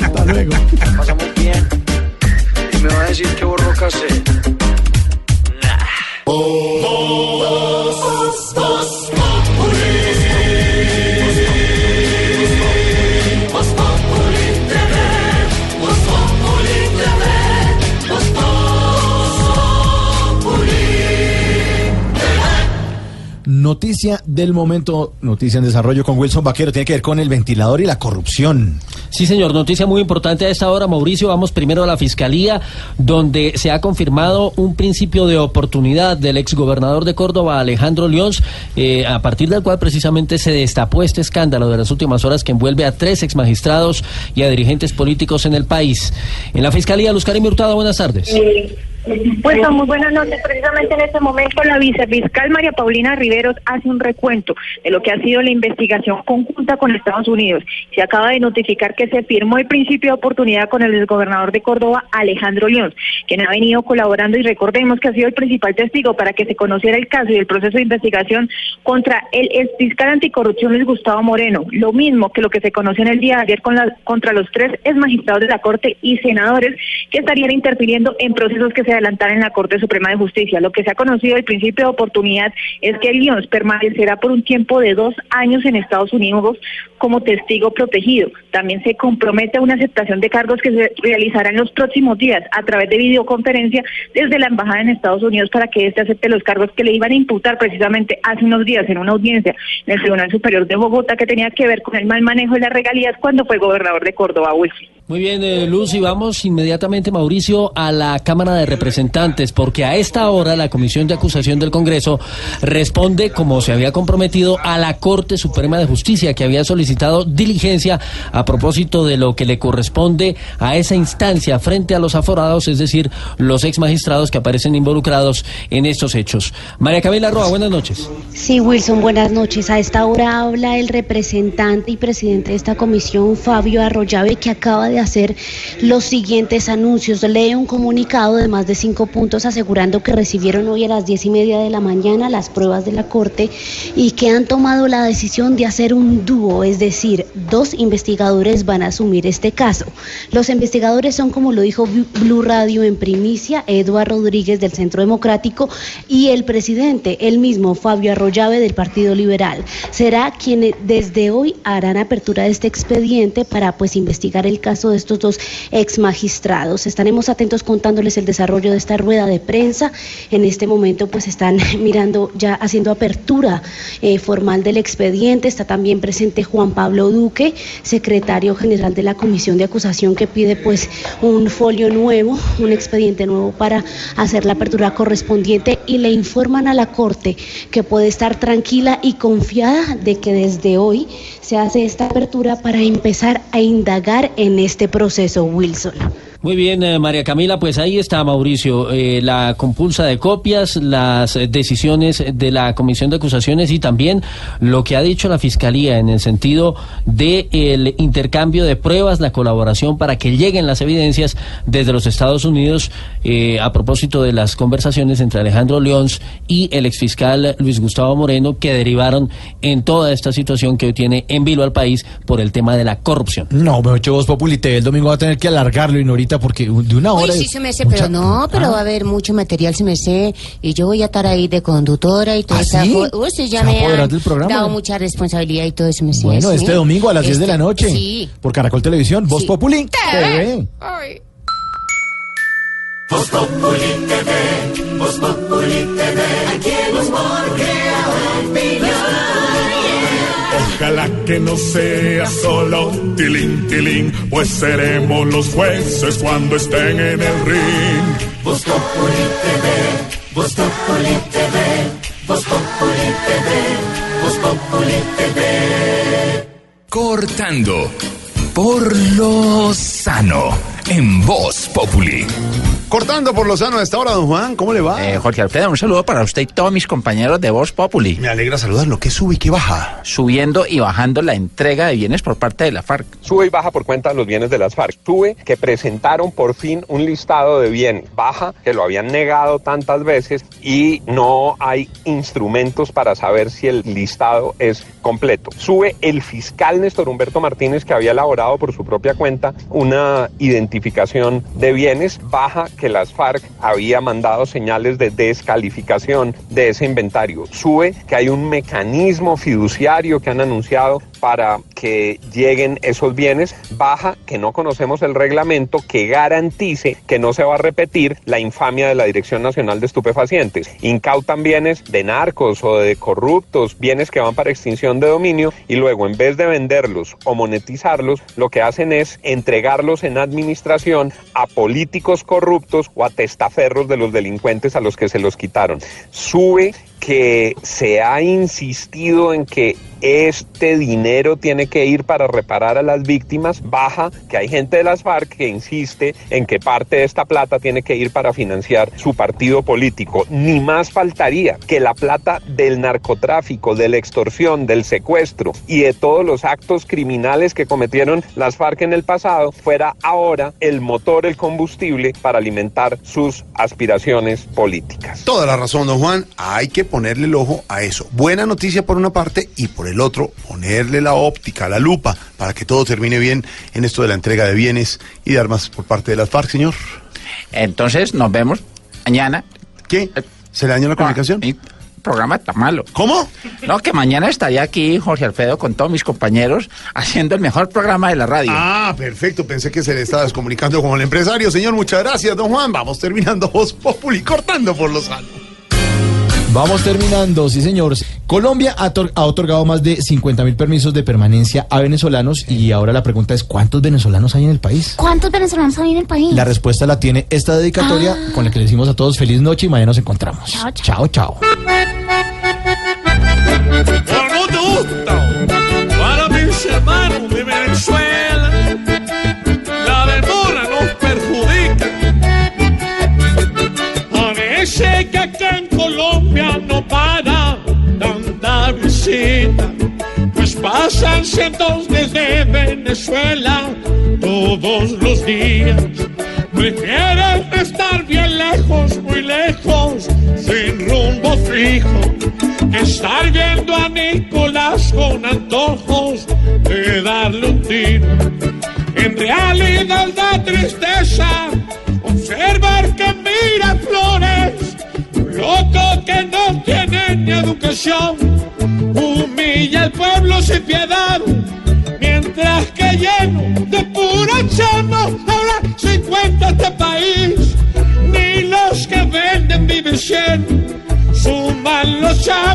Hasta luego. Pasamos bien. Y me va a decir que borró cassette. Noticia del momento, noticia en desarrollo con Wilson Vaquero, tiene que ver con el ventilador y la corrupción. Sí, señor, noticia muy importante a esta hora, Mauricio. Vamos primero a la Fiscalía, donde se ha confirmado un principio de oportunidad del exgobernador de Córdoba, Alejandro León, eh, a partir del cual precisamente se destapó este escándalo de las últimas horas que envuelve a tres exmagistrados y a dirigentes políticos en el país. En la Fiscalía, Luz Karim Hurtado, buenas tardes. Pues muy buenas noches. Precisamente en este momento la vicefiscal María Paulina Riveros hace un recuento de lo que ha sido la investigación conjunta con Estados Unidos. Se acaba de notificar que se firmó el principio de oportunidad con el gobernador de Córdoba, Alejandro León, quien ha venido colaborando y recordemos que ha sido el principal testigo para que se conociera el caso y el proceso de investigación contra el exfiscal anticorrupción Luis Gustavo Moreno. Lo mismo que lo que se conoció en el día de ayer con la- contra los tres ex magistrados de la Corte y senadores que estarían interfiriendo en procesos que se adelantaran en la Corte Suprema de Justicia. Lo que se ha conocido el principio de oportunidad es que León permanecerá por un tiempo de dos años en Estados Unidos como testigo protegido. También se compromete a una aceptación de cargos que se realizará en los próximos días a través de videoconferencia desde la Embajada en Estados Unidos para que éste acepte los cargos que le iban a imputar precisamente hace unos días en una audiencia en el Tribunal Superior de Bogotá que tenía que ver con el mal manejo de las regalías cuando fue gobernador de Córdoba, Wilson. Muy bien, eh, Luz, y vamos inmediatamente, Mauricio, a la Cámara de Representantes, porque a esta hora la Comisión de Acusación del Congreso responde, como se había comprometido, a la Corte Suprema de Justicia, que había solicitado diligencia a propósito de lo que le corresponde a esa instancia frente a los aforados, es decir, los ex magistrados que aparecen involucrados en estos hechos. María Camila Roa, buenas noches. Sí, Wilson, buenas noches. A esta hora habla el representante y presidente de esta comisión, Fabio Arroyave, que acaba de hacer los siguientes anuncios. Lee un comunicado de más de cinco puntos asegurando que recibieron hoy a las diez y media de la mañana las pruebas de la Corte y que han tomado la decisión de hacer un dúo, es decir, dos investigadores van a asumir este caso. Los investigadores son, como lo dijo Blue Radio en primicia, Eduardo Rodríguez del Centro Democrático y el presidente, el mismo Fabio Arroyave del Partido Liberal. Será quien desde hoy harán apertura de este expediente para pues investigar el caso de estos dos ex magistrados. Estaremos atentos contándoles el desarrollo de esta rueda de prensa. En este momento pues están [LAUGHS] mirando ya haciendo apertura eh, formal del expediente. Está también presente Juan Pablo Duque, secretario general de la Comisión de Acusación que pide pues un folio nuevo, un expediente nuevo para hacer la apertura correspondiente y le informan a la Corte que puede estar tranquila y confiada de que desde hoy se hace esta apertura para empezar a indagar en este proceso, Wilson. Muy bien, eh, María Camila, pues ahí está Mauricio, eh, la compulsa de copias, las decisiones de la Comisión de Acusaciones y también lo que ha dicho la Fiscalía en el sentido de el intercambio de pruebas, la colaboración para que lleguen las evidencias desde los Estados Unidos eh, a propósito de las conversaciones entre Alejandro León y el exfiscal Luis Gustavo Moreno que derivaron en toda esta situación que hoy tiene en vilo al país por el tema de la corrupción. No, me hecho Voz Populi TV el domingo va a tener que alargarlo y no ahorita porque de una hora. Uy, sí, se me sé, pero no, pero Ah. va a haber mucho material, se me sé, y yo voy a estar ahí de conductora y todo ¿Ah, eso. sí? Uy, sí, ya ¿Se va a me han del programa? dado mucha responsabilidad y todo eso, me sé. Bueno, sí. este domingo a las 10 de la Este- noche. Sí. Por Caracol Televisión, Voz Sí. Populi. TV. TV. Voz Populi TV, Voz Populi TV, aquí humor crea opinión. Ojalá que no sea solo tilín, tilín, pues seremos los jueces cuando estén en el ring. Voz Populi TV, Voz Populi TV, Voz Populi TV, Voz Populi TV. Cortando por lo sano en Voz Populi. Cortando por Lozano a esta hora, don Juan, ¿cómo le va? Eh, Jorge Alfredo, un saludo para usted y todos mis compañeros de Voz Populi. Me alegra saludarlo. ¿Qué sube y qué baja? Subiendo y bajando la entrega de bienes por parte de la FARC. Sube y baja por cuenta de los bienes de las FARC. Sube que presentaron por fin un listado de bienes. Baja que lo habían negado tantas veces y no hay instrumentos para saber si el listado es completo. Sube el fiscal Néstor Humberto Martínez que había elaborado por su propia cuenta una identificación de bienes. Baja que las FARC había mandado señales de descalificación de ese inventario. Sube que hay un mecanismo fiduciario que han anunciado para que lleguen esos bienes. Baja que no conocemos el reglamento que garantice que no se va a repetir la infamia de la Dirección Nacional de Estupefacientes. Incautan bienes de narcos o de corruptos, bienes que van para extinción de dominio y luego en vez de venderlos o monetizarlos, lo que hacen es entregarlos en administración a políticos corruptos o a testaferros de los delincuentes a los que se los quitaron. Sube que se ha insistido en que este dinero tiene que ir para reparar a las víctimas, baja que hay gente de las FARC que insiste en que parte de esta plata tiene que ir para financiar su partido político. Ni más faltaría que la plata del narcotráfico, de la extorsión, del secuestro y de todos los actos criminales que cometieron las FARC en el pasado fuera ahora el motor, el combustible para alimentar sus aspiraciones políticas. Toda la razón, don Juan. Hay que ponerle el ojo a eso. Buena noticia por una parte y por el otro, ponerle la óptica, la lupa, para que todo termine bien en esto de la entrega de bienes y de armas por parte de las FARC, señor. Entonces nos vemos mañana. ¿Qué? ¿Se le dañó la comunicación? Mi programa está malo. ¿Cómo? No, que mañana estaría aquí Jorge Alfredo con todos mis compañeros haciendo el mejor programa de la radio. Ah, perfecto. Pensé que se le estaba descomunicando con el empresario. Señor, muchas gracias, don Juan. Vamos terminando Voz Populi, cortando por los años. Vamos terminando, sí señor. Colombia ha, tor- ha otorgado más de 50 mil permisos de permanencia a venezolanos y ahora la pregunta es ¿cuántos venezolanos hay en el país? ¿Cuántos venezolanos hay en el país? La respuesta la tiene esta dedicatoria con la que le decimos a todos feliz noche y mañana nos encontramos. Chao, chao. chao. Por pues pasan cientos desde Venezuela todos los días. Prefieren estar bien lejos, muy lejos, sin rumbo fijo, estar viendo a Nicolás con antojos de darle un tiro. En realidad da tristeza observar que mira flores, un loco que no tiene ni educación, humilla al pueblo sin piedad, mientras que lleno de pura chama, ahora se encuentra este país, ni los que venden viven 100, suman los chavos.